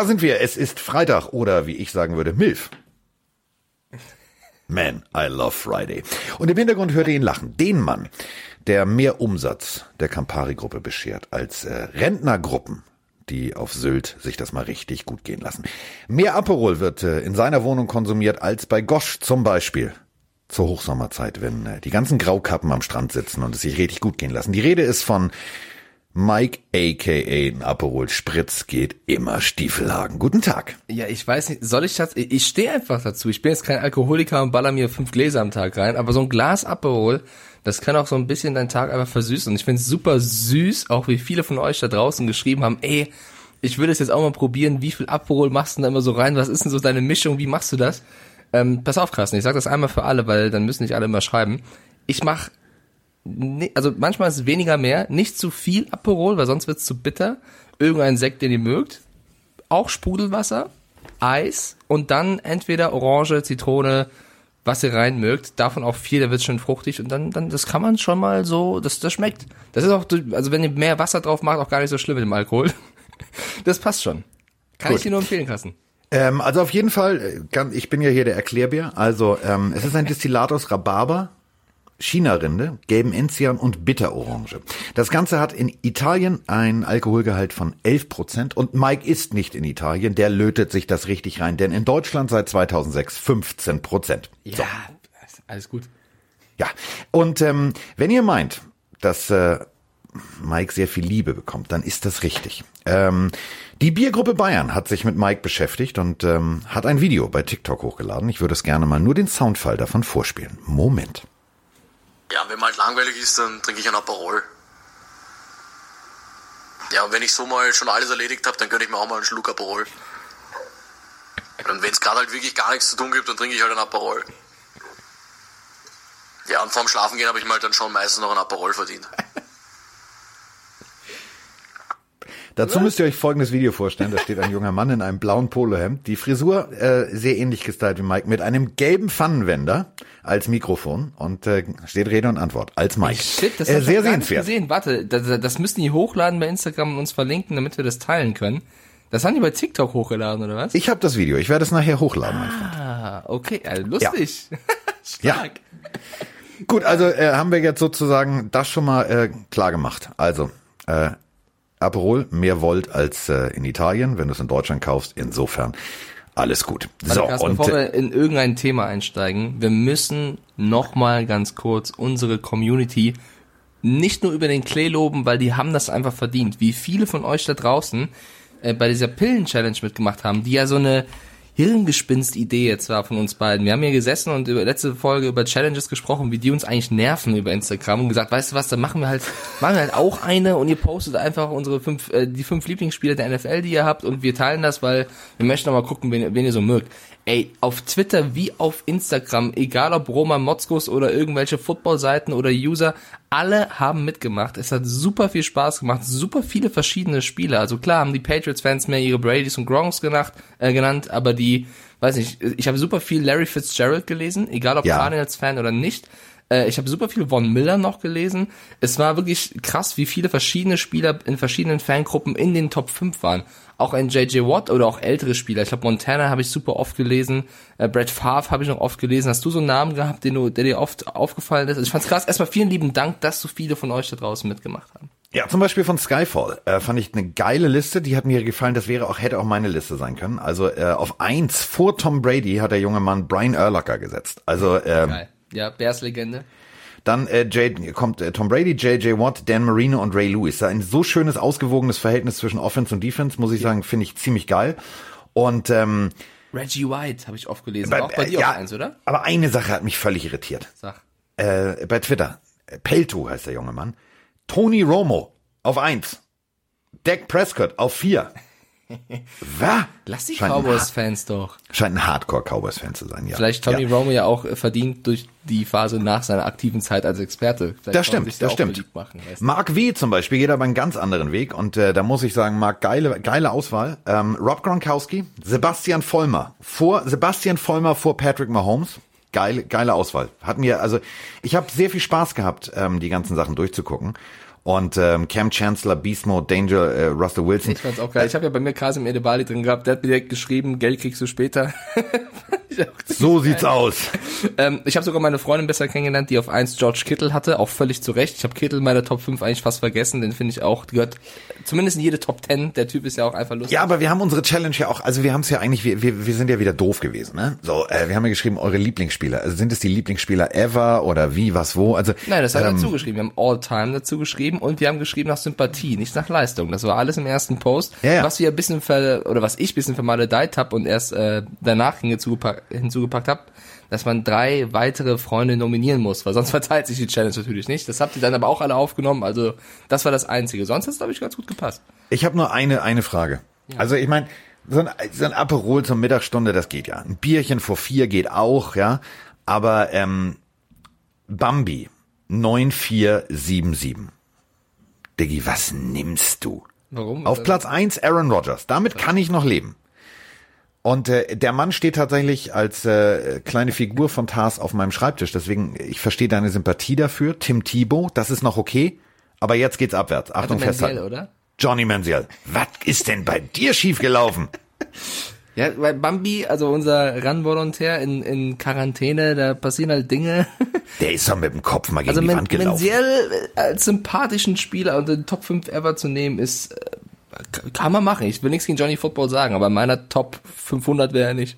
Da sind wir. Es ist Freitag oder wie ich sagen würde, Milf. Man, I love Friday. Und im Hintergrund hört ihr ihn lachen. Den Mann, der mehr Umsatz der Campari-Gruppe beschert als äh, Rentnergruppen, die auf Sylt sich das mal richtig gut gehen lassen. Mehr Aperol wird äh, in seiner Wohnung konsumiert als bei Gosch zum Beispiel. Zur Hochsommerzeit, wenn äh, die ganzen Graukappen am Strand sitzen und es sich richtig gut gehen lassen. Die Rede ist von Mike aka Aperol Spritz geht immer Stiefelhagen. Guten Tag. Ja, ich weiß nicht, soll ich das? Ich stehe einfach dazu. Ich bin jetzt kein Alkoholiker und baller mir fünf Gläser am Tag rein, aber so ein Glas Aperol, das kann auch so ein bisschen deinen Tag einfach versüßen. Und ich finde es super süß, auch wie viele von euch da draußen geschrieben haben, ey, ich will es jetzt auch mal probieren, wie viel Aperol machst du da immer so rein? Was ist denn so deine Mischung? Wie machst du das? Ähm, pass auf, Carsten, ich sag das einmal für alle, weil dann müssen nicht alle immer schreiben. Ich mach also manchmal ist weniger mehr, nicht zu viel Aperol, weil sonst wird's zu bitter. Irgendein Sekt, den ihr mögt. Auch Sprudelwasser, Eis und dann entweder Orange, Zitrone, was ihr rein mögt. Davon auch viel, da wird's schön fruchtig und dann, dann, das kann man schon mal so, das, das schmeckt. Das ist auch, also wenn ihr mehr Wasser drauf macht, auch gar nicht so schlimm mit dem Alkohol. Das passt schon. Kann Gut. ich dir nur empfehlen, Kassen. Ähm, also auf jeden Fall, äh, ich bin ja hier der Erklärbär. Also ähm, es ist ein Destillat aus Rhabarber, China-Rinde, gelben Enzian und Bitterorange. Das Ganze hat in Italien einen Alkoholgehalt von 11 Prozent und Mike ist nicht in Italien, der lötet sich das richtig rein, denn in Deutschland seit 2006 15 Prozent. Ja, so. alles gut. Ja, und ähm, wenn ihr meint, dass äh, Mike sehr viel Liebe bekommt, dann ist das richtig. Ähm, die Biergruppe Bayern hat sich mit Mike beschäftigt und ähm, hat ein Video bei TikTok hochgeladen. Ich würde es gerne mal nur den Soundfall davon vorspielen. Moment. Ja, wenn man halt langweilig ist, dann trinke ich ein Aperol. Ja, und wenn ich so mal schon alles erledigt habe, dann gönne ich mir auch mal einen Schluck Aperol. Und wenn es gerade halt wirklich gar nichts zu tun gibt, dann trinke ich halt ein Aperol. Ja, und vorm Schlafengehen habe ich mal halt dann schon meistens noch ein Aperol verdient. Dazu Was? müsst ihr euch folgendes Video vorstellen. Da steht ein junger Mann in einem blauen Polohemd. Die Frisur äh, sehr ähnlich gestylt wie Mike mit einem gelben Pfannenwender als Mikrofon und äh, steht Rede und Antwort als Mike. Shit, das äh, sehr sehenswert. gesehen. Warte, das, das müssen die hochladen bei Instagram und uns verlinken, damit wir das teilen können. Das haben die bei TikTok hochgeladen, oder was? Ich habe das Video. Ich werde es nachher hochladen, mein Freund. Ah, okay, also lustig. Ja. ja. Gut, also äh, haben wir jetzt sozusagen das schon mal äh, klar gemacht. Also, äh, Aperol mehr Volt als äh, in Italien, wenn du es in Deutschland kaufst. Insofern alles gut. So, Carsten, und bevor wir in irgendein Thema einsteigen, wir müssen noch mal ganz kurz unsere Community nicht nur über den Klee loben, weil die haben das einfach verdient. Wie viele von euch da draußen äh, bei dieser Pillen-Challenge mitgemacht haben, die ja so eine Hirngespinst-Idee jetzt war von uns beiden. Wir haben hier gesessen und über letzte Folge über Challenges gesprochen, wie die uns eigentlich nerven über Instagram und gesagt, weißt du was, dann machen wir halt, machen wir halt auch eine und ihr postet einfach unsere fünf, äh, die fünf Lieblingsspieler der NFL, die ihr habt und wir teilen das, weil wir möchten noch mal gucken, wen, wen ihr so mögt. Ey, auf Twitter wie auf Instagram, egal ob Roma Motzkos oder irgendwelche Football-Seiten oder User, alle haben mitgemacht. Es hat super viel Spaß gemacht, super viele verschiedene Spiele. Also klar haben die Patriots-Fans mehr ihre Bradys und Gronks genannt, äh, genannt, aber die, weiß nicht, ich habe super viel Larry Fitzgerald gelesen, egal ob ja. Cardinals-Fan oder nicht. Äh, ich habe super viel Von Miller noch gelesen. Es war wirklich krass, wie viele verschiedene Spieler in verschiedenen Fangruppen in den Top 5 waren. Auch ein JJ Watt oder auch ältere Spieler. Ich glaube, Montana habe ich super oft gelesen. Äh, Brad Favre habe ich noch oft gelesen. Hast du so einen Namen gehabt, den du, der dir oft aufgefallen ist? Also ich fand's krass. Erstmal vielen lieben Dank, dass so viele von euch da draußen mitgemacht haben. Ja, zum Beispiel von Skyfall äh, fand ich eine geile Liste, die hat mir gefallen, das wäre auch, hätte auch meine Liste sein können. Also äh, auf eins vor Tom Brady hat der junge Mann Brian Urlacher gesetzt. Also ähm, Geil. Ja, Bears-Legende. Dann äh, J, kommt äh, Tom Brady, J.J. Watt, Dan Marino und Ray Lewis. Ein so schönes, ausgewogenes Verhältnis zwischen Offense und Defense, muss ich sagen, finde ich ziemlich geil. Und ähm, Reggie White habe ich oft gelesen. Bei, auch bei dir ja, auf eins, oder? Aber eine Sache hat mich völlig irritiert. Sag. Äh, bei Twitter. Pelto heißt der junge Mann. Tony Romo auf eins. Dak Prescott auf vier. Was? Lass die Cowboys-Fans doch. Scheint ein Hardcore-Cowboys-Fan zu sein, ja. Vielleicht Tommy ja. Romo ja auch verdient durch die Phase nach seiner aktiven Zeit als Experte. Vielleicht das stimmt, das stimmt. Machen, Mark W. zum Beispiel geht aber einen ganz anderen Weg und äh, da muss ich sagen, Mark, geile, geile Auswahl. Ähm, Rob Gronkowski, Sebastian Vollmer vor Sebastian Vollmer vor Patrick Mahomes. Geile, geile Auswahl. Hat mir, also ich habe sehr viel Spaß gehabt, ähm, die ganzen Sachen durchzugucken. Und ähm, Cam Chancellor, Beast Mode, Danger, äh, Russell Wilson. Ich fand's auch geil. Ich habe ja bei mir Kasim Edebali drin gehabt, der hat mir direkt geschrieben, Geld kriegst du später. So sieht's aus. ähm, ich habe sogar meine Freundin besser kennengelernt, die auf 1 George Kittle hatte, auch völlig zu Recht. Ich habe Kittle in meiner Top 5 eigentlich fast vergessen, den finde ich auch, gehört zumindest in jede Top 10. Der Typ ist ja auch einfach lustig. Ja, aber wir haben unsere Challenge ja auch, also wir haben es ja eigentlich, wir, wir, wir sind ja wieder doof gewesen, ne? So, äh, wir haben ja geschrieben, eure Lieblingsspieler. Also sind es die Lieblingsspieler ever oder wie, was, wo? Also Nein, das haben wir ähm, dazu geschrieben. Wir haben All-Time dazu geschrieben und wir haben geschrieben nach Sympathie, nicht nach Leistung. Das war alles im ersten Post. Ja, ja. Was wir ein bisschen ver oder was ich ein bisschen vermaledeit habe und erst äh, danach hinzugepackt, hinzugepackt habe, dass man drei weitere Freunde nominieren muss, weil sonst verteilt sich die Challenge natürlich nicht. Das habt ihr dann aber auch alle aufgenommen. Also das war das Einzige. Sonst hat es, glaube ich, ganz gut gepasst. Ich habe nur eine, eine Frage. Also ich meine, so ein, so ein Aperol zur Mittagsstunde, das geht ja. Ein Bierchen vor vier geht auch, ja. Aber ähm, Bambi 9477. Diggi, was nimmst du? Warum? Auf Platz eins Aaron Rodgers. Damit kann ich noch leben. Und äh, der Mann steht tatsächlich als äh, kleine Figur von Tars auf meinem Schreibtisch. Deswegen, ich verstehe deine Sympathie dafür. Tim Thibault, das ist noch okay. Aber jetzt geht's abwärts. Achtung, Manziel, festhalten. oder? Johnny Manziel. Was ist denn bei dir schiefgelaufen? Ja, weil Bambi, also unser Run-Volontär in, in Quarantäne, da passieren halt Dinge. Der ist doch mit dem Kopf mal gegen Also die Wand gelaufen. Menziel als sympathischen Spieler unter den Top 5 ever zu nehmen, ist äh, kann man machen. Ich will nichts gegen Johnny Football sagen, aber in meiner Top 500 wäre er nicht.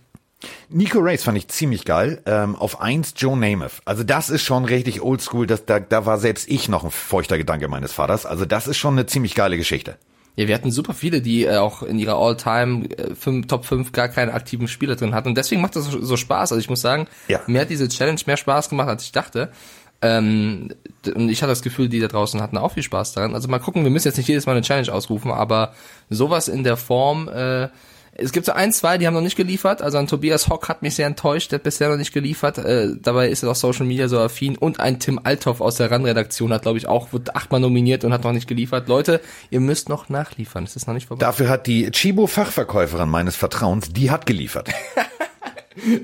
Nico Race fand ich ziemlich geil. Ähm, auf eins Joe Namath. Also das ist schon richtig oldschool. Das, da, da war selbst ich noch ein feuchter Gedanke meines Vaters. Also das ist schon eine ziemlich geile Geschichte. Ja, wir hatten super viele, die äh, auch in ihrer All-Time äh, Top 5 gar keinen aktiven Spieler drin hatten. Und deswegen macht das so, so Spaß. Also ich muss sagen, Ja. mir hat diese Challenge mehr Spaß gemacht, als ich dachte. Ähm, und ich hatte das Gefühl, die da draußen hatten auch viel Spaß daran. Also mal gucken, wir müssen jetzt nicht jedes Mal eine Challenge ausrufen, aber sowas in der Form, äh, es gibt so ein, zwei, die haben noch nicht geliefert. Also ein Tobias Hock hat mich sehr enttäuscht, der hat bisher noch nicht geliefert. Äh, dabei ist er auf Social Media so affin. Und ein Tim Althoff aus der RAN-Redaktion hat, glaube ich, auch, wird achtmal nominiert und hat noch nicht geliefert. Leute, ihr müsst noch nachliefern. Es ist noch nicht vorbei. Dafür hat die Chibo-Fachverkäuferin meines Vertrauens, die hat geliefert.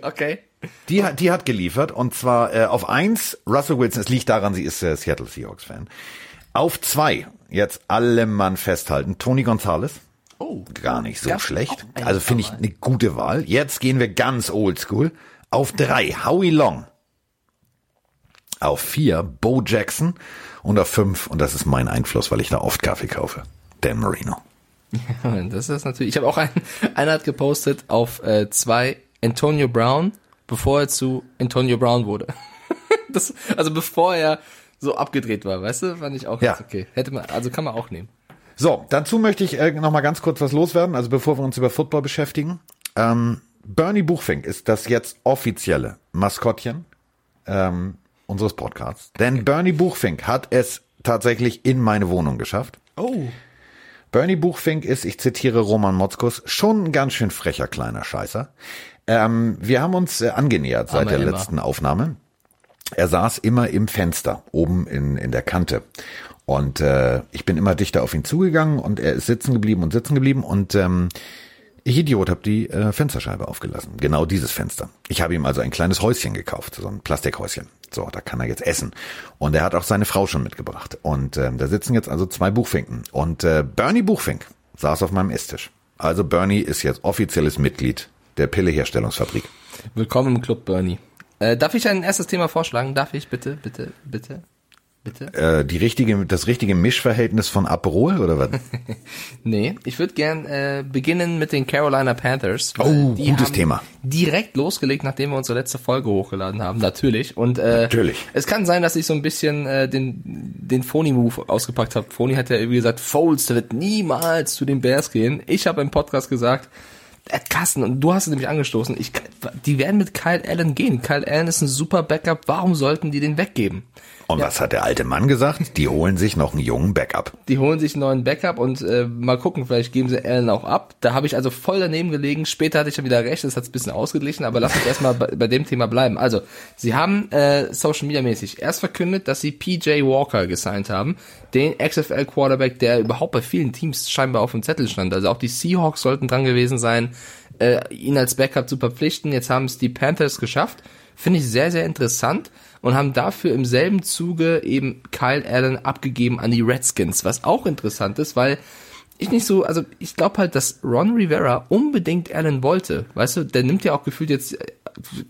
Okay. Die hat, die hat geliefert und zwar äh, auf eins Russell Wilson. Es liegt daran, sie ist äh, Seattle Seahawks Fan. Auf zwei jetzt alle Mann festhalten. Tony Gonzalez. Oh. Gar nicht so Ja, schlecht. Also finde ich eine gute Wahl. Jetzt gehen wir ganz oldschool. Auf drei Howie Long. Auf vier Bo Jackson. Und auf fünf, und das ist mein Einfluss, weil ich da oft Kaffee kaufe, Dan Marino. Das ist natürlich. Ich habe auch einen, einer hat gepostet auf äh, zwei Antonio Brown, bevor er zu Antonio Brown wurde. Das, also bevor er so abgedreht war, weißt du, fand ich auch Ja. okay. Hätte man, also kann man auch nehmen. So, dazu möchte ich äh, noch mal ganz kurz was loswerden, also bevor wir uns über Football beschäftigen. Ähm, Bernie Buchfink ist das jetzt offizielle Maskottchen ähm, unseres Podcasts. Denn Bernie Buchfink hat es tatsächlich in meine Wohnung geschafft. Oh. Bernie Buchfink ist, ich zitiere Roman Motzkus, schon ein ganz schön frecher kleiner Scheißer. Ähm, wir haben uns äh, angenähert seit Aber der immer. letzten Aufnahme. Er saß immer im Fenster, oben in, in der Kante. Und äh, ich bin immer dichter auf ihn zugegangen und er ist sitzen geblieben und sitzen geblieben und ähm, ich Idiot habe die äh, Fensterscheibe aufgelassen. Genau dieses Fenster. Ich habe ihm also ein kleines Häuschen gekauft, so ein Plastikhäuschen. So, da kann er jetzt essen. Und er hat auch seine Frau schon mitgebracht. Und ähm, da sitzen jetzt also zwei Buchfinken. Und äh, Bernie Buchfink saß auf meinem Esstisch. Also Bernie ist jetzt offizielles Mitglied der Pilleherstellungsfabrik. Willkommen im Club, Bernie. Äh, darf ich ein erstes Thema vorschlagen? Darf ich bitte, bitte, bitte, bitte? Äh, die richtige, das richtige Mischverhältnis von Aperol oder was? Nee, ich würde gern äh, beginnen mit den Carolina Panthers. Oh, die gutes Thema. Direkt losgelegt, nachdem wir unsere letzte Folge hochgeladen haben, natürlich. Und äh, Natürlich. es kann sein, dass ich so ein bisschen äh, den den Phony-Move ausgepackt habe. Phony hat ja irgendwie gesagt, Foles der wird niemals zu den Bears gehen. Ich habe im Podcast gesagt, Carsten, und du hast es nämlich angestoßen, ich, die werden mit Kyle Allen gehen. Kyle Allen ist ein super Backup, warum sollten die den weggeben? Und was hat der alte Mann gesagt? Die holen sich noch einen jungen Backup. Die holen sich einen neuen Backup und äh, mal gucken, vielleicht geben sie Allen auch ab. Da habe ich also voll daneben gelegen. Später hatte ich ja wieder recht, das hat es ein bisschen ausgeglichen, aber lass uns erstmal bei, bei dem Thema bleiben. Also, sie haben äh, Social Media mäßig erst verkündet, dass sie PJ Walker gesigned haben, den XFL Quarterback, der überhaupt bei vielen Teams scheinbar auf dem Zettel stand. Also auch die Seahawks sollten dran gewesen sein, äh, ihn als Backup zu verpflichten. Jetzt haben es die Panthers geschafft. Finde ich sehr, sehr interessant und haben dafür im selben Zuge eben Kyle Allen abgegeben an die Redskins, was auch interessant ist, weil ich nicht so, also ich glaube halt, dass Ron Rivera unbedingt Allen wollte. Weißt du, der nimmt ja auch gefühlt jetzt äh,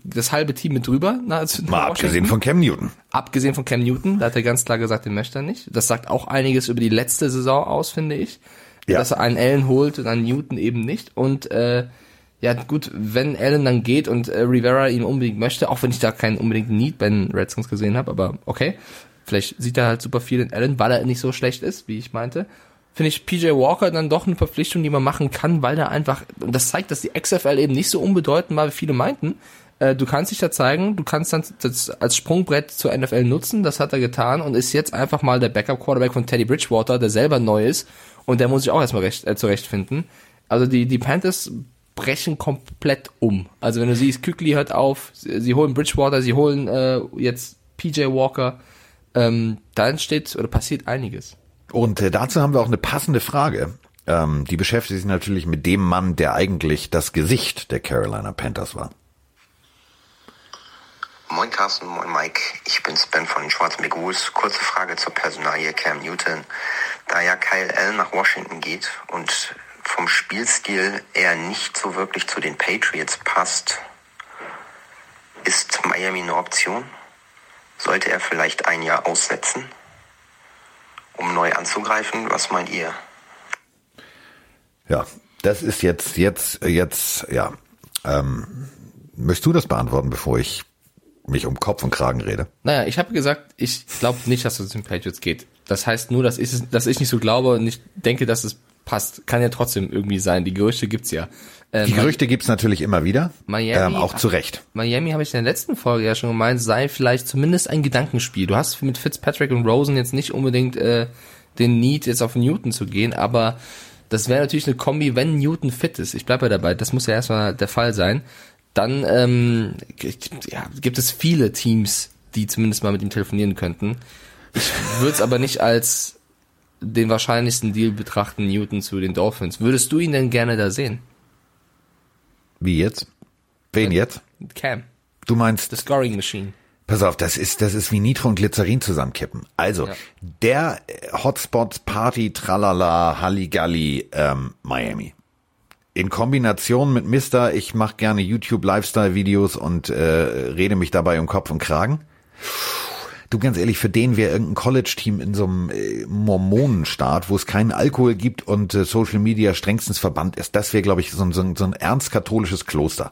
das halbe Team mit drüber. Na, also Mal abgesehen von Cam Newton. Abgesehen von Cam Newton, da hat er ganz klar gesagt, den möchte er nicht. Das sagt auch einiges über die letzte Saison aus, finde ich. Ja. Dass er einen Allen holt und einen Newton eben nicht. Und äh, ja gut, wenn Allen dann geht und äh, Rivera ihn unbedingt möchte, auch wenn ich da keinen unbedingten Need bei den Redskins gesehen habe, aber okay. Vielleicht sieht er halt super viel in Allen, weil er nicht so schlecht ist, wie ich meinte. Finde ich PJ Walker dann doch eine Verpflichtung, die man machen kann, weil er einfach, und das zeigt, dass die XFL eben nicht so unbedeutend war, wie viele meinten. Äh, du kannst dich da zeigen, du kannst dann das als Sprungbrett zur NFL nutzen, das hat er getan und ist jetzt einfach mal der Backup-Quarterback von Teddy Bridgewater, der selber neu ist und der muss sich auch erstmal recht, äh, zurechtfinden. Also die, die Panthers brechen komplett um. Also wenn du siehst, Kükli hört auf, sie holen Bridgewater, sie holen äh, jetzt PJ Walker, ähm, da entsteht oder passiert einiges. Und äh, dazu haben wir auch eine passende Frage. Ähm, die beschäftigt sich natürlich mit dem Mann, der eigentlich das Gesicht der Carolina Panthers war. Moin Carsten, moin Mike, ich bin Sven von den Schwarzen Big Wolves. Kurze Frage zur Personalie Cam Newton. Da ja Kyle Allen nach Washington geht und vom Spielstil eher nicht so wirklich zu den Patriots passt, ist Miami eine Option? Sollte er vielleicht ein Jahr aussetzen, um neu anzugreifen? Was meint ihr? Ja, das ist jetzt, jetzt, jetzt, ja. Ähm, möchtest du das beantworten, bevor ich mich um Kopf und Kragen rede? Naja, ich habe gesagt, ich glaube nicht, dass es zu den Patriots geht. Das heißt nur, dass ich, dass ich nicht so glaube und ich denke, dass es passt. Kann ja trotzdem irgendwie sein. Die Gerüchte gibt's ja. Ähm, die Gerüchte gibt's natürlich immer wieder. Miami, ähm, auch zu Recht. Miami habe ich in der letzten Folge ja schon gemeint, sei vielleicht zumindest ein Gedankenspiel. Du hast mit Fitzpatrick und Rosen jetzt nicht unbedingt äh, den Need, jetzt auf Newton zu gehen, aber das wäre natürlich eine Kombi, wenn Newton fit ist. Ich bleibe dabei, das muss ja erstmal der Fall sein. Dann ähm, ja, gibt es viele Teams, die zumindest mal mit ihm telefonieren könnten. Ich würde es aber nicht als den wahrscheinlichsten Deal betrachten, Newton zu den Dolphins. Würdest du ihn denn gerne da sehen? Wie jetzt? Wen jetzt? Cam. Du meinst? The Scoring Machine. Pass auf, das ist, das ist wie Nitro und Glycerin zusammenkippen. Also, ja. der Hotspot Party Tralala Halligalli ähm, Miami. In Kombination mit Mister, ich mache gerne YouTube Lifestyle Videos und äh, rede mich dabei um Kopf und Kragen. Du ganz ehrlich, für den wäre irgendein College-Team in so einem äh, Mormonenstaat, wo es keinen Alkohol gibt und äh, Social Media strengstens verbannt ist, das wäre, glaube ich, so, so, so ein ernst katholisches Kloster.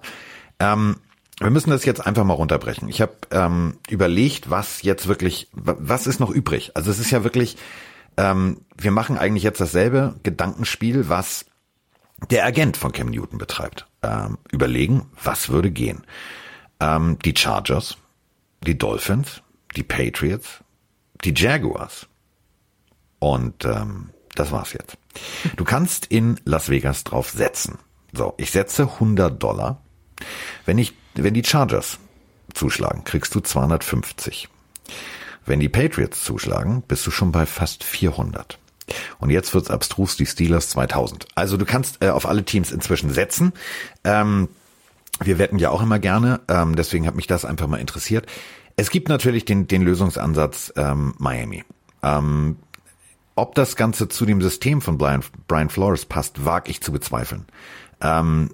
Ähm, wir müssen das jetzt einfach mal runterbrechen. Ich habe ähm, überlegt, was jetzt wirklich, was ist noch übrig? Also es ist ja wirklich, ähm, wir machen eigentlich jetzt dasselbe Gedankenspiel, was der Agent von Cam Newton betreibt. Ähm, überlegen, was würde gehen? Ähm, die Chargers, die Dolphins, die Patriots, die Jaguars. Und ähm, das war's jetzt. Du kannst in Las Vegas drauf setzen. So, ich setze 100 Dollar. Wenn ich, wenn die Chargers zuschlagen, kriegst du 250. Wenn die Patriots zuschlagen, bist du schon bei fast 400. Und jetzt wird's abstrus, die Steelers 2000. Also du kannst äh, auf alle Teams inzwischen setzen. Ähm, wir wetten ja auch immer gerne, ähm, deswegen hat mich das einfach mal interessiert. Es gibt natürlich den, den Lösungsansatz ähm, Miami. Ähm, ob das Ganze zu dem System von Brian, Brian Flores passt, wage ich zu bezweifeln. Ähm,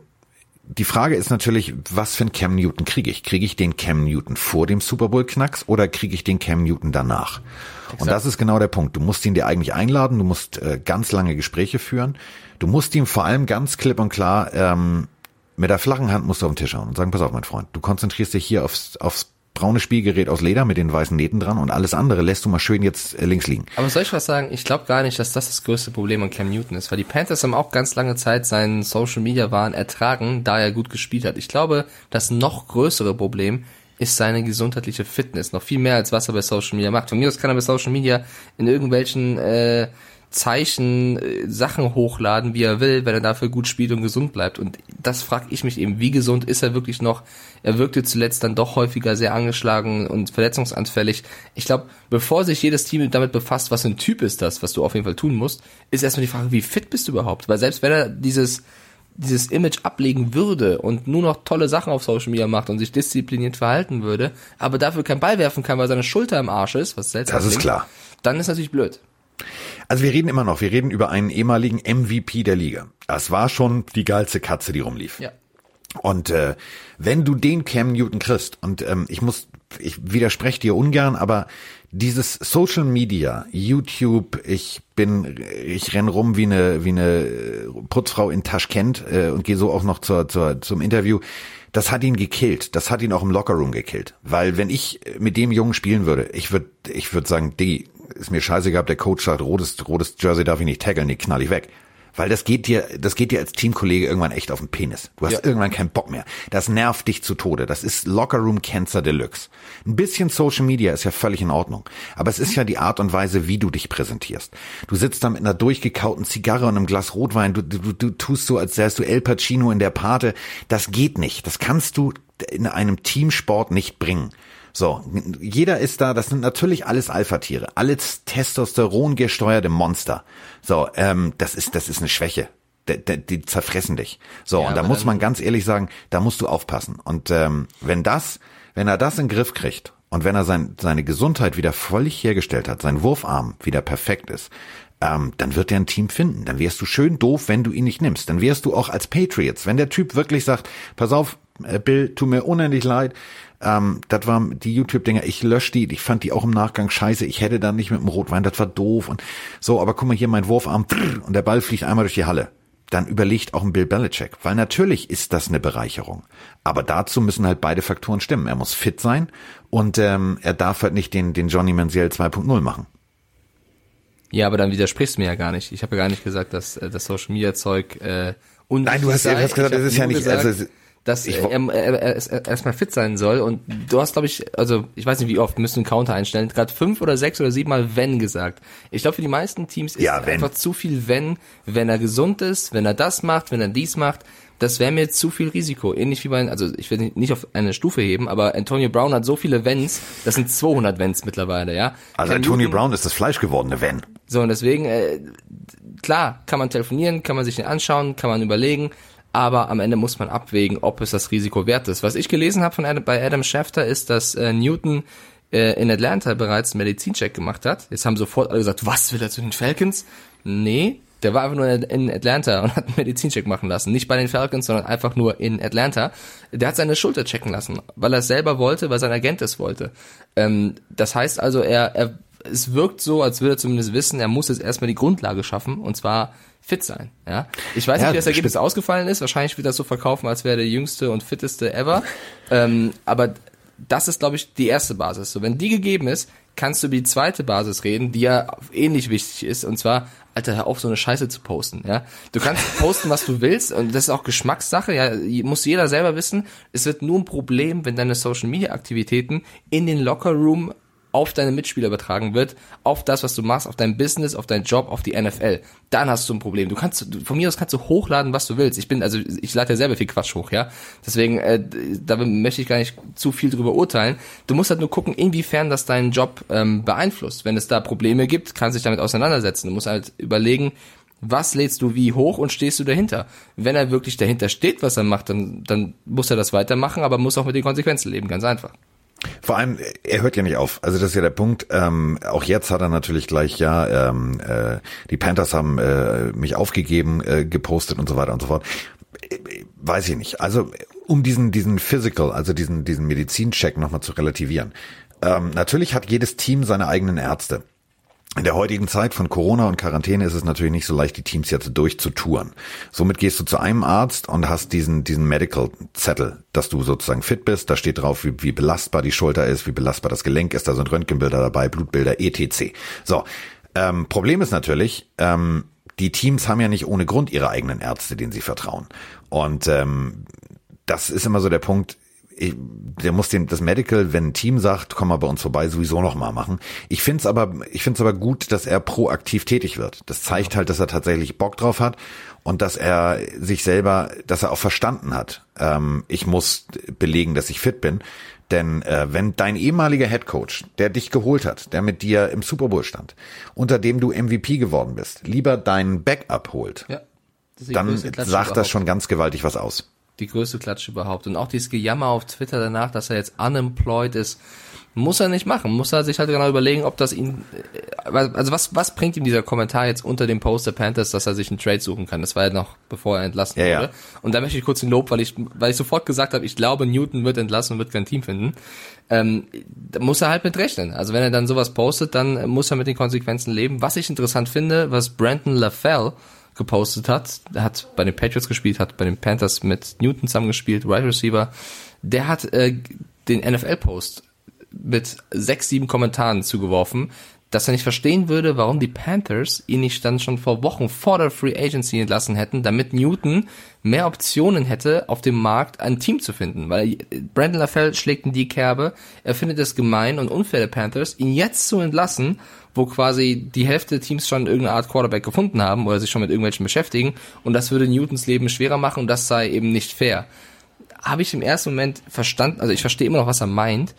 die Frage ist natürlich, was für ein Cam Newton kriege ich? Kriege ich den Cam Newton vor dem Super Bowl Knacks oder kriege ich den Cam Newton danach? Exakt. Und das ist genau der Punkt. Du musst ihn dir eigentlich einladen, du musst äh, ganz lange Gespräche führen. Du musst ihm vor allem ganz klipp und klar ähm, mit der flachen Hand musst du auf den Tisch hauen und sagen, pass auf, mein Freund, du konzentrierst dich hier aufs, aufs braune Spielgerät aus Leder mit den weißen Nähten dran und alles andere lässt du mal schön jetzt äh, links liegen. Aber soll ich was sagen? Ich glaube gar nicht, dass das das größte Problem an Cam Newton ist, weil die Panthers haben auch ganz lange Zeit seinen Social Media Wahn ertragen, da er gut gespielt hat. Ich glaube, das noch größere Problem ist seine gesundheitliche Fitness. Noch viel mehr als was er bei Social Media macht. Von mir aus kann er bei Social Media in irgendwelchen äh, Zeichen äh, Sachen hochladen, wie er will, wenn er dafür gut spielt und gesund bleibt. Und das frage ich mich eben, wie gesund ist er wirklich noch? Er wirkte zuletzt dann doch häufiger sehr angeschlagen und verletzungsanfällig. Ich glaube, bevor sich jedes Team damit befasst, was für ein Typ ist das, was du auf jeden Fall tun musst, ist erstmal die Frage, wie fit bist du überhaupt? Weil selbst wenn er dieses dieses Image ablegen würde und nur noch tolle Sachen auf Social Media macht und sich diszipliniert verhalten würde, aber dafür keinen Ball werfen kann, weil seine Schulter im Arsch ist, was seltsam Das ist klar. dann ist natürlich blöd. Also wir reden immer noch, wir reden über einen ehemaligen MVP der Liga. Das war schon die geilste Katze, die rumlief. Ja. Und äh, wenn du den Cam Newton kriegst, und ähm, ich muss, ich widerspreche dir ungern, aber dieses Social Media, YouTube, ich bin, ich renn rum wie eine wie eine Putzfrau in Taschkent äh, und gehe so auch noch zur, zur zum Interview. Das hat ihn gekillt. Das hat ihn auch im Lockerroom gekillt. Weil wenn ich mit dem Jungen spielen würde, ich würde, ich würde sagen, die ist mir scheißegal, ob der Coach sagt, rotes, rotes Jersey darf ich nicht taggeln, die knall ich weg. Weil das geht dir, das geht dir als Teamkollege irgendwann echt auf den Penis. Du hast Ja. irgendwann keinen Bock mehr. Das nervt dich zu Tode. Das ist Lockerroom Cancer Deluxe. Ein bisschen Social Media ist ja völlig in Ordnung. Aber es ist ja die Art und Weise, wie du dich präsentierst. Du sitzt da mit einer durchgekauten Zigarre und einem Glas Rotwein. Du, du, du tust so, als wärst du El Pacino in der Pate. Das geht nicht. Das kannst du in einem Teamsport nicht bringen. So, jeder ist da, das sind natürlich alles Alpha-Tiere, alles Testosteron gesteuerte Monster. So, ähm, das ist, das ist eine Schwäche. Die, die, die zerfressen dich. So, Ja, und da muss man ganz ehrlich sagen, da musst du aufpassen. Und ähm, wenn das, wenn er das in den Griff kriegt und wenn er sein, seine Gesundheit wieder völlig hergestellt hat, sein Wurfarm wieder perfekt ist, ähm, dann wird er ein Team finden. Dann wärst du schön doof, wenn du ihn nicht nimmst. Dann wärst du auch als Patriots, wenn der Typ wirklich sagt, pass auf, äh, Bill, tut mir unendlich leid. Ähm, das waren die YouTube-Dinger, ich lösche die, ich fand die auch im Nachgang scheiße, ich hätte dann nicht mit dem Rotwein, das war doof und so, aber guck mal hier, mein Wurfarm, und der Ball fliegt einmal durch die Halle. Dann überlegt auch ein Bill Belichick, weil natürlich ist das eine Bereicherung. Aber dazu müssen halt beide Faktoren stimmen. Er muss fit sein und ähm, er darf halt nicht den, den Johnny Manziel 2.0 machen. Ja, aber dann widersprichst du mir ja gar nicht. Ich habe ja gar nicht gesagt, dass äh, das Social Media Zeug äh, und Nein, du hast ja- du hast gesagt, es ist ja nicht- also es- dass ich er, wo- er, er, er, er erstmal fit sein soll und du hast glaube ich, also ich weiß nicht wie oft, müssen einen Counter einstellen, gerade fünf oder sechs oder sieben Mal wenn gesagt. Ich glaube für die meisten Teams ist Ja, einfach zu viel wenn, wenn er gesund ist, wenn er das macht, wenn er dies macht, das wäre mir zu viel Risiko. Ähnlich wie bei, also ich will nicht auf eine Stufe heben, aber Antonio Brown hat so viele Wenns, das sind 200 Wenns mittlerweile, ja. Also Cam Antonio Newton- Brown ist das fleischgewordene Wenn. so, und deswegen, äh, klar, kann man telefonieren, kann man sich den anschauen, kann man überlegen, aber am Ende muss man abwägen, ob es das Risiko wert ist. Was ich gelesen habe von Adam, bei Adam Schefter ist, dass äh, Newton äh, in Atlanta bereits einen Medizincheck gemacht hat. Jetzt haben sofort alle gesagt, was will er zu den Falcons? Nee, der war einfach nur in Atlanta und hat einen Medizincheck machen lassen. Nicht bei den Falcons, sondern einfach nur in Atlanta. Der hat seine Schulter checken lassen, weil er es selber wollte, weil sein Agent es wollte. Ähm, das heißt also, er, er, es wirkt so, als würde er zumindest wissen, er muss jetzt erstmal die Grundlage schaffen und zwar fit sein. Ja, ich weiß Ja, nicht, wie das Ergebnis ausgefallen ist. Wahrscheinlich wird das so verkaufen, als wäre er der jüngste und fitteste ever. ähm, aber das ist, glaube ich, die erste Basis. So, wenn die gegeben ist, kannst du über die zweite Basis reden, die ja ähnlich wichtig ist, und zwar, Alter, hör auf, so eine Scheiße zu posten, ja. Du kannst posten, was du willst, und das ist auch Geschmackssache, ja, muss jeder selber wissen. Es wird nur ein Problem, wenn deine Social Media Aktivitäten in den Locker Room auf deine Mitspieler übertragen wird, auf das, was du machst, auf dein Business, auf deinen Job, auf die NFL. Dann hast du ein Problem. Du kannst, von mir aus kannst du hochladen, was du willst. Ich bin, also ich lade ja selber viel Quatsch hoch, ja. Deswegen, äh, da möchte ich gar nicht zu viel drüber urteilen. Du musst halt nur gucken, inwiefern das deinen Job ähm, beeinflusst. Wenn es da Probleme gibt, kannst du dich damit auseinandersetzen. Du musst halt überlegen, was lädst du wie hoch und stehst du dahinter? Wenn er wirklich dahinter steht, was er macht, dann, dann muss er das weitermachen, aber muss auch mit den Konsequenzen leben, ganz einfach. Vor allem, er hört ja nicht auf. Also das ist ja der Punkt. Ähm, auch jetzt hat er natürlich gleich, ja, ähm, äh, die Panthers haben äh, mich aufgegeben, äh, gepostet und so weiter und so fort. Äh, Weiß ich nicht. Also um diesen diesen Physical, also diesen diesen Medizincheck nochmal zu relativieren. Ähm, natürlich hat jedes Team seine eigenen Ärzte. In der heutigen Zeit von Corona und Quarantäne ist es natürlich nicht so leicht, die Teams jetzt durchzutouren. Somit gehst du zu einem Arzt und hast diesen, diesen Medical-Zettel, dass du sozusagen fit bist. Da steht drauf, wie, wie belastbar die Schulter ist, wie belastbar das Gelenk ist. Da sind Röntgenbilder dabei, Blutbilder, etc. So, ähm, Problem ist natürlich, ähm, die Teams haben ja nicht ohne Grund ihre eigenen Ärzte, denen sie vertrauen. Und ähm, das ist immer so der Punkt, ich, der muss den, das Medical, wenn ein Team sagt, komm mal bei uns vorbei, sowieso noch mal machen. Ich find's aber, ich find's aber gut, dass er proaktiv tätig wird. Das zeigt halt, dass er tatsächlich Bock drauf hat und dass er sich selber, dass er auch verstanden hat. Ähm, ich muss belegen, dass ich fit bin. Denn äh, wenn dein ehemaliger Headcoach, der dich geholt hat, der mit dir im Super Bowl stand, unter dem du MVP geworden bist, lieber deinen Backup holt, Ja. dann sagt das überhaupt. schon ganz gewaltig was aus. Die größte Klatsche überhaupt. Und auch dieses Gejammer auf Twitter danach, dass er jetzt unemployed ist, muss er nicht machen. Muss er sich halt genau überlegen, ob das ihn, äh, also was, was bringt ihm dieser Kommentar jetzt unter dem Post der Panthers, dass er sich einen Trade suchen kann? Das war ja noch, bevor er entlassen Ja, ja. wurde. Und da möchte ich kurz den Lob, weil ich, weil ich sofort gesagt habe, ich glaube, Newton wird entlassen und wird kein Team finden. Ähm, da muss er halt mit rechnen. Also wenn er dann sowas postet, dann muss er mit den Konsequenzen leben. Was ich interessant finde, was Brandon LaFell gepostet hat, der hat bei den Patriots gespielt, hat bei den Panthers mit Newton zusammengespielt, Wide Receiver, der hat äh, den NFL-Post mit sechs, sieben Kommentaren zugeworfen, dass er nicht verstehen würde, warum die Panthers ihn nicht dann schon vor Wochen vor der Free Agency entlassen hätten, damit Newton mehr Optionen hätte, auf dem Markt ein Team zu finden. Weil Brandon LaFell schlägt in die Kerbe, er findet es gemein und unfair der Panthers, ihn jetzt zu entlassen, wo quasi die Hälfte der Teams schon irgendeine Art Quarterback gefunden haben oder sich schon mit irgendwelchen beschäftigen und das würde Newtons Leben schwerer machen und das sei eben nicht fair. Habe ich im ersten Moment verstanden, also ich verstehe immer noch, was er meint,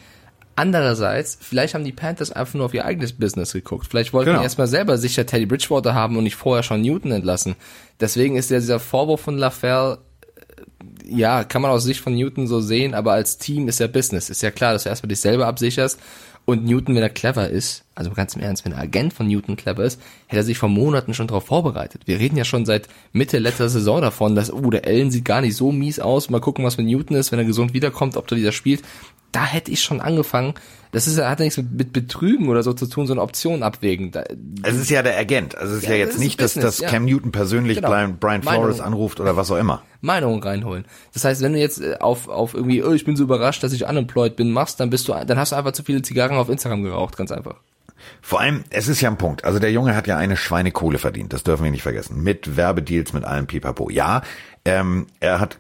Andererseits, vielleicht haben die Panthers einfach nur auf ihr eigenes Business geguckt. Vielleicht wollten Genau. die erstmal selber sicher Teddy Bridgewater haben und nicht vorher schon Newton entlassen. Deswegen ist ja dieser Vorwurf von LaFell, äh, ja, kann man aus Sicht von Newton so sehen, aber als Team ist ja Business. Ist ja klar, dass du erstmal dich selber absicherst. Und Newton, wenn er clever ist, also ganz im Ernst, wenn der Agent von Newton clever ist, hätte er sich vor Monaten schon darauf vorbereitet. Wir reden ja schon seit Mitte letzter Saison davon, dass, oh, der Allen sieht gar nicht so mies aus. Mal gucken, was mit Newton ist, wenn er gesund wiederkommt, ob der wieder spielt. Da hätte ich schon angefangen. Das ist, hat ja nichts mit, mit Betrügen oder so zu tun, sondern Optionen abwägen. Da, Es ist ja der Agent. Also es ist ja, Ja, jetzt das ist nicht, dass, Business, dass ja. Cam Newton persönlich Genau. Brian, Brian Flores Meinung. anruft oder was auch immer. Meinungen reinholen. Das heißt, wenn du jetzt äh, auf, auf irgendwie, oh, ich bin so überrascht, dass ich unemployed bin, machst, dann bist du, dann hast du einfach zu viele Zigarren auf Instagram geraucht, ganz einfach. Vor allem, es ist ja ein Punkt. Also der Junge hat ja eine Schweinekohle verdient. Das dürfen wir nicht vergessen. Mit Werbedeals, mit allem Pipapo. Ja, ähm, er hat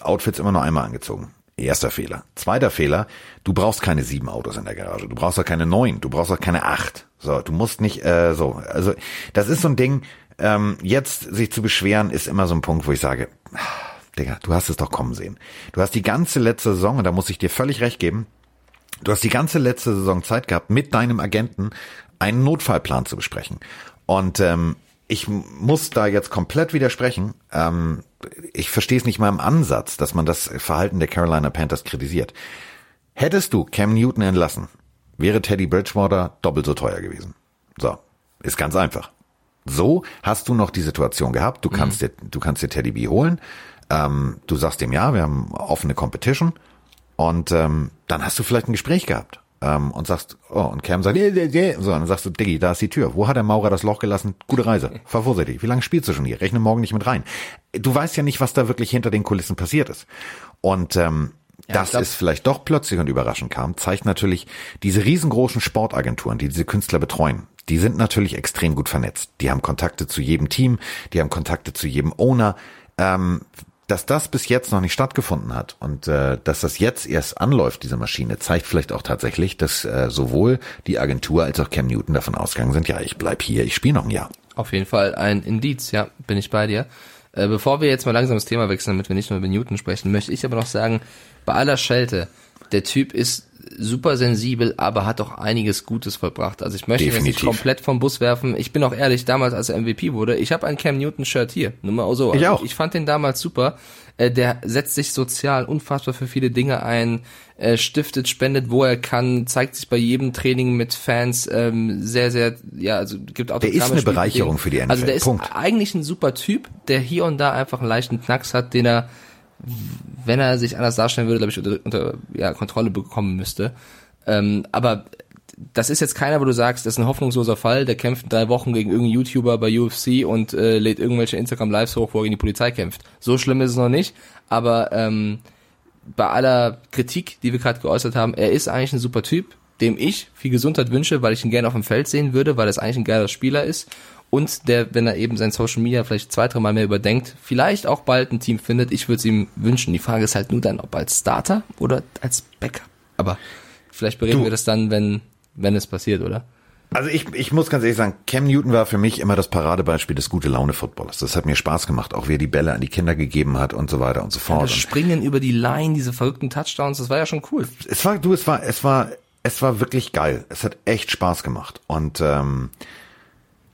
Outfits immer nur einmal angezogen. Erster Fehler. Zweiter Fehler, du brauchst keine sieben Autos in der Garage. Du brauchst auch keine neun. Du brauchst auch keine acht. So, du musst nicht, äh, so. Also, das ist so ein Ding, ähm, jetzt sich zu beschweren, ist immer so ein Punkt, wo ich sage, ah, Digga, du hast es doch kommen sehen. Du hast die ganze letzte Saison, und da muss ich dir völlig recht geben, Du hast die ganze letzte Saison Zeit gehabt, mit deinem Agenten einen Notfallplan zu besprechen. Und ähm, ich muss da jetzt komplett widersprechen. Ähm, ich verstehe es nicht mal im Ansatz, dass man das Verhalten der Carolina Panthers kritisiert. Hättest du Cam Newton entlassen, wäre Teddy Bridgewater doppelt so teuer gewesen. So, ist ganz einfach. So hast du noch die Situation gehabt, du kannst dir, du kannst dir Teddy B holen, ähm, du sagst ihm ja, wir haben offene Competition und ähm, dann hast du vielleicht ein Gespräch gehabt ähm, und sagst, oh, und Cam sagt, nee, nee, nee. so, und dann sagst du, Diggi, da ist die Tür. Wo hat der Maurer das Loch gelassen? Gute Reise. Fahr vorsichtig. Wie lange spielst du schon hier? Rechne morgen nicht mit rein. Du weißt ja nicht, was da wirklich hinter den Kulissen passiert ist. Und ähm, dass glaub- es vielleicht doch plötzlich und überraschend kam, zeigt natürlich diese riesengroßen Sportagenturen, die diese Künstler betreuen. Die sind natürlich extrem gut vernetzt. Die haben Kontakte zu jedem Team, die haben Kontakte zu jedem Owner. Ähm, dass das bis jetzt noch nicht stattgefunden hat und äh, dass das jetzt erst anläuft, diese Maschine, zeigt vielleicht auch tatsächlich, dass äh, sowohl die Agentur als auch Cam Newton davon ausgegangen sind, ja, ich bleib hier, ich spiele noch ein Jahr. Auf jeden Fall ein Indiz, ja, bin ich bei dir. Äh, bevor wir jetzt mal langsam das Thema wechseln, damit wir nicht nur über Newton sprechen, möchte ich aber noch sagen, bei aller Schelte, der Typ ist super sensibel, aber hat auch einiges Gutes vollbracht. Also ich möchte ihn jetzt nicht Definitiv. komplett vom Bus werfen. Ich bin auch ehrlich, damals als er MVP wurde, ich habe ein Cam Newton Shirt hier. Nur mal so. Ich Also auch. Ich fand den damals super. Äh, der setzt sich sozial unfassbar für viele Dinge ein, äh, stiftet, spendet, wo er kann, zeigt sich bei jedem Training mit Fans ähm, sehr, sehr, ja, also gibt Autogramme. ist eine Bereicherung für die NFL. Also der ist Punkt. eigentlich ein super Typ, der hier und da einfach einen leichten Knacks hat, den er, wenn er sich anders darstellen würde, glaube ich, unter, unter ja, Kontrolle bekommen müsste. Ähm, aber das ist jetzt keiner, wo du sagst, das ist ein hoffnungsloser Fall, der kämpft drei Wochen gegen irgendeinen YouTuber bei UFC und äh, lädt irgendwelche Instagram-Lives hoch, wo er gegen die Polizei kämpft. So schlimm ist es noch nicht, aber ähm, bei aller Kritik, die wir gerade geäußert haben, er ist eigentlich ein super Typ, dem ich viel Gesundheit wünsche, weil ich ihn gerne auf dem Feld sehen würde, weil es eigentlich ein geiler Spieler ist und der, wenn er eben sein Social Media vielleicht zwei, drei Mal mehr überdenkt, vielleicht auch bald ein Team findet. Ich würde es ihm wünschen. Die Frage ist halt nur dann, ob als Starter oder als Backup. Aber vielleicht bereden Du- wir das dann, wenn, wenn es passiert, oder? Also ich, ich muss ganz ehrlich sagen, Cam Newton war für mich immer das Paradebeispiel des gute Laune Footballers. Das hat mir Spaß gemacht, auch wie er die Bälle an die Kinder gegeben hat und so weiter und so fort. Das Und Springen über die Line, diese verrückten Touchdowns, das war ja schon cool. es war, du, es war, es war, es war wirklich geil. Es hat echt Spaß gemacht. Und ähm,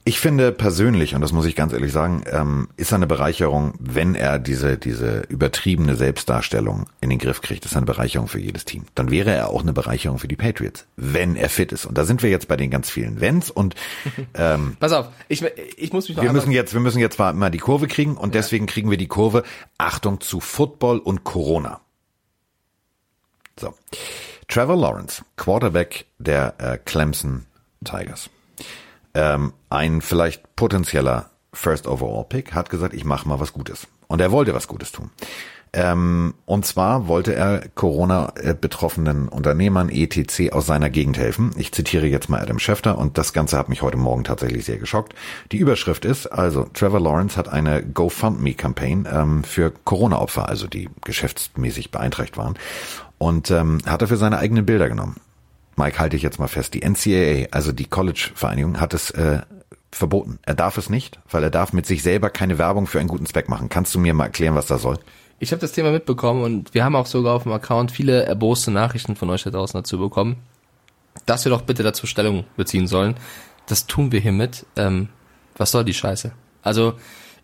Ich finde persönlich, und das muss ich ganz ehrlich sagen, ähm, ist eine Bereicherung, wenn er diese, diese übertriebene Selbstdarstellung in den Griff kriegt, ist eine Bereicherung für jedes Team. Dann wäre er auch eine Bereicherung für die Patriots, wenn er fit ist. Und da sind wir jetzt bei den ganz vielen Wenns und ähm, Pass auf, ich, ich muss mich noch wir müssen jetzt, wir müssen jetzt mal die Kurve kriegen und deswegen kriegen wir die Kurve, Achtung zu Football und Corona. So. Trevor Lawrence, Quarterback der äh, Clemson Tigers. Ähm, ein vielleicht potenzieller First Overall Pick hat gesagt, ich mache mal was Gutes. Und er wollte was Gutes tun. Ähm, und zwar wollte er Corona-betroffenen Unternehmern etc. aus seiner Gegend helfen. Ich zitiere jetzt mal Adam Schefter und das Ganze hat mich heute Morgen tatsächlich sehr geschockt. Die Überschrift ist, also Trevor Lawrence hat eine GoFundMe-Campaign ähm, für Corona-Opfer, also die geschäftsmäßig beeinträchtigt waren, und ähm, hat dafür seine eigenen Bilder genommen. Mike, halte ich jetzt mal fest. Die NCAA, also die College-Vereinigung, hat es äh, verboten. Er darf es nicht, weil er darf mit sich selber keine Werbung für einen guten Zweck machen. Kannst du mir mal erklären, was das soll? Ich habe das Thema mitbekommen und wir haben auch sogar auf dem Account viele erboste Nachrichten von euch da draußen dazu bekommen, dass wir doch bitte dazu Stellung beziehen sollen. Das tun wir hiermit. Ähm, was soll die Scheiße? Also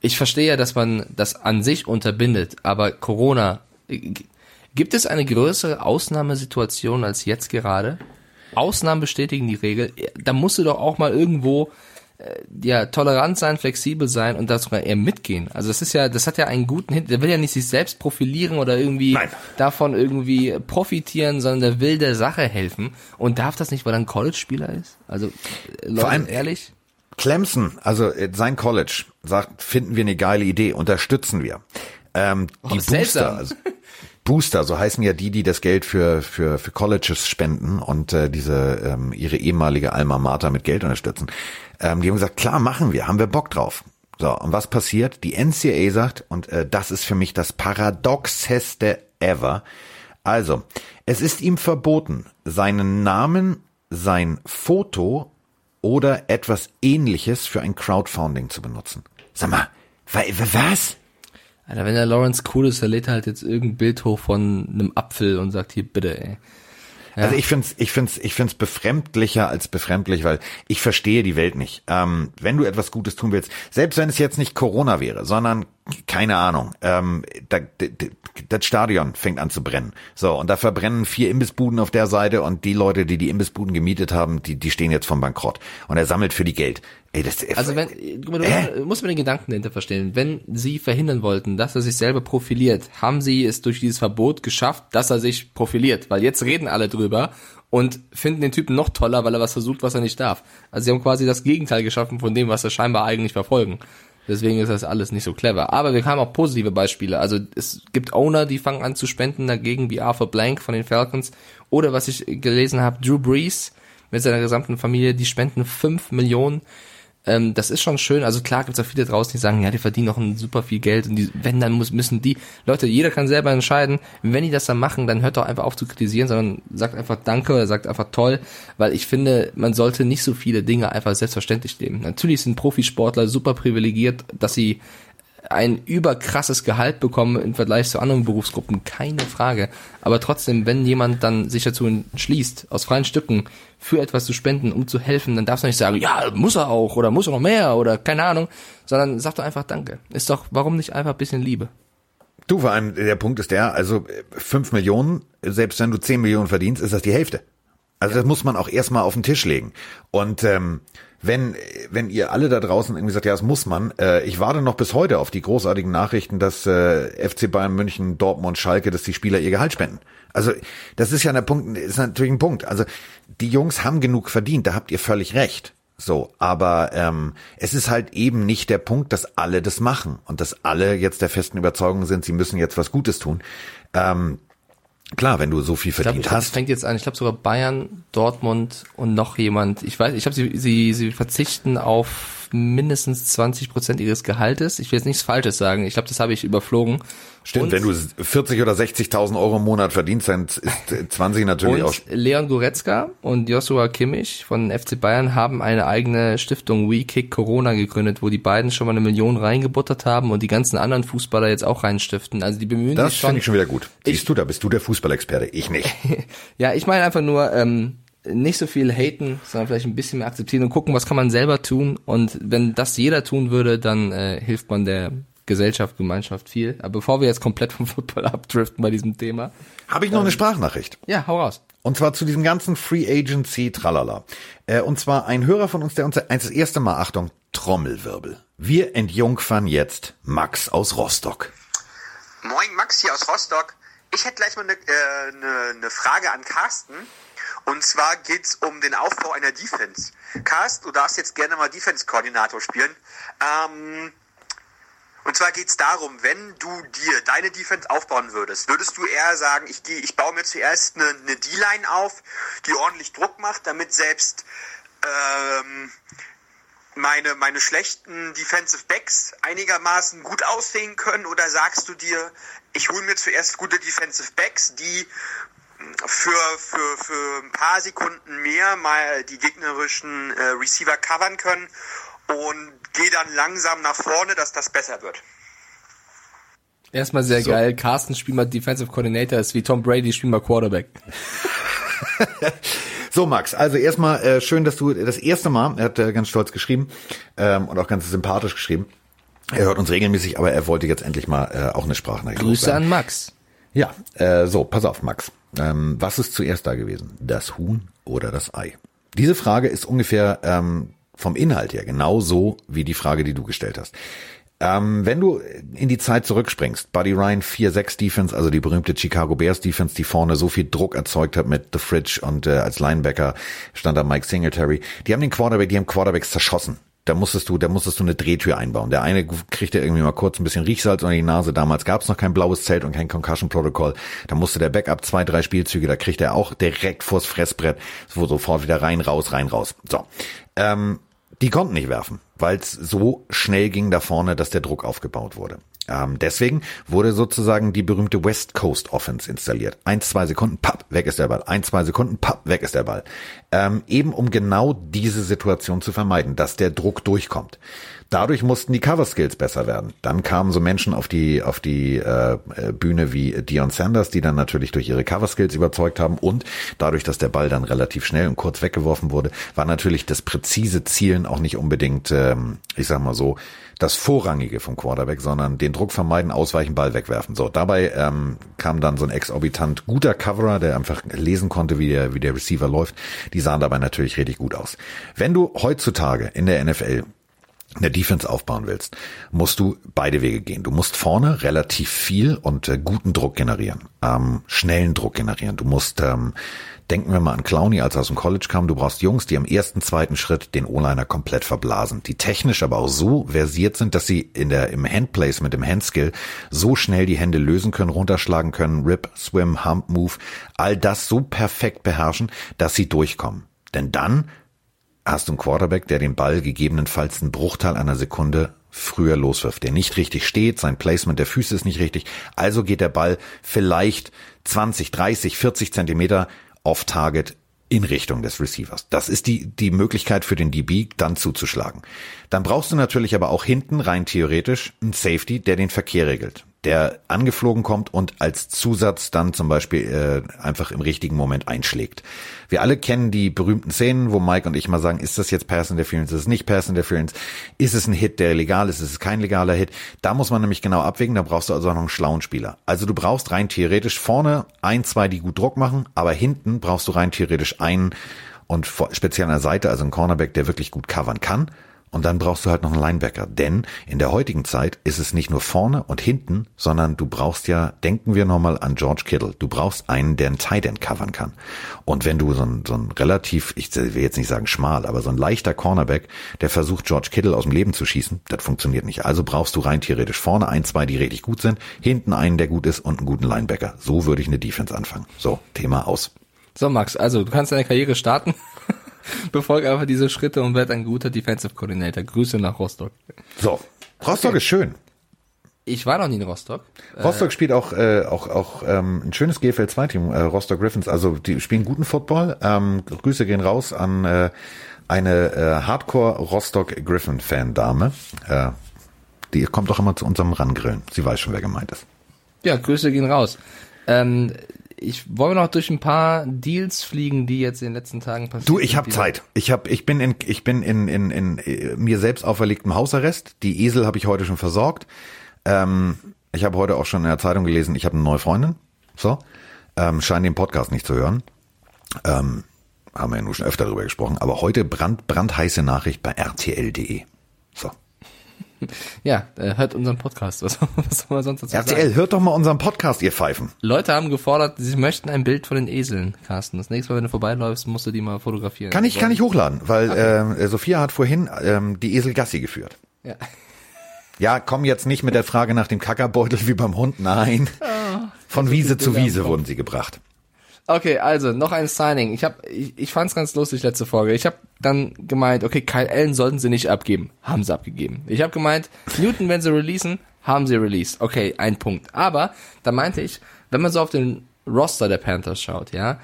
ich verstehe ja, dass man das an sich unterbindet, aber Corona, äh, gibt es eine größere Ausnahmesituation als jetzt gerade? Ausnahmen bestätigen die Regel. Da musst du doch auch mal irgendwo äh, ja tolerant sein, flexibel sein und da sogar eher mitgehen. Also das ist ja, das hat ja einen guten Hin. Der will ja nicht sich selbst profilieren oder irgendwie Nein. davon irgendwie profitieren, sondern der will der Sache helfen und darf das nicht, weil er ein College-Spieler ist. Also äh, Leute, allem- ehrlich. Clemson, also äh, sein College, sagt, finden wir eine geile Idee, unterstützen wir. Ähm, die Booster, seltsam. also, Booster, so heißen ja die, die das Geld für für für Colleges spenden und äh, diese ähm, ihre ehemalige Alma Mater mit Geld unterstützen. Ähm, die haben gesagt, klar machen wir, haben wir Bock drauf. So und was passiert? Die NCAA sagt und äh, das ist für mich das paradoxeste ever. Also es ist ihm verboten, seinen Namen, sein Foto oder etwas ähnliches für ein Crowdfunding zu benutzen. Sag mal, wa- wa- was? Alter, wenn der Lawrence cool ist, er lädt halt jetzt irgendein Bild hoch von einem Apfel und sagt hier bitte, ey. Also ich find's, ich find's, ich find's befremdlicher als befremdlich, weil ich verstehe die Welt nicht. Ähm, wenn du etwas Gutes tun willst, selbst wenn es jetzt nicht Corona wäre, sondern keine Ahnung, ähm, da, d- d- das Stadion fängt an zu brennen. So und da verbrennen vier Imbissbuden auf der Seite und die Leute, die die Imbissbuden gemietet haben, die, die stehen jetzt vom Bankrott und er sammelt für die Geld. Ey, das, Also wenn, du Äh? musst mir den Gedanken dahinter verstehen. Wenn sie verhindern wollten, dass er sich selber profiliert, haben sie es durch dieses Verbot geschafft, dass er sich profiliert. Weil jetzt reden alle drüber und finden den Typen noch toller, weil er was versucht, was er nicht darf. Also sie haben quasi das Gegenteil geschaffen von dem, was sie scheinbar eigentlich verfolgen. Deswegen ist das alles nicht so clever. Aber wir haben auch positive Beispiele. Also es gibt Owner, die fangen an zu spenden dagegen, wie Arthur Blank von den Falcons. Oder was ich gelesen habe, Drew Brees mit seiner gesamten Familie, die spenden 5 Millionen ähm, das ist schon schön. Also klar gibt's auch viele draußen, die sagen, ja, die verdienen noch ein super viel Geld und die, wenn, dann muss, müssen die, Leute, jeder kann selber entscheiden, wenn die das dann machen, dann hört doch einfach auf zu kritisieren, sondern sagt einfach Danke oder sagt einfach toll, weil ich finde, man sollte nicht so viele Dinge einfach selbstverständlich nehmen. Natürlich sind Profisportler super privilegiert, dass sie ein überkrasses Gehalt bekommen im Vergleich zu anderen Berufsgruppen, keine Frage. Aber trotzdem, wenn jemand dann sich dazu entschließt, aus freien Stücken für etwas zu spenden, um zu helfen, dann darfst du nicht sagen, ja, muss er auch oder muss er noch mehr oder keine Ahnung, sondern sag doch einfach Danke. Ist doch, warum nicht einfach ein bisschen Liebe? Du, vor allem, der Punkt ist der, also fünf Millionen, selbst wenn du zehn Millionen verdienst, ist das die Hälfte. Also das muss man auch erstmal auf den Tisch legen. Und ähm, wenn, wenn ihr alle da draußen irgendwie sagt, ja, das muss man, äh, ich warte noch bis heute auf die großartigen Nachrichten, dass äh, FC Bayern München, Dortmund, Schalke, dass die Spieler ihr Gehalt spenden. Also das ist ja der Punkt, ist natürlich ein Punkt. Also die Jungs haben genug verdient, da habt ihr völlig recht. So, aber ähm, es ist halt eben nicht der Punkt, dass alle das machen und dass alle jetzt der festen Überzeugung sind, sie müssen jetzt was Gutes tun. Ähm, klar, wenn du so viel Ich verdient ich glaub, es hast. fängt jetzt an. Ich glaube sogar Bayern, Dortmund und noch jemand. Ich weiß, ich glaube, sie, sie, sie verzichten auf mindestens 20 Prozent ihres Gehaltes. Ich will jetzt nichts Falsches sagen. Ich glaube, das habe ich überflogen. Stimmt, Und- wenn du 40 oder 60.000 Euro im Monat verdienst, dann ist 20 natürlich auch. Leon Goretzka und Joshua Kimmich von FC Bayern haben eine eigene Stiftung We Kick Corona gegründet, wo die beiden schon mal eine Million reingebuttert haben und die ganzen anderen Fußballer jetzt auch reinstiften. Also die bemühen Das sich schon. finde ich schon wieder gut. Siehst du, da bist du der Fußballexperte, ich nicht. Ja, ich meine einfach nur, ähm, nicht so viel haten, sondern vielleicht ein bisschen mehr akzeptieren und gucken, was kann man selber tun. Und wenn das jeder tun würde, dann äh, hilft man der Gesellschaft, Gemeinschaft viel. Aber bevor wir jetzt komplett vom Football abdriften bei diesem Thema. Habe ich noch eine Sprachnachricht. Ja, hau raus. Und zwar zu diesem ganzen Free Agency Tralala. Äh, und zwar ein Hörer von uns, der uns das erste Mal, Achtung, Trommelwirbel. Wir entjungfern jetzt Max aus Rostock. Moin, Max hier aus Rostock. Ich hätte gleich mal eine, äh, eine, eine Frage an Carsten. Und zwar geht's um den Aufbau einer Defense. Carsten, du darfst jetzt gerne mal Defense-Koordinator spielen. Ähm, und zwar geht's darum, wenn du dir deine Defense aufbauen würdest, würdest du eher sagen, ich, geh, ich baue mir zuerst eine, eine D-Line auf, die ordentlich Druck macht, damit selbst ähm, meine, meine schlechten Defensive Backs einigermaßen gut aussehen können? Oder sagst du dir, ich hole mir zuerst gute Defensive Backs, die für, für, für ein paar Sekunden mehr mal die gegnerischen äh, Receiver covern können und gehe dann langsam nach vorne, dass das besser wird. Erstmal sehr so. geil. Carsten spielt mal Defensive Coordinator, ist wie Tom Brady spielt mal Quarterback. so, Max, also erstmal äh, schön, dass du das erste Mal, er hat äh, ganz stolz geschrieben ähm, und auch ganz sympathisch geschrieben. Er hört uns regelmäßig, aber er wollte jetzt endlich mal äh, auch eine Sprachnachricht. Grüße an Max. Ja, äh, so, pass auf, Max. Ähm, was ist zuerst da gewesen? Das Huhn oder das Ei? Diese Frage ist ungefähr ähm, vom Inhalt her genauso wie die Frage, die du gestellt hast. Ähm, wenn du in die Zeit zurückspringst, Buddy Ryan 4-6 Defense, also die berühmte Chicago Bears Defense, die vorne so viel Druck erzeugt hat mit The Fridge und äh, als Linebacker stand da Mike Singletary. Die haben den Quarterback, die haben Quarterbacks zerschossen. Da musstest du, da musstest du eine Drehtür einbauen. Der eine kriegte irgendwie mal kurz ein bisschen Riechsalz unter die Nase. Damals gab es noch kein blaues Zelt und kein Concussion Protocol. Da musste der Backup zwei, drei Spielzüge, da kriegt er auch direkt vors Fressbrett, wo sofort wieder rein, raus, rein, raus. So. Ähm, die konnten nicht werfen, weil es so schnell ging da vorne, dass der Druck aufgebaut wurde. Ähm, deswegen wurde sozusagen die berühmte West Coast Offense installiert. Eins, zwei Sekunden, papp, weg ist der Ball. Eins, zwei Sekunden, papp, weg ist der Ball. Ähm, eben um genau diese Situation zu vermeiden, dass der Druck durchkommt. Dadurch mussten die Cover Skills besser werden. Dann kamen so Menschen auf die auf die äh, Bühne wie Dion Sanders, die dann natürlich durch ihre Cover Skills überzeugt haben und dadurch, dass der Ball dann relativ schnell und kurz weggeworfen wurde, war natürlich das präzise Zielen auch nicht unbedingt, ähm, ich sag mal so, das Vorrangige vom Quarterback, sondern den Druck vermeiden, ausweichen, Ball wegwerfen. So, dabei ähm, kam dann so ein exorbitant guter Coverer, der einfach lesen konnte, wie der, wie der Receiver läuft. Die sahen dabei natürlich richtig gut aus. Wenn du heutzutage in der NFL eine Defense aufbauen willst, musst du beide Wege gehen. Du musst vorne relativ viel und äh, guten Druck generieren, ähm, schnellen Druck generieren. Du musst, ähm, denken wir mal an Clowney, als er aus dem College kam, du brauchst Jungs, die am ersten, zweiten Schritt den O-Liner komplett verblasen, die technisch aber auch so versiert sind, dass sie in der, im Handplacement, im Handskill so schnell die Hände lösen können, runterschlagen können, Rip, Swim, Hump, Move, all das so perfekt beherrschen, dass sie durchkommen. Denn dann hast du einen Quarterback, der den Ball gegebenenfalls einen Bruchteil einer Sekunde früher loswirft, der nicht richtig steht, sein Placement der Füße ist nicht richtig, also geht der Ball vielleicht 20, 30, 40 Zentimeter off Target in Richtung des Receivers. Das ist die, die Möglichkeit für den DB, dann zuzuschlagen. Dann brauchst du natürlich aber auch hinten rein theoretisch einen Safety, der den Verkehr regelt der angeflogen kommt und als Zusatz dann zum Beispiel äh, einfach im richtigen Moment einschlägt. Wir alle kennen die berühmten Szenen, wo Mike und ich mal sagen, ist das jetzt Pass Interference, ist es nicht Pass Interference, ist es ein Hit, der legal ist, ist es kein legaler Hit. Da muss man nämlich genau abwägen, da brauchst du also noch einen schlauen Spieler. Also du brauchst rein theoretisch vorne ein, zwei, die gut Druck machen, aber hinten brauchst du rein theoretisch einen und speziell an der Seite, also einen Cornerback, der wirklich gut covern kann und dann brauchst du halt noch einen Linebacker. Denn in der heutigen Zeit ist es nicht nur vorne und hinten, sondern du brauchst ja, denken wir nochmal an George Kittle. Du brauchst einen, der einen Tight End covern kann. Und wenn du so ein, so ein relativ, ich will jetzt nicht sagen schmal, aber so ein leichter Cornerback, der versucht George Kittle aus dem Leben zu schießen, das funktioniert nicht. Also brauchst du rein theoretisch vorne ein, zwei, die richtig gut sind, hinten einen, der gut ist und einen guten Linebacker. So würde ich eine Defense anfangen. So, Thema aus. So, Max, also du kannst deine Karriere starten. Befolge einfach diese Schritte und werd ein guter Defensive Coordinator. Grüße nach Rostock. So, Rostock okay. ist schön. Ich war noch nie in Rostock. Rostock äh, spielt auch äh, auch auch ähm, ein schönes GFL 2 Team, äh, Rostock Griffins. Also die spielen guten Football. Ähm, Grüße gehen raus an äh, eine äh, Hardcore Rostock Griffin Fan Dame. Äh, die kommt auch immer zu unserem Rangrillen. Sie weiß schon, wer gemeint ist. Ja, Grüße gehen raus. Ähm, ich wollte noch durch ein paar Deals fliegen, die jetzt in den letzten Tagen passiert Du, ich habe Zeit. Ich hab, ich bin in, ich bin in, in, in, äh, mir selbst auferlegtem Hausarrest. Die Esel habe ich heute schon versorgt. Ähm, ich habe heute auch schon in der Zeitung gelesen, ich habe eine neue Freundin. So, ähm, scheint den Podcast nicht zu hören. Ähm, haben wir ja nur schon öfter darüber gesprochen. Aber heute brand, brandheiße Nachricht bei rtl.de. Ja, äh, hört unseren Podcast. Was, was soll man sonst dazu sagen? RTL, hört doch mal unseren Podcast, ihr Pfeifen. Leute haben gefordert, sie möchten ein Bild von den Eseln, Carsten. Das nächste Mal, wenn du vorbeiläufst, musst du die mal fotografieren. Kann ich, kann ich hochladen, weil äh, Sophia hat vorhin ähm, die Esel Gassi geführt. Ja. Ja, komm jetzt nicht mit der Frage nach dem Kackerbeutel wie beim Hund, nein. Von Wiese zu Wiese wurden sie gebracht. Okay, also noch ein Signing. Ich hab, ich, ich fand's ganz lustig letzte Folge. Ich habe dann gemeint, okay, Kyle Allen sollten sie nicht abgeben. Haben sie abgegeben. Ich habe gemeint, Newton, wenn sie releasen, haben sie released. Okay, ein Punkt. Aber da meinte ich, wenn man so auf den Roster der Panthers schaut, ja,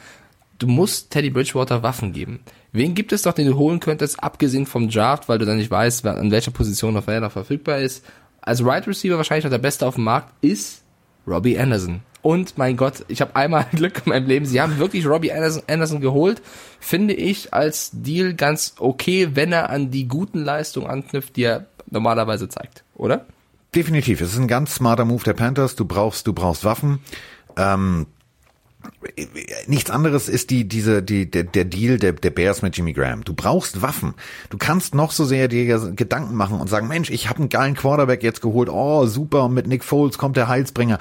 du musst Teddy Bridgewater Waffen geben. Wen gibt es doch, den du holen könntest, abgesehen vom Draft, weil du dann nicht weißt, an welcher Position noch wer noch verfügbar ist. Als Right Receiver wahrscheinlich noch der Beste auf dem Markt ist Robbie Anderson. Und mein Gott, ich habe einmal Glück in meinem Leben. Sie haben wirklich Robbie Anderson, Anderson geholt. Finde ich als Deal ganz okay, wenn er an die guten Leistungen anknüpft, die er normalerweise zeigt, oder? Definitiv, es ist ein ganz smarter Move der Panthers. Du brauchst, du brauchst Waffen. Ähm, nichts anderes ist die, diese, die, der, der Deal der, der Bears mit Jimmy Graham. Du brauchst Waffen. Du kannst noch so sehr dir Gedanken machen und sagen, Mensch, ich habe einen geilen Quarterback jetzt geholt. Oh, super, mit Nick Foles kommt der Heilsbringer.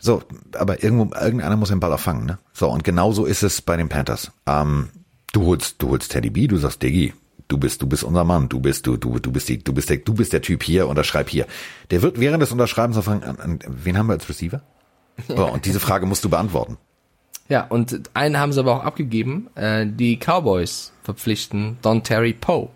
So, aber irgendwo, irgendeiner muss den Ball auch fangen, ne? So, und genauso ist es bei den Panthers. Ähm, du holst, du holst Teddy B, du sagst, Diggi, du bist, du bist unser Mann, du bist, du, du, du bist die, du bist der, du bist der Typ hier, unterschreib hier. Der wird während des Unterschreibens fragen, an, an, wen haben wir als Receiver? So, und diese Frage musst du beantworten. Ja, und einen haben sie aber auch abgegeben. Äh, die Cowboys verpflichten Don Terry Poe.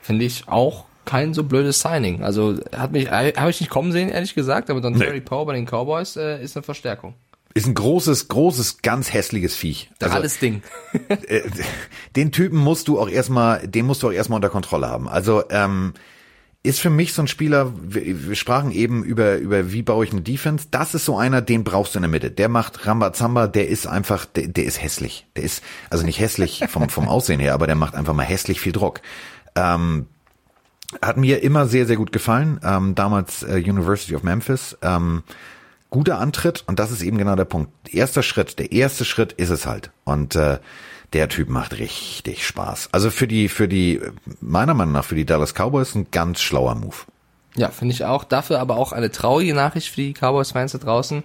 Finde ich auch kein so blödes Signing. Also hat mich, äh, habe ich nicht kommen sehen, ehrlich gesagt, aber Don Nee. Terry Poe bei den Cowboys äh, ist eine Verstärkung. Ist ein großes, großes, ganz hässliches Viech. Also, Alles Ding. äh, den Typen musst du auch erstmal, den musst du auch erstmal unter Kontrolle haben. Also ähm, ist für mich so ein Spieler, wir, wir sprachen eben über, über wie baue ich eine Defense, das ist so einer, den brauchst du in der Mitte. Der macht Rambazamba, der ist einfach, der, der ist hässlich. Der ist, also nicht hässlich vom, vom Aussehen her, aber der macht einfach mal hässlich viel Druck. Ähm, hat mir immer sehr, sehr gut gefallen. Ähm, damals äh, University of Memphis. Ähm, guter Antritt und das ist eben genau der Punkt. Erster Schritt, der erste Schritt ist es halt. Und äh, der Typ macht richtig Spaß. Also für die, für die, meiner Meinung nach, für die Dallas Cowboys ein ganz schlauer Move. Ja, finde ich auch. Dafür aber auch eine traurige Nachricht für die Cowboys-Fans da draußen.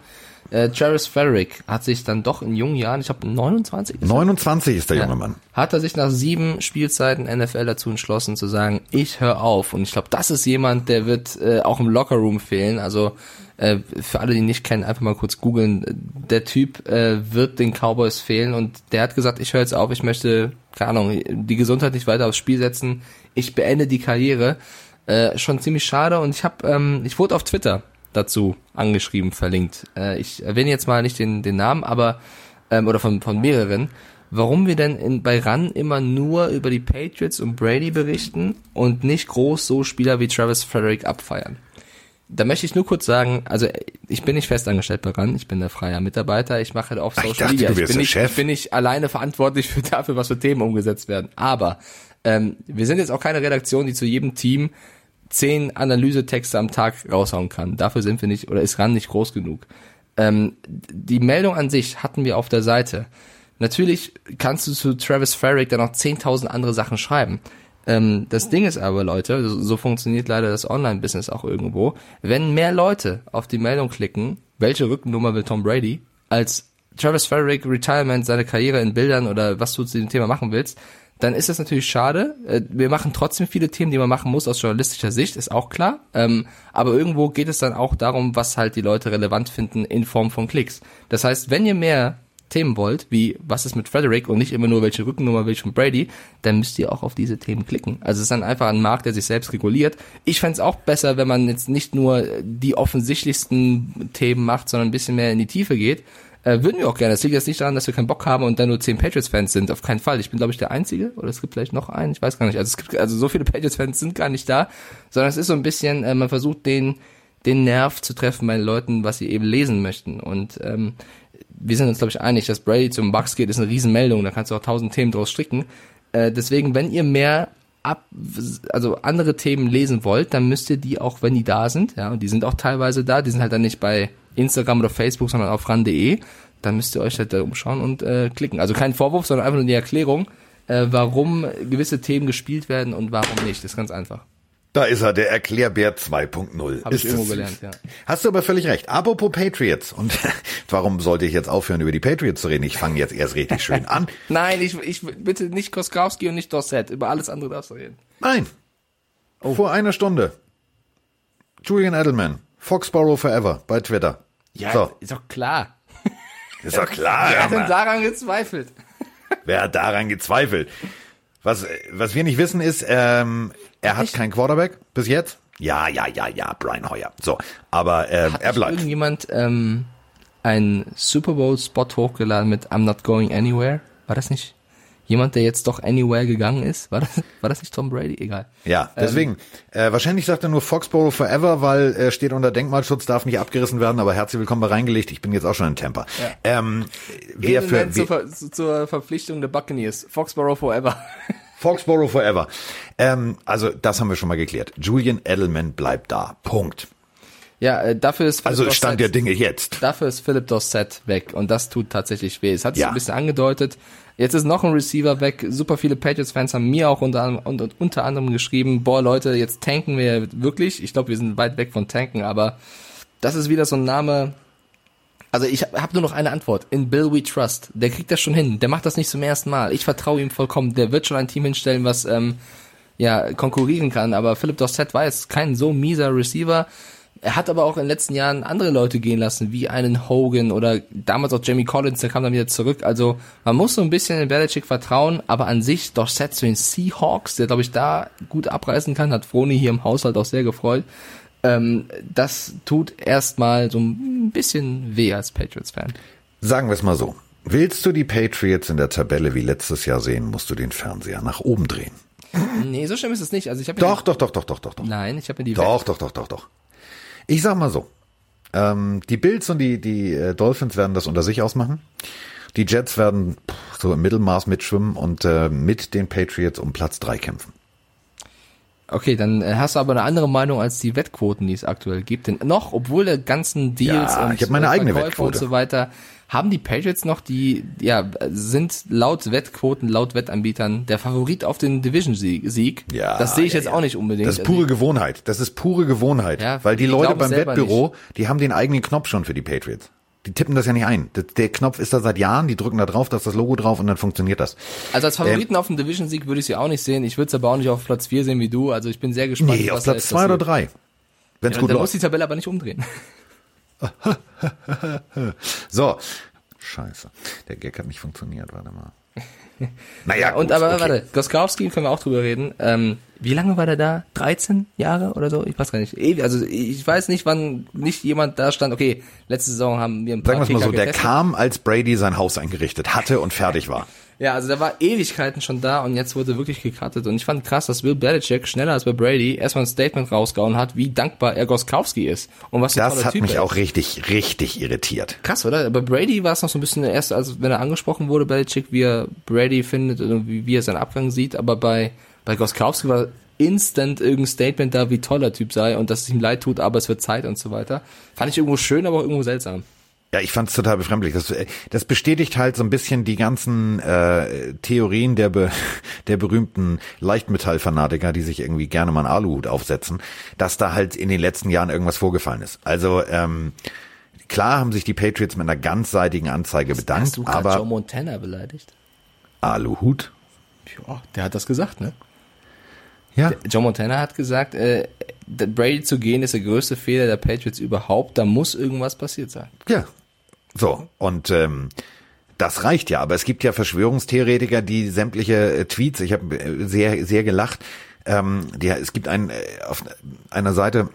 Äh, Travis Frederick hat sich dann doch in jungen Jahren, ich glaube 29 ist er? 29 ist der junge Ja. Mann. Hat er sich nach sieben Spielzeiten NFL dazu entschlossen zu sagen, ich höre auf. Und ich glaube, das ist jemand, der wird äh, auch im Lockerroom fehlen. Also äh, für alle, die nicht kennen, einfach mal kurz googeln. Der Typ äh, wird den Cowboys fehlen und der hat gesagt, ich höre jetzt auf, ich möchte, keine Ahnung, die Gesundheit nicht weiter aufs Spiel setzen. Ich beende die Karriere. Äh, schon ziemlich schade. Und ich habe, ähm, ich wurde auf Twitter dazu angeschrieben, verlinkt. Äh, ich erwähne jetzt mal nicht den, den Namen, aber ähm, oder von, von mehreren, warum wir denn in, bei RAN immer nur über die Patriots und Brady berichten und nicht groß so Spieler wie Travis Frederick abfeiern. Da möchte ich nur kurz sagen, also ich bin nicht festangestellt bei RAN, ich bin der freier Mitarbeiter, ich mache auf Ach, ich Social dachte, Media. du Ich bin, der nicht, Chef. ich bin nicht alleine verantwortlich für dafür, was für Themen umgesetzt werden. Aber ähm, wir sind jetzt auch keine Redaktion, die zu jedem Team zehn Analysetexte am Tag raushauen kann. Dafür sind wir nicht, oder ist RAN nicht groß genug. Ähm, die Meldung an sich hatten wir auf der Seite. Natürlich kannst du zu Travis Farrick dann noch 10.000 andere Sachen schreiben. Ähm, das Ding ist aber, Leute, so, so funktioniert leider das Online-Business auch irgendwo. Wenn mehr Leute auf die Meldung klicken, welche Rückennummer will Tom Brady, als Travis Farrick Retirement, seine Karriere in Bildern oder was du zu dem Thema machen willst, dann ist das natürlich schade. Äh, Wir machen trotzdem viele Themen, die man machen muss aus journalistischer Sicht, ist auch klar. Ähm, aber irgendwo geht es dann auch darum, was halt die Leute relevant finden in Form von Klicks. Das heißt, wenn ihr mehr Themen wollt, wie was ist mit Frederick und nicht immer nur welche Rückennummer will ich von Brady, dann müsst ihr auch auf diese Themen klicken. Also es ist dann einfach ein Markt, der sich selbst reguliert. Ich fände es auch besser, wenn man jetzt nicht nur die offensichtlichsten Themen macht, sondern ein bisschen mehr in die Tiefe geht. Äh, würden wir auch gerne. Das liegt jetzt nicht daran, dass wir keinen Bock haben und dann nur zehn Patriots-Fans sind. Auf keinen Fall. Ich bin, glaube ich, der Einzige. Oder es gibt vielleicht noch einen. Ich weiß gar nicht. Also es gibt, also so viele Patriots-Fans sind gar nicht da. Sondern es ist so ein bisschen, äh, man versucht den, den Nerv zu treffen bei den Leuten, was sie eben lesen möchten. Und ähm, wir sind uns, glaube ich, einig, dass Brady zum Bucks geht, ist eine Riesenmeldung, da kannst du auch tausend Themen draus stricken. Äh, deswegen, wenn ihr mehr ab, also andere Themen lesen wollt, dann müsst ihr die auch, wenn die da sind, ja, und die sind auch teilweise da, die sind halt dann nicht bei Instagram oder Facebook, sondern auf ran.de, dann müsst ihr euch halt da umschauen und äh, klicken. Also kein Vorwurf, sondern einfach nur die Erklärung, äh, warum gewisse Themen gespielt werden und warum nicht. Das ist ganz einfach. Da ist er, der Erklärbär 2.0. Habe ich irgendwo gelernt, ja. Hast du aber völlig recht. Apropos Patriots. Und warum sollte ich jetzt aufhören, über die Patriots zu reden? Ich fange jetzt erst richtig schön an. Nein, ich, ich bitte nicht Koskowski und nicht Dorset. Über alles andere darfst du reden. Nein. Oh. Vor einer Stunde. Julian Edelman. Foxborough Forever bei Twitter. so, ist doch klar. ist doch klar. Wer ja, hat denn daran gezweifelt? Wer hat daran gezweifelt? Was, was wir nicht wissen ist, ähm, er hat keinen Quarterback bis jetzt. Ja, ja, ja, ja, Brian Hoyer. So, aber ähm, Hat er bleibt. irgendjemand ähm, einen Super Bowl Spot hochgeladen mit I'm not going anywhere? War das nicht jemand, der jetzt doch anywhere gegangen ist? War das, war das nicht Tom Brady? Egal. Ja, deswegen. äh, wahrscheinlich sagt er nur Foxborough Forever, weil er steht unter Denkmalschutz, darf nicht abgerissen werden, aber herzlich willkommen bei reingelegt. Ich bin jetzt auch schon in Tampa. Ähm, wer für, zur, Ver zu- zur Verpflichtung der Buccaneers. Foxborough forever. Foxborough Forever. Ähm, also, das haben wir schon mal geklärt. Julian Edelman bleibt da. Punkt. Ja, äh, dafür ist Philip Also Dorsett- Stand der Dinge jetzt. Dafür ist Philip Dorsett weg und das tut tatsächlich weh. Es hat sich Ja. ein bisschen angedeutet. Jetzt ist noch ein Receiver weg. Super viele Patriots-Fans haben mir auch unter, anderem- und, und unter anderem geschrieben, boah Leute, jetzt tanken wir wirklich. Ich glaube, wir sind weit weg von tanken, aber das ist wieder so ein Name. Also ich habe hab nur noch eine Antwort. In Bill We Trust. Der kriegt das schon hin. Der macht das nicht zum ersten Mal. Ich vertraue ihm vollkommen. Der wird schon ein Team hinstellen, was ähm, ja konkurrieren kann. Aber Philip Dorsett war jetzt kein so mieser Receiver. Er hat aber auch in den letzten Jahren andere Leute gehen lassen, wie einen Hogan oder damals auch Jamie Collins, der kam dann wieder zurück. Also man muss so ein bisschen in Belichick vertrauen, aber an sich Dorsett zu den Seahawks, der glaube ich da gut abreißen kann, hat Froni hier im Haushalt auch sehr gefreut. Ähm, das tut erstmal so ein bisschen weh als Patriots-Fan. Sagen wir es mal so. Willst du die Patriots in der Tabelle wie letztes Jahr sehen, musst du den Fernseher nach oben drehen. Nee, so schlimm ist es nicht. Also ich habe Doch, doch, doch, doch, doch, doch, doch. Nein, ich habe mir die Doch, doch, doch, doch, doch. Ich sag mal so. Ähm, die Bills und die, die äh, Dolphins werden das unter sich ausmachen. Die Jets werden pff, so im Mittelmaß mitschwimmen und äh, mit den Patriots um Platz drei kämpfen. Okay, dann äh, hast du aber eine andere Meinung als die Wettquoten, die es aktuell gibt. Denn noch, obwohl der ganzen Deals Ja, und ich meine äh, eigene Verkäufe Wettquote. und so weiter, haben die Patriots noch die, ja, sind laut Wettquoten, laut Wettanbietern der Favorit auf den Division-Sieg. Sieg. Ja, das sehe ich ja, jetzt ja. auch nicht unbedingt. Das ist pure Gewohnheit. Das ist pure Gewohnheit. Ja, weil die die Leute beim Wettbüro, die haben den eigenen Knopf schon für die Patriots. Die tippen das ja nicht ein. Der Knopf ist da seit Jahren, die drücken da drauf, da ist das Logo drauf und dann funktioniert das. Also als Favoriten auf den Division-Sieg würde ich sie auch nicht sehen. Ich würde es aber auch nicht auf Platz 4 sehen wie du. Also ich bin sehr gespannt. Nee, auf Platz jetzt zwei oder passiert. drei. Wenn's Ja, gut dann muss läuft. die Tabelle aber nicht umdrehen. So. Scheiße. Der Gag hat nicht funktioniert, warte mal. Naja, gut, Und aber okay. warte, Goskowski können wir auch drüber reden. Ähm, wie lange war der da? 13 Jahre oder so? Ich weiß gar nicht. Ewig, Also ich weiß nicht, wann nicht jemand da stand. Okay, letzte Saison haben wir ein paar Sagen wir mal so, der getestet. kam, als Brady sein Haus eingerichtet hatte und fertig war. Ja, also der war Ewigkeiten schon da und jetzt wurde wirklich gecuttet. Und ich fand krass, dass Bill Belichick schneller als bei Brady erstmal ein Statement rausgehauen hat, wie dankbar er Goskowski ist. Und was Das hat Typ mich er auch ist. richtig, richtig irritiert. Krass, oder? Bei Brady war es noch so ein bisschen erst, als wenn er angesprochen wurde, Belichick, wie er Brady findet und wie, wie er seinen Abgang sieht. Aber bei, bei Goskowski war instant irgendein Statement da, wie toll der Typ sei und dass es ihm leid tut, aber es wird Zeit und so weiter. Fand ich irgendwo schön, aber auch irgendwo seltsam. Ja, ich fand es total befremdlich. Das, äh, das bestätigt halt so ein bisschen die ganzen äh, Theorien der, be, der berühmten Leichtmetallfanatiker, die sich irgendwie gerne mal einen Aluhut aufsetzen, dass da halt in den letzten Jahren irgendwas vorgefallen ist. Also ähm, klar haben sich die Patriots mit einer ganzseitigen Anzeige bedankt, Hast du gerade Joe aber Montana beleidigt? Aluhut? Ja, der hat das gesagt, ne? Ja. Joe Montana hat gesagt, äh, Brady zu gehen ist der größte Fehler der Patriots überhaupt. Da muss irgendwas passiert sein. Ja. So, und ähm, das reicht ja, aber es gibt ja Verschwörungstheoretiker, die sämtliche äh, Tweets, ich habe äh, sehr, sehr gelacht, ähm, die, es gibt einen, äh, auf einer Seite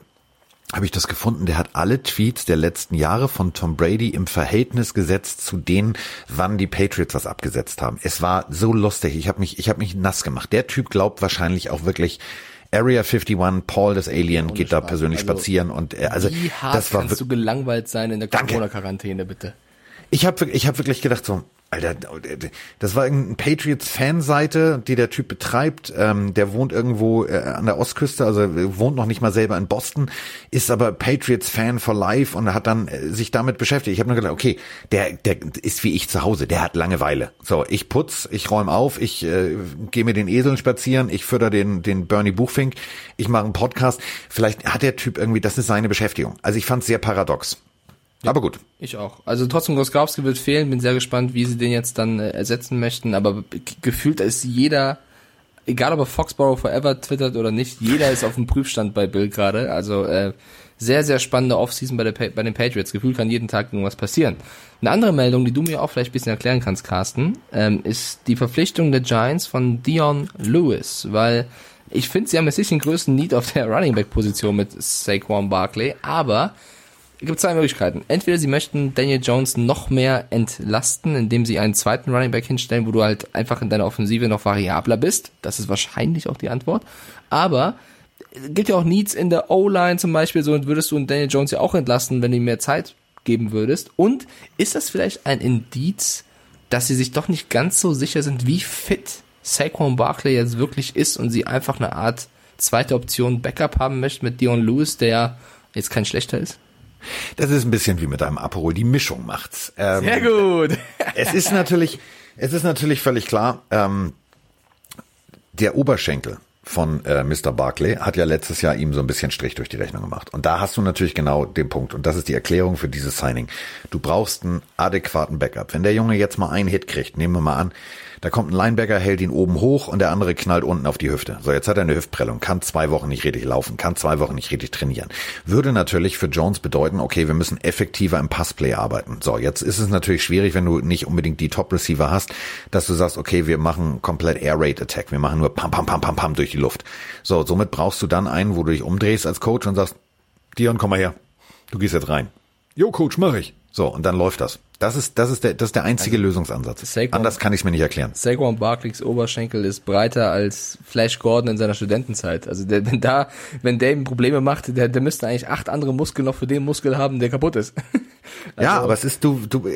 habe ich das gefunden, der hat alle Tweets der letzten Jahre von Tom Brady im Verhältnis gesetzt zu denen, wann die Patriots was abgesetzt haben. Es war so lustig, ich habe mich, ich habe mich nass gemacht. Der Typ glaubt wahrscheinlich auch wirklich, Area 51, Paul das Alien geht da Spaß. persönlich Also, spazieren und äh, also Wie hart das war kannst du gelangweilt sein in der Danke. Corona-Quarantäne, bitte? Ich habe ich hab wirklich gedacht so, Alter, das war irgendeine Patriots-Fanseite, die der Typ betreibt. Ähm, der wohnt irgendwo äh, an der Ostküste, also wohnt noch nicht mal selber in Boston, ist aber Patriots-Fan for life und hat dann äh, sich damit beschäftigt. Ich habe nur gedacht, okay, der, der ist wie ich zu Hause, der hat Langeweile. So, ich putz, ich räume auf, ich äh, gehe mit den Eseln spazieren, ich fütter den, den Bernie Buchfink, ich mache einen Podcast. Vielleicht hat der Typ irgendwie, das ist seine Beschäftigung. Also ich fand es sehr paradox. Aber gut. Ich auch. Also trotzdem Groskowski wird fehlen. Bin sehr gespannt, wie sie den jetzt dann äh, ersetzen möchten. Aber gefühlt ist jeder, egal ob er Foxborough Forever twittert oder nicht, jeder ist auf dem Prüfstand bei Bill gerade. Also äh, sehr, sehr spannende Offseason bei, der, bei den Patriots. Gefühlt kann jeden Tag irgendwas passieren. Eine andere Meldung, die du mir auch vielleicht ein bisschen erklären kannst, Carsten, ähm, ist die Verpflichtung der Giants von Dion Lewis. Weil ich finde, sie haben jetzt nicht den größten Need auf der Running Back Position mit Saquon Barkley, aber gibt zwei Möglichkeiten. Entweder sie möchten Daniel Jones noch mehr entlasten, indem sie einen zweiten Running Back hinstellen, wo du halt einfach in deiner Offensive noch variabler bist. Das ist wahrscheinlich auch die Antwort. Aber es gibt ja auch Needs in der O-Line zum Beispiel, so würdest du Daniel Jones ja auch entlasten, wenn du ihm mehr Zeit geben würdest. Und ist das vielleicht ein Indiz, dass sie sich doch nicht ganz so sicher sind, wie fit Saquon Barkley jetzt wirklich ist und sie einfach eine Art zweite Option Backup haben möchten mit Dion Lewis, der jetzt kein schlechter ist? Das ist ein bisschen wie mit einem Aperol. Die Mischung macht's. Ähm, Sehr gut. es ist natürlich, es ist natürlich völlig klar, ähm, der Oberschenkel von äh, Mr. Barclay hat ja letztes Jahr ihm so ein bisschen Strich durch die Rechnung gemacht. Und da hast du natürlich genau den Punkt. Und das ist die Erklärung für dieses Signing. Du brauchst einen adäquaten Backup. Wenn der Junge jetzt mal einen Hit kriegt, nehmen wir mal an, da kommt ein Linebacker, hält ihn oben hoch und der andere knallt unten auf die Hüfte. So, jetzt hat er eine Hüftprellung, kann zwei Wochen nicht richtig laufen, kann zwei Wochen nicht richtig trainieren. Würde natürlich für Jones bedeuten, okay, wir müssen effektiver im Passplay arbeiten. So, jetzt ist es natürlich schwierig, wenn du nicht unbedingt die Top-Receiver hast, dass du sagst, okay, wir machen komplett Air Raid Attack, wir machen nur pam, pam, pam, pam, pam durch die Luft. So, somit brauchst du dann einen, wo du dich umdrehst als Coach und sagst, Dion, komm mal her. Du gehst jetzt rein. Jo, Coach, mach ich. So, und dann läuft das. Das ist, das ist der, das ist der einzige also, Lösungsansatz. Saquon, Anders kann ich es mir nicht erklären. Saquon Barkleys Oberschenkel ist breiter als Flash Gordon in seiner Studentenzeit. Also der, wenn da, wenn der ihm Probleme macht, der, der müsste eigentlich acht andere Muskeln noch für den Muskel haben, der kaputt ist. also, ja, aber es ist du, du,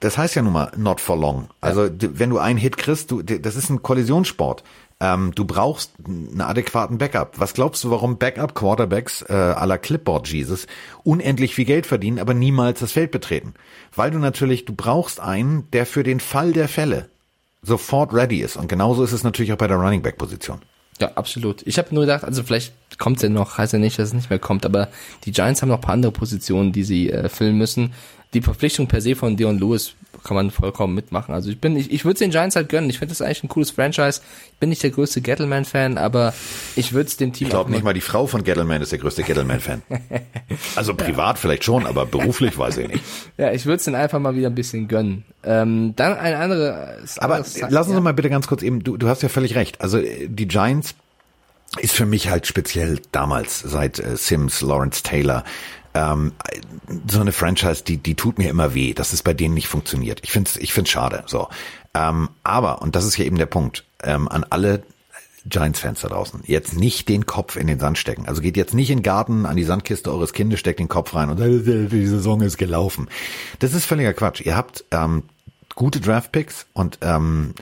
das heißt ja nun mal not for long. Also ja. wenn du einen Hit kriegst, du, das ist ein Kollisionssport. Ähm, du brauchst einen adäquaten Backup. Was glaubst du, warum Backup-Quarterbacks äh, à la Clipboard Jesus unendlich viel Geld verdienen, aber niemals das Feld betreten? Weil du natürlich, du brauchst einen, der für den Fall der Fälle sofort ready ist. Und genauso ist es natürlich auch bei der Running Back Position. Ja, absolut. Ich habe nur gedacht, also vielleicht kommt es ja noch, heißt ja nicht, dass es nicht mehr kommt, aber die Giants haben noch paar andere Positionen, die sie äh, füllen müssen. Die Verpflichtung per se von Dion Lewis kann man vollkommen mitmachen. Also ich bin, ich, ich würde den Giants halt gönnen. Ich finde das eigentlich ein cooles Franchise. Ich bin nicht der größte Gettleman-Fan, aber ich würde es dem Team. Ich glaube nicht mal die Frau von Gettleman ist der größte Gettleman-Fan. also privat ja. vielleicht schon, aber beruflich weiß ich nicht. Ja, ich würde es den einfach mal wieder ein bisschen gönnen. Ähm, dann ein andere. Aber lass uns ja. mal bitte ganz kurz eben. Du, du hast ja völlig recht. Also die Giants ist für mich halt speziell damals seit äh, Sims, Lawrence Taylor, ähm, so eine Franchise, die, die tut mir immer weh, dass es bei denen nicht funktioniert. Ich finde es ich find's schade. So. Ähm, aber, und das ist ja eben der Punkt, ähm, an alle Giants-Fans da draußen, jetzt nicht den Kopf in den Sand stecken. Also geht jetzt nicht in den Garten an die Sandkiste eures Kindes, steckt den Kopf rein und äh, die Saison ist gelaufen. Das ist völliger Quatsch. Ihr habt ähm, gute Draft-Picks und ähm,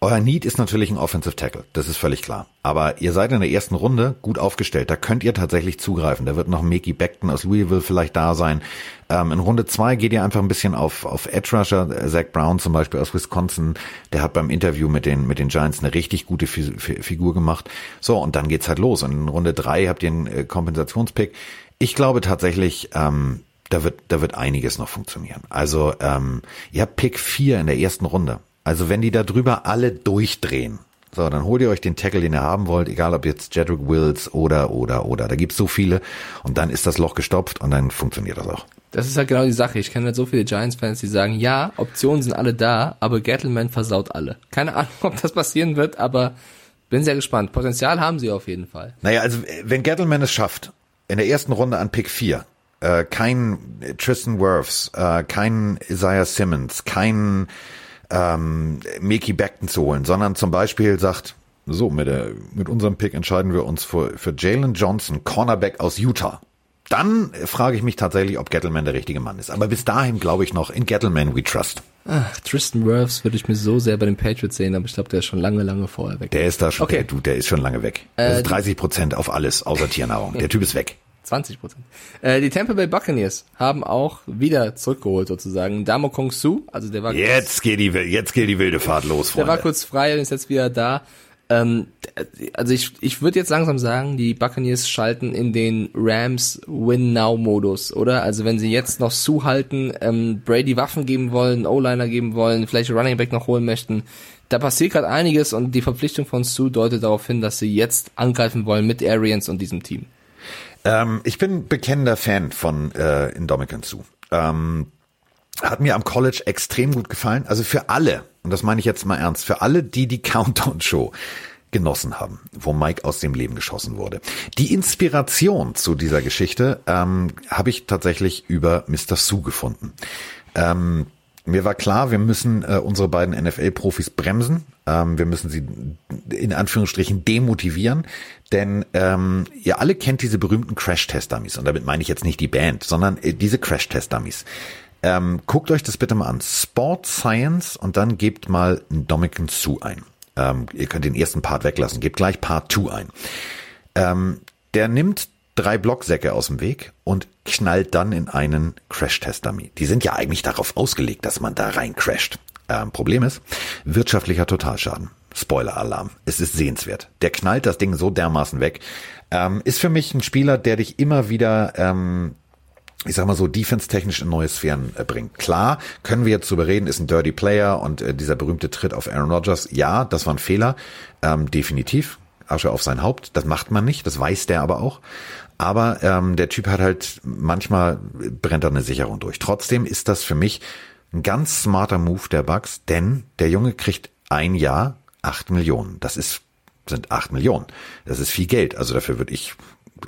euer Need ist natürlich ein Offensive Tackle, das ist völlig klar. Aber ihr seid in der ersten Runde gut aufgestellt, da könnt ihr tatsächlich zugreifen. Da wird noch Mickey Beckton aus Louisville vielleicht da sein. Ähm, in Runde zwei geht ihr einfach ein bisschen auf, auf Edge Rusher, Zach Brown zum Beispiel aus Wisconsin, der hat beim Interview mit den, mit den Giants eine richtig gute Figur gemacht. So, und dann geht's halt los. Und in Runde drei habt ihr einen äh, Kompensationspick. Ich glaube tatsächlich, ähm, da wird, da wird einiges noch funktionieren. Also, ähm, ihr habt Pick 4 in der ersten Runde. Also wenn die da drüber alle durchdrehen, so, dann holt ihr euch den Tackle, den ihr haben wollt, egal ob jetzt Jedrick Wills oder, oder, oder. Da gibt's so viele und dann ist das Loch gestopft und dann funktioniert das auch. Das ist halt genau die Sache. Ich kenne halt so viele Giants-Fans, die sagen, ja, Optionen sind alle da, aber Gettleman versaut alle. Keine Ahnung, ob das passieren wird, aber bin sehr gespannt. Potenzial haben sie auf jeden Fall. Naja, also wenn Gettleman es schafft, in der ersten Runde an Pick 4, äh, kein Tristan Wirfs, äh, kein Isaiah Simmons, kein ähm, Mickey Beckton zu holen, sondern zum Beispiel sagt, so, mit, der, mit unserem Pick entscheiden wir uns für, für Jalen Johnson, Cornerback aus Utah. dann frage ich mich tatsächlich, ob Gettleman der richtige Mann ist. Aber bis dahin glaube ich noch, in Gettleman we trust. Ach, Tristan Wirfs würde ich mir so sehr bei den Patriots sehen, aber ich glaube, der ist schon lange, lange vorher weg. Der ist da schon, Okay. der, du, der ist schon lange weg. Das ist 30 Prozent auf alles, außer Tiernahrung. Der Typ ist weg. 20 Prozent. Äh, die Tampa Bay Buccaneers haben auch wieder zurückgeholt sozusagen. Damo Kong Su, also der war Jetzt geht die, jetzt geht die wilde Fahrt los, Der war Freunde. kurz frei und ist jetzt wieder da. Ähm, also ich, ich würde jetzt langsam sagen, die Buccaneers schalten in den Rams Win-Now-Modus, oder? Also wenn sie jetzt noch Sue halten, ähm, Brady Waffen geben wollen, O-Liner geben wollen, vielleicht Running Back noch holen möchten, da passiert gerade einiges und die Verpflichtung von Sue deutet darauf hin, dass sie jetzt angreifen wollen mit Arians und diesem Team. Ähm, ich bin bekennender Fan von äh, Indomitian Sue. Ähm, hat mir am College extrem gut gefallen. Also für alle, und das meine ich jetzt mal ernst, für alle, die die Countdown-Show genossen haben, wo Mike aus dem Leben geschossen wurde. Die Inspiration zu dieser Geschichte ähm, habe ich tatsächlich über Mr. Sue gefunden. Ähm, mir war klar, wir müssen äh, unsere beiden NFL-Profis bremsen. Ähm, wir müssen sie in Anführungsstrichen demotivieren, denn ähm, ihr alle kennt diese berühmten Crash-Test-Dummies. Und damit meine ich jetzt nicht die Band, sondern äh, diese Crash-Test-Dummies. Ähm, guckt euch das bitte mal an. Sport Science und dann gebt mal Dominican Sue ein. Ähm, ihr könnt den ersten Part weglassen. Gebt gleich Part 2 ein. Ähm, der nimmt drei Blocksäcke aus dem Weg und knallt dann in einen Crash-Test-Dummy. Die sind ja eigentlich darauf ausgelegt, dass man da rein crasht. Ähm, Problem ist, wirtschaftlicher Totalschaden. Spoiler-Alarm. Es ist sehenswert. Der knallt das Ding so dermaßen weg. Ähm, ist für mich ein Spieler, der dich immer wieder ähm, ich sag mal so, defense-technisch in neue Sphären äh, bringt. Klar, können wir jetzt drüber reden, ist ein Dirty Player und äh, dieser berühmte Tritt auf Aaron Rodgers, ja, das war ein Fehler, ähm, definitiv. Asche auf sein Haupt, das macht man nicht, das weiß der aber auch. Aber ähm, der Typ hat halt, manchmal brennt er eine Sicherung durch. Trotzdem ist das für mich ein ganz smarter Move der Bucks, denn der Junge kriegt ein Jahr acht Millionen. Das ist, sind acht Millionen. Das ist viel Geld. Also dafür würde ich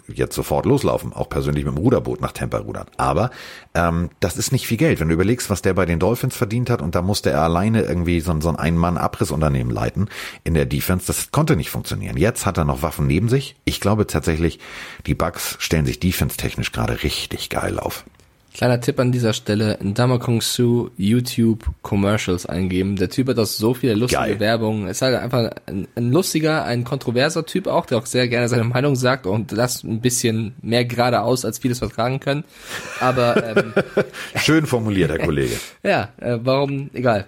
jetzt sofort loslaufen, auch persönlich mit dem Ruderboot nach Tampa rudern. Aber ähm, das ist nicht viel Geld. Wenn du überlegst, was der bei den Dolphins verdient hat und da musste er alleine irgendwie so, so ein Ein-Mann-Abrissunternehmen leiten in der Defense, das konnte nicht funktionieren. Jetzt hat er noch Waffen neben sich. Ich glaube tatsächlich, die Bucks stellen sich defense-technisch gerade richtig geil auf. Kleiner Tipp an dieser Stelle, Ndama Kong Su YouTube Commercials eingeben. Der Typ hat auch so viele lustige Geil. Werbung. Ist halt einfach ein, ein lustiger, ein kontroverser Typ auch, der auch sehr gerne seine Meinung sagt und das ein bisschen mehr geradeaus, als vieles vertragen können. Aber ähm, Schön formuliert, Herr Kollege. ja, äh, warum, egal.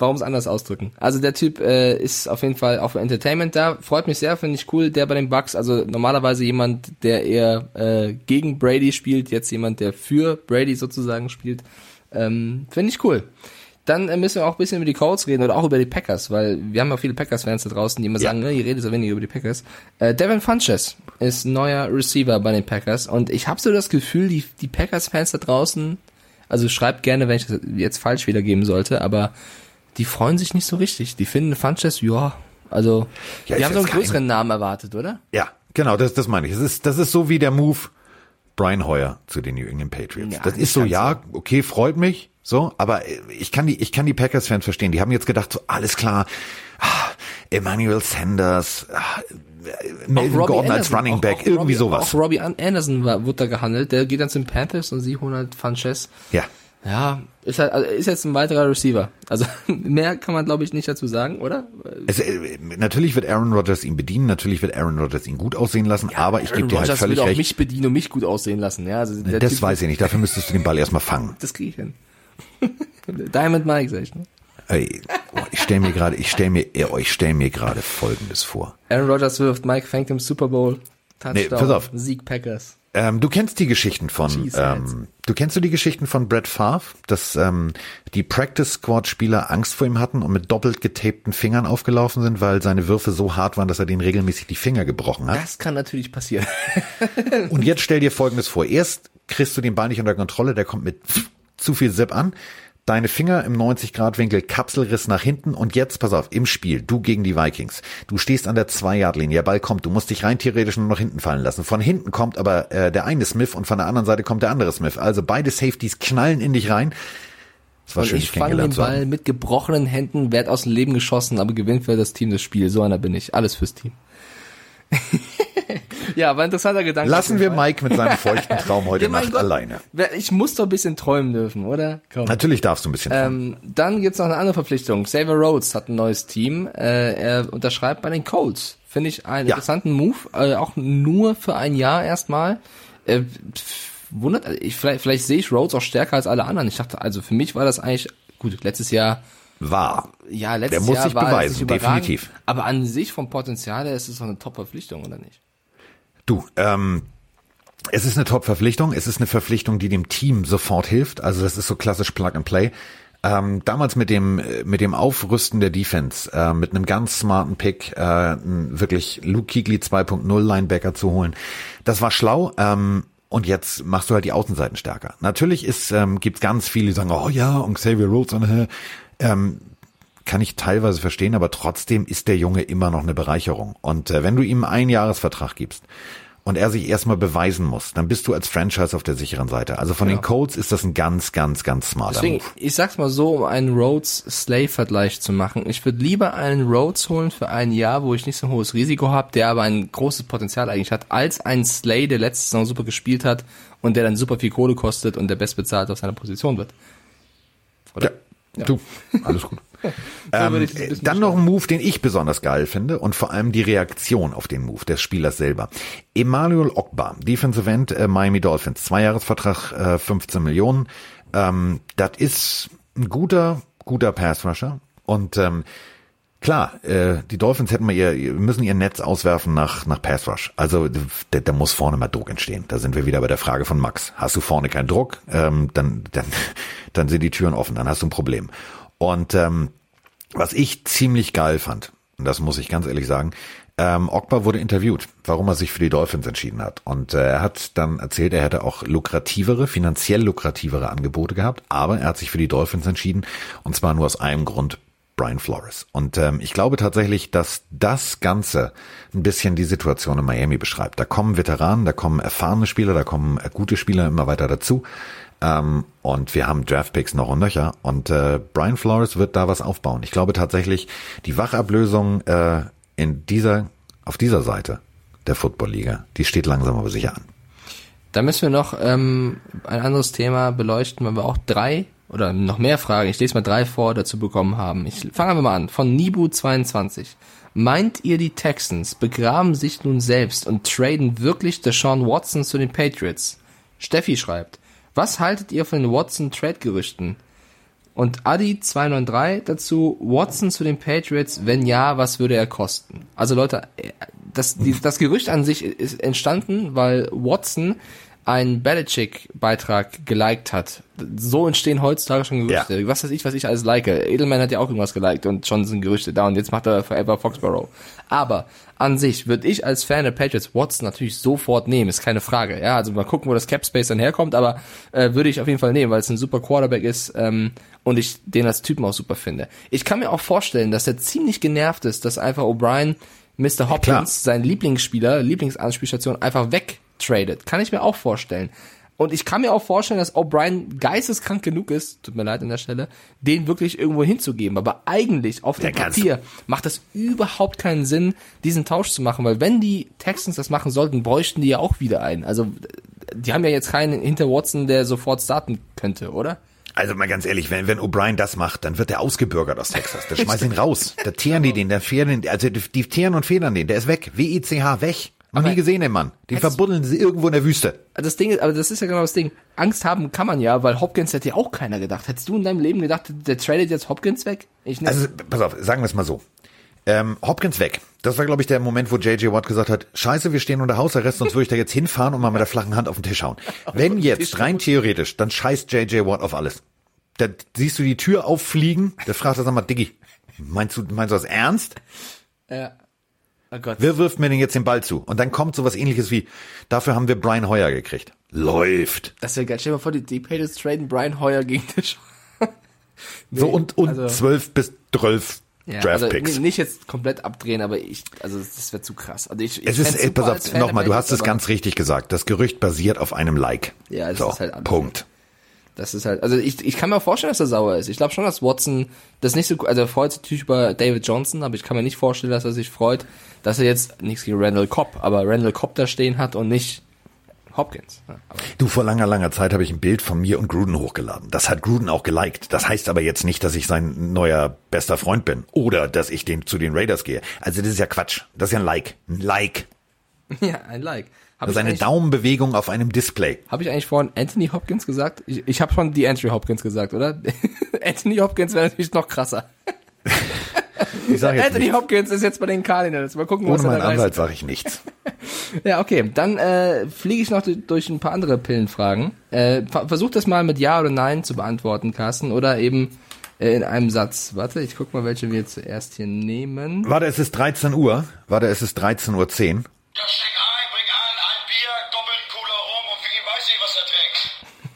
Warum es anders ausdrücken. Also der Typ äh, ist auf jeden Fall auch für Entertainment da. Freut mich sehr, finde ich cool. Der bei den Bucks, also normalerweise jemand, der eher äh, gegen Brady spielt, jetzt jemand, der für Brady sozusagen spielt. Ähm, finde ich cool. Dann äh, müssen wir auch ein bisschen über die Colts reden oder auch über die Packers, weil wir haben ja viele Packers-Fans da draußen, die immer Ja. sagen, ne, ihr redet so wenig über die Packers. Äh, Devin Funches ist neuer Receiver bei den Packers und ich habe so das Gefühl, die, die Packers-Fans da draußen, also schreibt gerne, wenn ich das jetzt falsch wiedergeben sollte, aber die freuen sich nicht so richtig. Die finden Funches, ja, also Ja, die haben so einen jetzt kein- größeren Namen erwartet, oder? Ja, genau, das, das meine ich. Das ist, das ist so wie der Move Brian Hoyer zu den New England Patriots. Ja, das ist so, ja, okay, freut mich, so, aber äh, ich kann die, ich kann die Packers-Fans verstehen. Die haben jetzt gedacht, so, alles klar, ah, Emmanuel Sanders, ah, Melvin Gordon als Anderson, Running auch- Back, auch irgendwie Robbie, sowas. Auch Robbie An- Anderson war, wurde da gehandelt, der geht dann zum Panthers und sie holen halt Funches. Ja. Ja, ist halt, also ist jetzt ein weiterer Receiver. Also mehr kann man glaube ich nicht dazu sagen, oder? Es, äh, natürlich wird Aaron Rodgers ihn bedienen, natürlich wird Aaron Rodgers ihn gut aussehen lassen, aber ich gebe dir halt völlig will auch recht. mich bedienen und mich gut aussehen lassen. Ja, also das typ, weiß ich nicht, dafür müsstest du den Ball erstmal fangen. Das kriege ich hin. Diamond Mike, sag ich. Ne? Ey, oh, ich stelle mir gerade, ich stelle mir, ich stelle mir gerade Folgendes vor. Aaron Rodgers wirft, Mike fängt im Super Bowl. Touchdown, Nee, pass auf. Sieg Packers. Ähm, du kennst die Geschichten von, ähm, du kennst du die Geschichten von Brett Favre, dass ähm, die Practice Squad Spieler Angst vor ihm hatten und mit doppelt getapten Fingern aufgelaufen sind, weil seine Würfe so hart waren, dass er denen regelmäßig die Finger gebrochen hat. Das kann natürlich passieren. Und jetzt stell dir Folgendes vor: Erst kriegst du den Ball nicht unter Kontrolle, der kommt mit zu viel Zip an. Deine Finger im 90-Grad-Winkel, Kapselriss nach hinten und jetzt, pass auf, im Spiel, du gegen die Vikings. Du stehst an der Zwei-Yard-Linie, der Ball kommt, du musst dich rein theoretisch nur noch hinten fallen lassen. Von hinten kommt aber äh, der eine Smith und von der anderen Seite kommt der andere Smith. Also beide Safeties knallen in dich rein. Es war Und schön, ich fange den Ball mit gebrochenen Händen, werd aus dem Leben geschossen, aber gewinnt für das Team das Spiel. So einer bin ich. Alles fürs Team. Ja, aber interessanter Gedanke. Lassen wir Mike mit seinem feuchten Traum heute Ja, Nacht Gott. alleine. Ich muss doch ein bisschen träumen dürfen, oder? Komm. Natürlich darfst du ein bisschen. Ähm, dann gibt's noch eine andere Verpflichtung. Xavier Rhodes hat ein neues Team. Äh, er unterschreibt bei den Colts. Finde ich einen Ja. interessanten Move. Äh, auch nur für ein Jahr erstmal. Äh, wundert, also ich, vielleicht, vielleicht sehe ich Rhodes auch stärker als alle anderen. Ich dachte, also für mich war das eigentlich, gut, letztes Jahr, War. ja, letztes Der muss Jahr sich war es beweisen, definitiv. Aber an sich vom Potenzial her ist es doch eine Top-Verpflichtung, oder nicht? Du, ähm, es ist eine Top-Verpflichtung. Es ist eine Verpflichtung, die dem Team sofort hilft. Also das ist so klassisch Plug and Play. Ähm, damals mit dem mit dem Aufrüsten der Defense, äh, mit einem ganz smarten Pick, äh, wirklich Luke Kuechly 2.0 Linebacker zu holen, das war schlau. Ähm, und jetzt machst du halt die Außenseiten stärker. Natürlich ist ähm, gibt's ganz viele, die sagen, oh ja, und Xavier Rhodes und äh, ähm, kann ich teilweise verstehen, aber trotzdem ist der Junge immer noch eine Bereicherung. Und äh, wenn du ihm einen Jahresvertrag gibst und er sich erstmal beweisen muss, dann bist du als Franchise auf der sicheren Seite. Also von den Colts ist das ein ganz, ganz, ganz smarter Deswegen, Move. ich sag's mal so, um einen Rhodes-Slay-Vergleich zu machen. Ich würde lieber einen Rhodes holen für ein Jahr, wo ich nicht so ein hohes Risiko habe, der aber ein großes Potenzial eigentlich hat, als einen Slay, der letzte Saison super gespielt hat und der dann super viel Kohle kostet und der bestbezahlt auf seiner Position wird. Ja, du, alles gut. Ähm, dann noch ein Move, den ich besonders geil finde und vor allem die Reaktion auf den Move des Spielers selber. Emmanuel Ogba, Defensive End äh, Miami Dolphins, Zweijahresvertrag, äh, 15 Millionen. Ähm, das ist ein guter, guter Pass-Rusher und ähm, Klar, äh, die Dolphins hätten mal ihr, müssen ihr Netz auswerfen nach, nach Pass Rush. Also da, da muss vorne mal Druck entstehen. Da sind wir wieder bei der Frage von Max. Hast du vorne keinen Druck, ähm, dann, dann, dann sind die Türen offen, dann hast du ein Problem. Und ähm, was ich ziemlich geil fand, und das muss ich ganz ehrlich sagen, ähm, Ogba wurde interviewt, warum er sich für die Dolphins entschieden hat. Und äh, er hat dann erzählt, er hätte auch lukrativere, finanziell lukrativere Angebote gehabt, aber er hat sich für die Dolphins entschieden, und zwar nur aus einem Grund, Brian Flores. Und ähm, ich glaube tatsächlich, dass das Ganze ein bisschen die Situation in Miami beschreibt. Da kommen Veteranen, da kommen erfahrene Spieler, da kommen äh, gute Spieler immer weiter dazu. Ähm, und wir haben Draftpicks noch und nöcher. Und äh, Brian Flores wird da was aufbauen. Ich glaube tatsächlich, die Wachablösung äh, in dieser, auf dieser Seite der Football Liga, die steht langsam aber sicher an. Da müssen wir noch ähm, ein anderes Thema beleuchten, weil wir auch drei oder noch mehr Fragen, ich lese mal drei vor, dazu bekommen haben. Ich fange einfach mal an. Von Nibu22. Meint ihr, die Texans begraben sich nun selbst und traden wirklich Deshaun Watson zu den Patriots? Steffi schreibt, was haltet ihr von den Watson-Trade-Gerüchten? Und Adi293 dazu, Watson zu den Patriots, wenn ja, was würde er kosten? Also Leute, äh, das, das Gerücht an sich ist entstanden, weil Watson einen Belichick-Beitrag geliked hat. So entstehen heutzutage schon Gerüchte. Was weiß ich, was ich alles like. Edelman hat ja auch irgendwas geliked und schon sind Gerüchte da und jetzt macht er Forever Foxborough. Aber an sich würde ich als Fan der Patriots Watson natürlich sofort nehmen, ist keine Frage. Ja, also mal gucken, wo das Cap Space dann herkommt, aber äh, würde ich auf jeden Fall nehmen, weil es ein super Quarterback ist ähm, und ich den als Typen auch super finde. Ich kann mir auch vorstellen, dass er ziemlich genervt ist, dass einfach O'Brien Mr. Hopkins, klar. sein Lieblingsspieler, Lieblingsanspielstation einfach wegtradet. Kann ich mir auch vorstellen. Und ich kann mir auch vorstellen, dass O'Brien geisteskrank genug ist, tut mir leid an der Stelle, den wirklich irgendwo hinzugeben. Aber eigentlich auf dem Ja, Papier macht das überhaupt keinen Sinn, diesen Tausch zu machen, weil wenn die Texans das machen sollten, bräuchten die ja auch wieder einen. Also die haben ja jetzt keinen hinter Watson, der sofort starten könnte, oder? Also mal ganz ehrlich, wenn, wenn O'Brien das macht, dann wird er ausgebürgert aus Texas. Da schmeißen ihn raus. Da teeren die den, da federn, also die, die teeren und federn den. Der ist weg. W-I-C-H, weg. Noch Aber- nie gesehen, den Mann. Den verbuddeln sie irgendwo in der Wüste. Das Ding ist, aber das ist ja genau das Ding. Angst haben kann man ja, weil Hopkins hätte ja auch keiner gedacht. Hättest du in deinem Leben gedacht, der tradet jetzt Hopkins weg? Ich nicht. Also, pass auf, sagen wir es mal so. Ähm, Hopkins weg. Das war, glaube ich, der Moment, wo J.J. Watt gesagt hat, scheiße, wir stehen unter Hausarrest, sonst würde ich da jetzt hinfahren und mal mit der flachen Hand auf den Tisch hauen. Wenn jetzt, rein theoretisch, dann scheißt J.J. Watt auf alles. Da siehst du die Tür auffliegen, der fragt er, sag mal, Diggi, meinst du, meinst du das ernst? ja. Oh Gott. Wer wirft mir denn jetzt den Ball zu? Und dann kommt sowas ähnliches wie, dafür haben wir Brian Hoyer gekriegt. Läuft. Das wäre geil. Stell dir mal vor, die, die Patriots traden Brian Hoyer gegen den Sch So und, und also- zwölf bis zwölf ja, Draft also Picks. n- nicht jetzt komplett abdrehen, aber ich, also das wäre zu krass. Also ich, ich Es ist, super pass auf, nochmal, du hast es ganz richtig gesagt. Das Gerücht basiert auf einem Like. Ja, es so, ist halt alles- Punkt. Das ist halt, also ich, ich kann mir auch vorstellen, dass er sauer ist. Ich glaube schon, dass Watson das nicht so, also er freut sich natürlich über David Johnson, aber ich kann mir nicht vorstellen, dass er sich freut, dass er jetzt nichts gegen Randall Cobb, aber Randall Cobb da stehen hat und nicht Hopkins. Ja, Du, vor langer, langer Zeit habe ich ein Bild von mir und Gruden hochgeladen. Das hat Gruden auch geliked. Das heißt aber jetzt nicht, dass ich sein neuer bester Freund bin oder dass ich den, zu den Raiders gehe. Also das ist ja Quatsch. Das ist ja ein Like. Ein Like. ja, ein Like. Hab Das ist ich eine eigentlich- Daumenbewegung auf einem Display. Habe ich eigentlich vorhin Anthony Hopkins gesagt? Ich, ich habe schon die Andrew Hopkins gesagt, oder? Anthony Hopkins wäre natürlich noch krasser. Ich sage jetzt Anthony nichts. Hopkins ist jetzt bei den Cardinals. Mal gucken, was Ohne er meinen da. Anwalt sage ich nichts. Ja, okay. Dann äh, fliege ich noch durch, ein paar andere Pillenfragen. Äh, ver- versuch das mal mit Ja oder Nein zu beantworten, Carsten. Oder eben äh, in einem Satz. Warte, ich guck mal, welche wir zuerst hier nehmen. Warte, es ist 13 Uhr. Warte, es ist 13.10 Uhr. Ja,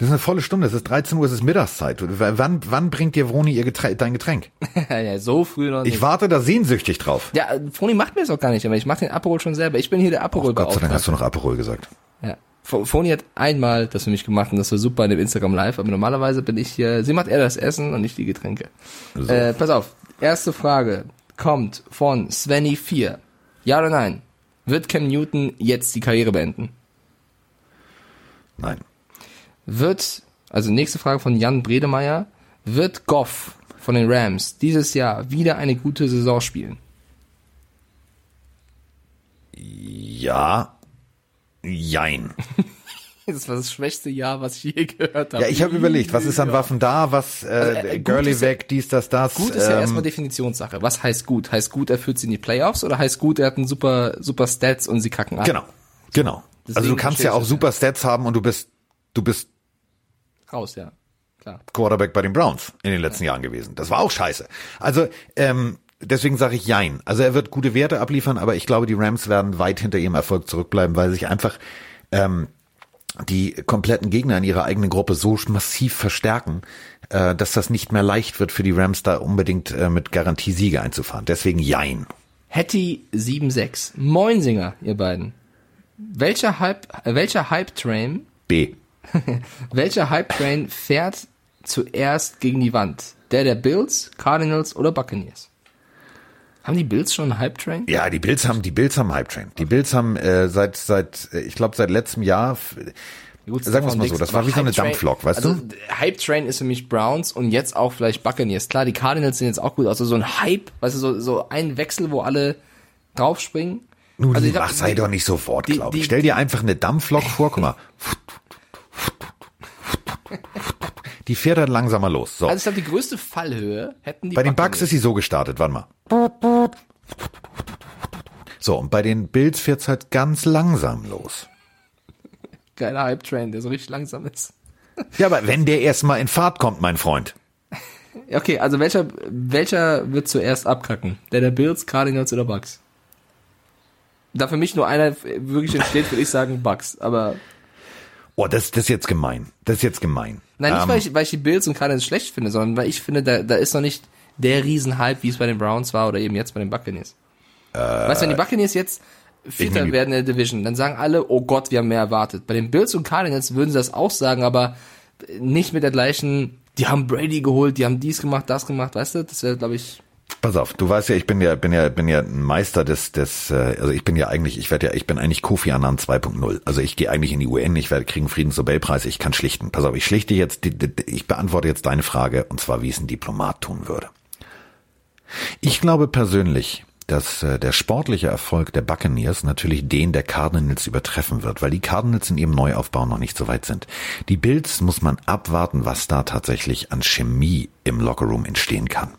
Das ist eine volle Stunde. Es ist 13 Uhr, es ist Mittagszeit. Wann, wann bringt dir Vroni ihr Getränk, dein Getränk? ja, so früh noch nicht. Ich warte da sehnsüchtig drauf. ja, Froni macht mir das auch gar nicht, aber ich mache den Aperol schon selber. Ich bin hier der aperol Oh Gott sei Dank hast du noch Aperol gesagt. Ja. F- Froni hat einmal das für mich gemacht und das war super in dem Instagram Live, aber normalerweise bin ich hier, sie macht eher das Essen und nicht die Getränke. Äh, pass auf, erste Frage kommt von Svenny4. Ja oder nein? Wird Cam Newton jetzt die Karriere beenden? Nein. Wird, also nächste Frage von Jan Bredemeier, wird Goff von den Rams dieses Jahr wieder eine gute Saison spielen? Ja. Jein. Das war das schwächste Jahr, was ich je gehört habe. Ja, ich habe überlegt, was ist an Waffen da, was äh, äh, gut Gurley ist ja- weg, dies, das, das. Gut ist ja ähm, erstmal Definitionssache. Was heißt gut? Heißt gut, er führt sie in die Playoffs oder heißt gut, er hat einen super, super Stats und sie kacken ab? Genau, genau. Deswegen also du kannst ja auch super Stats haben und du bist, du bist Raus, ja. Klar. Quarterback bei den Browns in den letzten Jahren gewesen. Das war auch scheiße. Also ähm, deswegen sage ich Jein. Also er wird gute Werte abliefern, aber ich glaube, die Rams werden weit hinter ihrem Erfolg zurückbleiben, weil sich einfach ähm, die kompletten Gegner in ihrer eigenen Gruppe so massiv verstärken, äh, dass das nicht mehr leicht wird für die Rams da unbedingt äh, mit Garantie Siege einzufahren. Deswegen Jein. Hetty 76. Moinsinger, ihr beiden. Welcher Hype, äh, welcher Hype-Train, B. welcher Hype-Train fährt zuerst gegen die Wand? Der der Bills, Cardinals oder Buccaneers? Haben die Bills schon einen Hype-Train? Ja, die Bills haben die Bills haben Hype Train. Die Bills haben äh, seit seit äh, ich glaube seit letztem Jahr Gut, Sagen wir's Stefan mal so, das war wie so eine Dampflok, weißt also, du? Hype Train ist für mich Browns und jetzt auch vielleicht Buccaneers. Klar, die Cardinals sehen jetzt auch gut aus. Also so ein Hype, weißt du, so, so ein Wechsel, wo alle draufspringen. Nun, also ich glaub, ach, sei die- doch nicht so die- wortglaubig. die- Stell dir einfach eine Dampflok vor, guck mal. Die fährt dann langsamer los. So. Also ich glaube, die größte Fallhöhe hätten die bei den Buccaneers. ist sie so gestartet, warte mal. So, und bei den Bills fährt's halt ganz langsam los. Geiler Hype Train, der so richtig langsam ist. Ja, aber wenn der erstmal in Fahrt kommt, mein Freund. Okay, also welcher, welcher wird zuerst abkacken? Der der Bills, Cardinals oder Bucks? Da für mich nur einer wirklich entsteht, würde ich sagen Bucks. Aber Oh, das, das ist jetzt gemein. Das ist jetzt gemein. nein, nicht Ähm, weil ich, weil ich die Bills und Cardinals schlecht finde, sondern weil ich finde, da, da ist noch nicht der Riesenhype, wie es bei den Browns war oder eben jetzt bei den Buccaneers. weißt du, wenn die Buccaneers jetzt Vierter werden in der Division, dann sagen alle, oh Gott, wir haben mehr erwartet. Bei den Bills und Cardinals würden sie das auch sagen, aber nicht mit der gleichen, die haben Brady geholt, die haben dies gemacht, das gemacht, weißt du? Das wäre, glaube ich, Pass auf, du weißt ja, ich bin ja, bin ja, bin ja ein Meister des, des, äh, also ich bin ja eigentlich, ich werde ja, ich bin eigentlich Kofi Annan 2.0. Also ich gehe eigentlich in die UN, ich werde kriegen Friedensnobelpreis, ich kann schlichten. Pass auf, ich schlichte jetzt, ich beantworte jetzt deine Frage und zwar, wie es ein Diplomat tun würde. Ich glaube persönlich, dass äh, der sportliche Erfolg der Buccaneers natürlich den der Cardinals übertreffen wird, weil die Cardinals in ihrem Neuaufbau noch nicht so weit sind. Die Bills muss man abwarten, was da tatsächlich an Chemie im Lockerroom entstehen kann.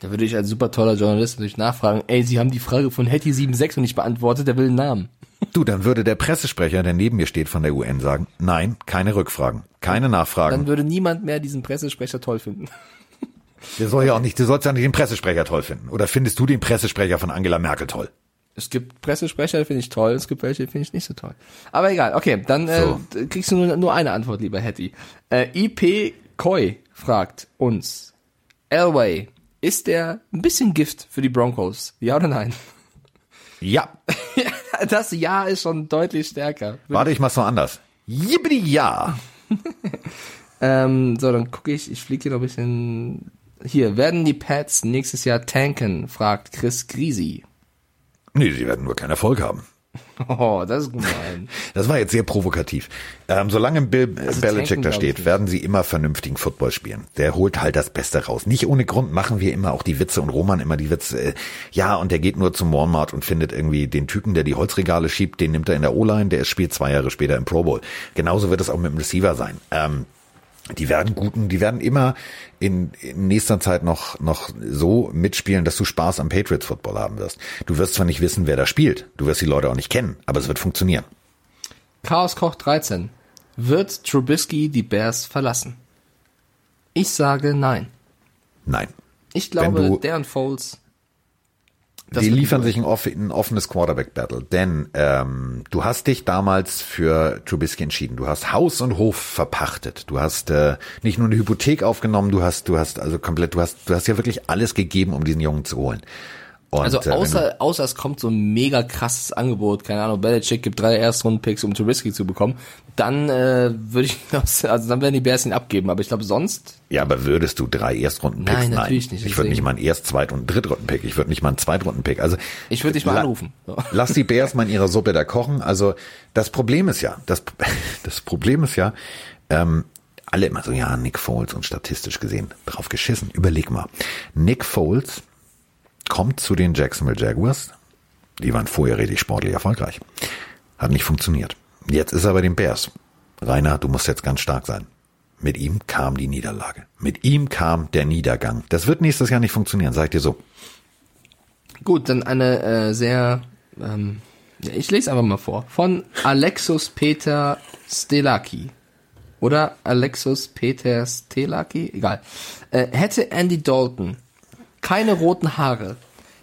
Da würde ich als super toller Journalist natürlich nachfragen, ey, Sie haben die Frage von Hetty76 und nicht beantwortet, der will einen Namen. Du, dann würde der Pressesprecher, der neben mir steht von der UN, sagen, nein, keine Rückfragen, keine Nachfragen. Dann würde niemand mehr diesen Pressesprecher toll finden. Der soll ja auch nicht, du sollst ja nicht den Pressesprecher toll finden. Oder findest du den Pressesprecher von Angela Merkel toll? Es gibt Pressesprecher, finde ich toll, es gibt welche, finde ich nicht so toll. Aber egal, okay, dann äh, So. kriegst du nur, nur eine Antwort, lieber Hetty. Äh, IP Koi fragt uns, Elway, ist der ein bisschen Gift für die Broncos? Ja oder nein? Ja. Das Ja ist schon deutlich stärker. Warte, ich mach's noch anders. Jibbidi ja. Ähm, so, dann gucke ich, ich fliege hier noch ein bisschen. Hier, werden die Pats nächstes Jahr tanken? fragt Chris Grisi. Nee, sie werden nur keinen Erfolg haben. Oh, das ist gemein. Das war jetzt sehr provokativ. Ähm, solange Bill Also Belichick tanken da steht, werden sie immer vernünftigen Football spielen. Der holt halt das Beste raus. Nicht ohne Grund machen wir immer auch die Witze und Roman immer die Witze. Äh, ja, und der geht nur zum Walmart und findet irgendwie den Typen, der die Holzregale schiebt, den nimmt er in der O-Line, der spielt zwei Jahre später im Pro Bowl. Genauso wird es auch mit dem Receiver sein. Ähm, die werden guten, die werden immer in, in nächster Zeit noch, noch so mitspielen, dass du Spaß am Patriots Football haben wirst. Du wirst zwar nicht wissen, wer da spielt, du wirst die Leute auch nicht kennen, aber es wird funktionieren. Chaos Koch 13. Wird Trubisky die Bears verlassen? Ich sage nein. Nein. Ich glaube, du- und Foles. Das Die liefern sich ein offenes Quarterback-Battle, denn ähm, du hast dich damals für Trubisky entschieden. Du hast Haus und Hof verpachtet. Du hast äh, nicht nur eine Hypothek aufgenommen, du hast, du hast also komplett, du hast, du hast ja wirklich alles gegeben, um diesen Jungen zu holen. Und, Also äh, wenn du- außer, außer es kommt so ein mega krasses Angebot, keine Ahnung, Belichick gibt drei Erstrunden-Picks, um Trubisky zu bekommen, dann äh, würde ich, also dann werden die Bears ihn abgeben. Aber ich glaube sonst, Ja, aber würdest du drei Erstrunden-Picks? Nein, natürlich nicht, Ich würde nicht mal einen Erst-, Zweit- und Drittrunden-Pick. Ich würde nicht mal einen Zweitrunden-Pick. Also ich würde dich mal la- anrufen. So. Lass die Bears mal in ihrer Suppe da kochen. Also das Problem ist ja, das, das Problem ist ja, ähm, alle immer so, ja, Nick Foles und statistisch gesehen drauf geschissen. Überleg mal. Nick Foles kommt zu den Jacksonville Jaguars. Die waren vorher richtig sportlich erfolgreich. Hat nicht funktioniert. Jetzt ist er bei den Bears. Rainer, du musst jetzt ganz stark sein. Mit ihm kam die Niederlage. Mit ihm kam der Niedergang. Das wird nächstes Jahr nicht funktionieren, sag dir so. Gut, dann eine äh, sehr, ähm, ich lese einfach mal vor, von Alexus Peter Stelaki. Oder Alexus Peter Stelaki, egal. Äh, hätte Andy Dalton keine roten Haare,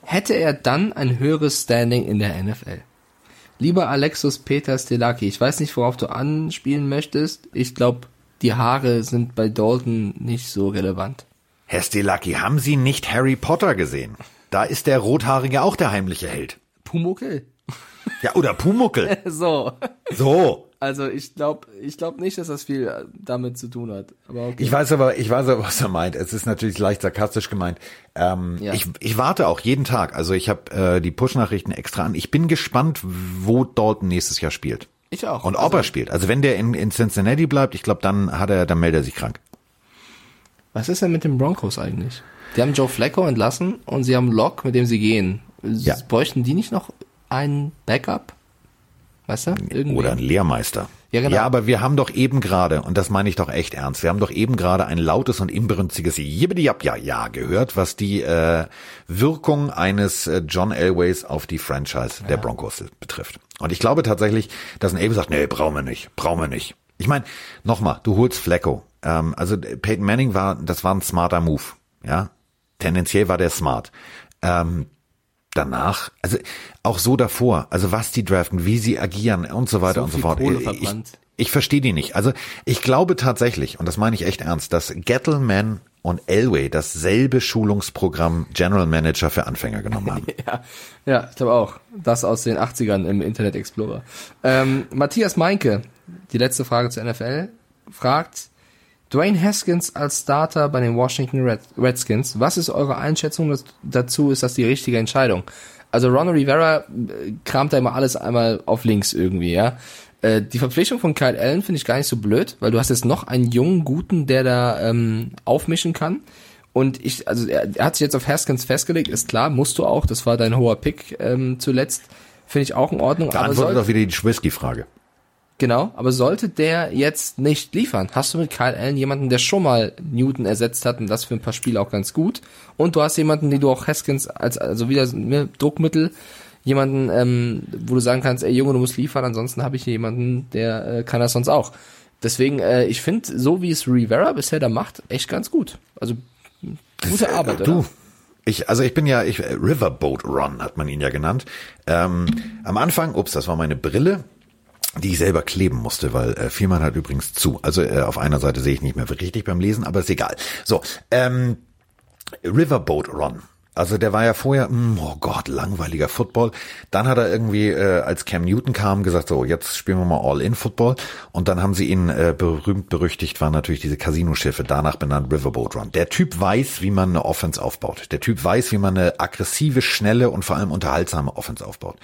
hätte er dann ein höheres Standing in der NFL. Lieber Alexus Peter Stelaki, ich weiß nicht, worauf du anspielen möchtest. Ich glaube, die Haare sind bei Dalton nicht so relevant. Herr Stelaki, haben Sie nicht Harry Potter gesehen? Da ist der Rothaarige auch der heimliche Held. Pumuckel. Ja, oder Pumuckel. So. So. Also ich glaube ich glaub nicht, dass das viel äh, damit zu tun hat. Aber okay. Ich weiß aber, ich weiß aber, was er meint. Es ist natürlich leicht sarkastisch gemeint. Ähm, Ja. ich, ich warte auch jeden Tag. Also ich habe äh, die Push-Nachrichten extra an. Ich bin gespannt, wo Dalton nächstes Jahr spielt. Ich auch. Und ob Also- er spielt. Also wenn der in, in Cincinnati bleibt, ich glaube, dann hat er, dann meldet er sich krank. Was ist denn mit den Broncos eigentlich? Die haben Joe Flacco entlassen und sie haben Lock, mit dem sie gehen. Ja. Bräuchten die nicht noch einen Backup? Weißt du? Irgendwie. Oder ein Lehrmeister. Ja, genau. ja, aber wir haben doch eben gerade, und das meine ich doch echt ernst, wir haben doch eben gerade ein lautes und inbrünstiges Jibbidi-Jab, ja, ja gehört, was die äh, Wirkung eines äh, John Elways auf die Franchise der Broncos betrifft. Und ich glaube tatsächlich, dass ein Elway sagt, nee, brauchen wir nicht, brauchen wir nicht. Ich meine, nochmal, du holst Flacco. Ähm, also Peyton Manning war, das war ein smarter Move, ja. Tendenziell war der smart. Ähm, danach, also auch so davor, also was die draften, wie sie agieren und so weiter So und so fort. Ich ich verstehe die nicht. Also ich glaube tatsächlich, und das meine ich echt ernst, dass Gettleman und Elway dasselbe Schulungsprogramm General Manager für Anfänger genommen haben. Ja, ja, ich glaube auch. Das aus den 80ern im Internet Explorer. Ähm, Matthias Meinke, die letzte Frage zur NFL, fragt, Dwayne Haskins als Starter bei den Washington Red Redskins, was ist eure Einschätzung dazu? Ist das die richtige Entscheidung? Also Ron Rivera äh, kramt da immer alles einmal auf links irgendwie, ja. Äh, Die Verpflichtung von Kyle Allen finde ich gar nicht so blöd, weil du hast jetzt noch einen jungen Guten, der da ähm, aufmischen kann. Und ich, also er, er hat sich jetzt auf Haskins festgelegt, ist klar, musst du auch, das war dein hoher Pick ähm, zuletzt. Finde ich auch in Ordnung. Da antwortet doch wieder die Schwisky-Frage. Genau, aber sollte der jetzt nicht liefern, hast du mit Kyle Allen jemanden, der schon mal Newton ersetzt hat und das für ein paar Spiele auch ganz gut. Und du hast jemanden, den du auch Haskins als, also wieder ne, Druckmittel, jemanden, ähm, wo du sagen kannst, ey Junge, du musst liefern, ansonsten habe ich hier jemanden, der äh, kann das sonst auch. Deswegen, äh, ich finde, so wie es Rivera bisher da macht, echt ganz gut. Also gute Arbeit, oder? Du, ich, also ich bin ja, ich, Riverboat Run hat man ihn ja genannt. Ähm, am Anfang, ups, das war meine Brille, die ich selber kleben musste, weil äh, Vielmann hat übrigens zu. Also äh, auf einer Seite sehe ich nicht mehr richtig beim Lesen, aber ist egal. So, ähm, Riverboat Run. Also der war ja vorher, mm, oh Gott, langweiliger Football. Dann hat er irgendwie, äh, als Cam Newton kam, gesagt, so, jetzt spielen wir mal All-In-Football. Und dann haben sie ihn äh, berühmt berüchtigt, waren natürlich diese Casino-Schiffe, danach benannt Riverboat Run. Der Typ weiß, wie man eine Offense aufbaut. Der Typ weiß, wie man eine aggressive, schnelle und vor allem unterhaltsame Offense aufbaut.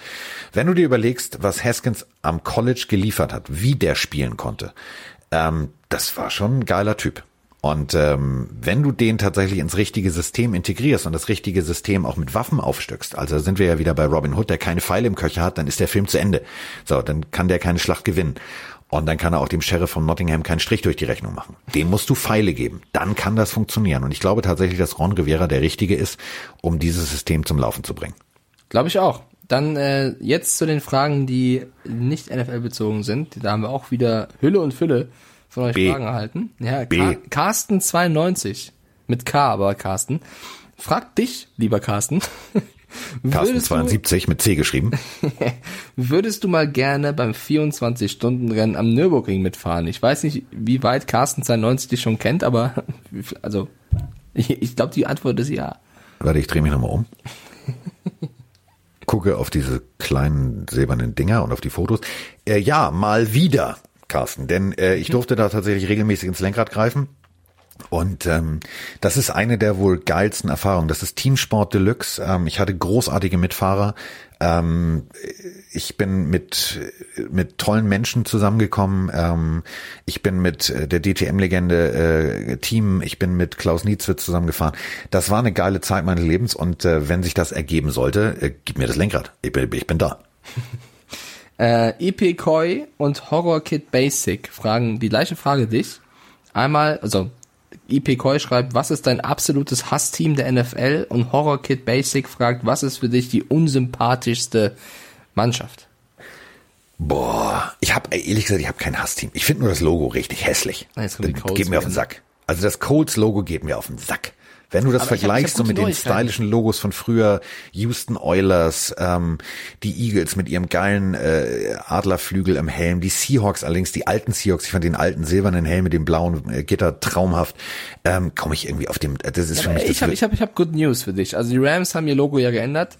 Wenn du dir überlegst, was Haskins am College geliefert hat, wie der spielen konnte, ähm, das war schon ein geiler Typ. Und ähm, wenn du den tatsächlich ins richtige System integrierst und das richtige System auch mit Waffen aufstückst, also sind wir ja wieder bei Robin Hood, der keine Pfeile im Köcher hat, dann ist der Film zu Ende. So, dann kann der keine Schlacht gewinnen. Und dann kann er auch dem Sheriff von Nottingham keinen Strich durch die Rechnung machen. Dem musst du Pfeile geben. Dann kann das funktionieren. Und ich glaube tatsächlich, dass Ron Rivera der Richtige ist, um dieses System zum Laufen zu bringen. Glaube ich auch. Dann äh, jetzt zu den Fragen, die nicht NFL-bezogen sind. Da haben wir auch wieder Hülle und Fülle von euch B. Fragen erhalten. Ja. Ka Carsten92 mit K, aber Carsten. Fragt dich, lieber Carsten. Carsten würdest, 72 mit C geschrieben. würdest du mal gerne beim 24-Stunden-Rennen am Nürburgring mitfahren? Ich weiß nicht, wie weit Carsten 92 dich schon kennt, aber also ich, ich glaube, die Antwort ist ja. Warte, ich drehe mich nochmal um. Gucke auf diese kleinen silbernen Dinger und auf die Fotos. Äh, ja, mal wieder, Carsten, denn äh, ich durfte da tatsächlich regelmäßig ins Lenkrad greifen. Und ähm, das ist eine der wohl geilsten Erfahrungen. Das ist Teamsport Deluxe. Ähm, ich hatte großartige Mitfahrer. Ähm, ich bin mit mit tollen Menschen zusammengekommen. Ähm, ich bin mit äh, der DTM-Legende äh, Team. Ich bin mit Klaus Nietzwitz zusammengefahren. Das war eine geile Zeit meines Lebens. Und äh, wenn sich das ergeben sollte, äh, gib mir das Lenkrad. Ich bin, ich bin da. Äh, EP Koi und Horror Kid Basic fragen die gleiche Frage dich. Einmal, also EP Koi schreibt, was ist dein absolutes Hassteam der NFL? Und Horror Kid Basic fragt, was ist für dich die unsympathischste Mannschaft? Boah, ich habe ehrlich gesagt, ich habe kein Hassteam. Ich finde nur das Logo richtig hässlich. Ah, jetzt Das Colts geht mir auf den Sack. Also das Colts Logo geht mir auf den Sack. Wenn du das Aber vergleichst so mit den stylischen Logos von früher, Houston Oilers, ähm, die Eagles mit ihrem geilen äh, Adlerflügel im Helm, die Seahawks allerdings, die alten Seahawks, ich fand den alten silbernen Helm mit dem blauen äh, Gitter traumhaft, ähm, komme ich irgendwie auf dem, äh, das ist für mich Ich habe ich hab, ich hab Good News für dich. Also die Rams haben ihr Logo ja geändert.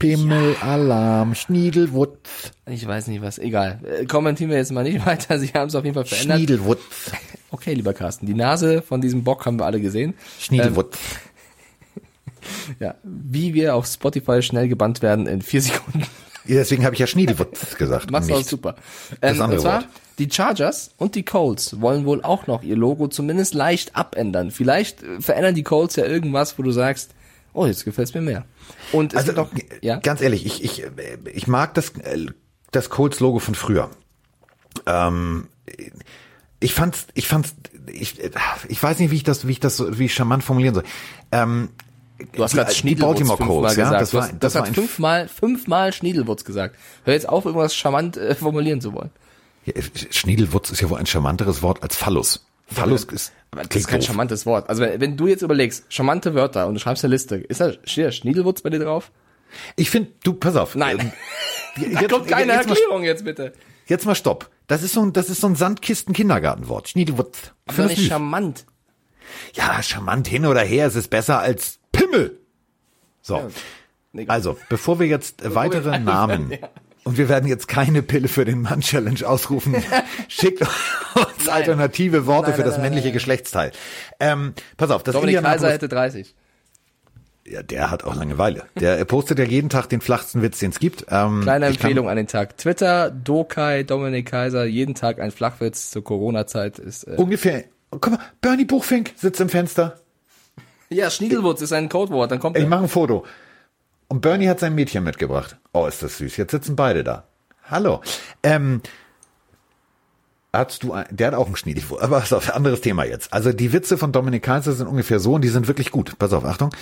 Pimmel, Alarm, Schniedelwutz, Ich weiß nicht was, egal. Äh, kommentieren wir jetzt mal nicht weiter. Sie haben es auf jeden Fall verändert. Schniedelwutz, Okay, lieber Carsten, die Nase von diesem Bock haben wir alle gesehen. Schniedelwutz. Ja, wie wir auf Spotify schnell gebannt werden in vier Sekunden. Ja, Deswegen habe ich ja Schniedelwutz gesagt. Machst du auch super. Das Ähm, andere und zwar, Wort. die Chargers und die Colts wollen wohl auch noch ihr Logo zumindest leicht abändern. Vielleicht äh, verändern die Colts ja irgendwas, wo du sagst, oh, jetzt gefällt's mir mehr. Und Also noch, ja, ganz ehrlich, ich, ich, äh, ich mag das, äh, das Colts-Logo von früher. Ähm, ich fand's, ich fand's, ich, äh, ich weiß nicht, wie ich das, wie ich das, so- wie ich charmant formulieren soll. Ähm, du hast gerade Schniedelwurz Baltimore fünfmal Colts, ja, gesagt. das du war- hast, das das war hat fünfmal, fünfmal Schniedelwurz gesagt. Hör jetzt auf, irgendwas charmant äh, formulieren zu wollen. ja, Schniedelwutz ist ja wohl ein charmanteres Wort als Phallus. Phallus ist, Aber Das ist kein doof. charmantes Wort. Also wenn, wenn du jetzt überlegst, charmante Wörter und du schreibst eine Liste, ist da steht da Schniedelwurz bei dir drauf? Ich finde, du, pass auf. Nein. Ähm, Da kommt keine jetzt mal- Erklärung jetzt bitte. Jetzt mal stopp. Das ist so ein, das ist so ein Sandkisten-Kindergartenwort. Schniedelwutz. Ich Aber nicht süß. charmant. Ja, charmant hin oder her, es ist besser als Pimmel. So. Nee, Also, bevor wir jetzt äh, weitere wir- Namen Ja. Und wir werden jetzt keine Pille für den Mann Challenge ausrufen, schickt uns alternative Worte Nein, für nein, das nein, männliche nein. Geschlechtsteil. Ähm, pass auf, das Dominik Kaiser Indianapolis, hätte 30. ja, der hat auch Langeweile. Der postet ja jeden Tag den flachsten Witz, den es gibt. Ähm, Kleine Empfehlung an den Tag. Twitter, Dokai, Dominik Kaiser, jeden Tag ein Flachwitz zur Corona-Zeit ist. Äh Ungefähr, guck mal, Bernie Buchfink sitzt im Fenster. ja, Schniedelwurz ist ein Codewort. Dann kommt Ich mache ein Foto. Und Bernie hat sein Mädchen mitgebracht. Oh, ist das süß. Jetzt sitzen beide da. Hallo. Ähm, hast du, ein, der hat auch einen Schniedelwurf, aber ist ein anderes Thema jetzt. Also die Witze von Dominik Kaiser sind ungefähr so und die sind wirklich gut. Pass auf, Achtung.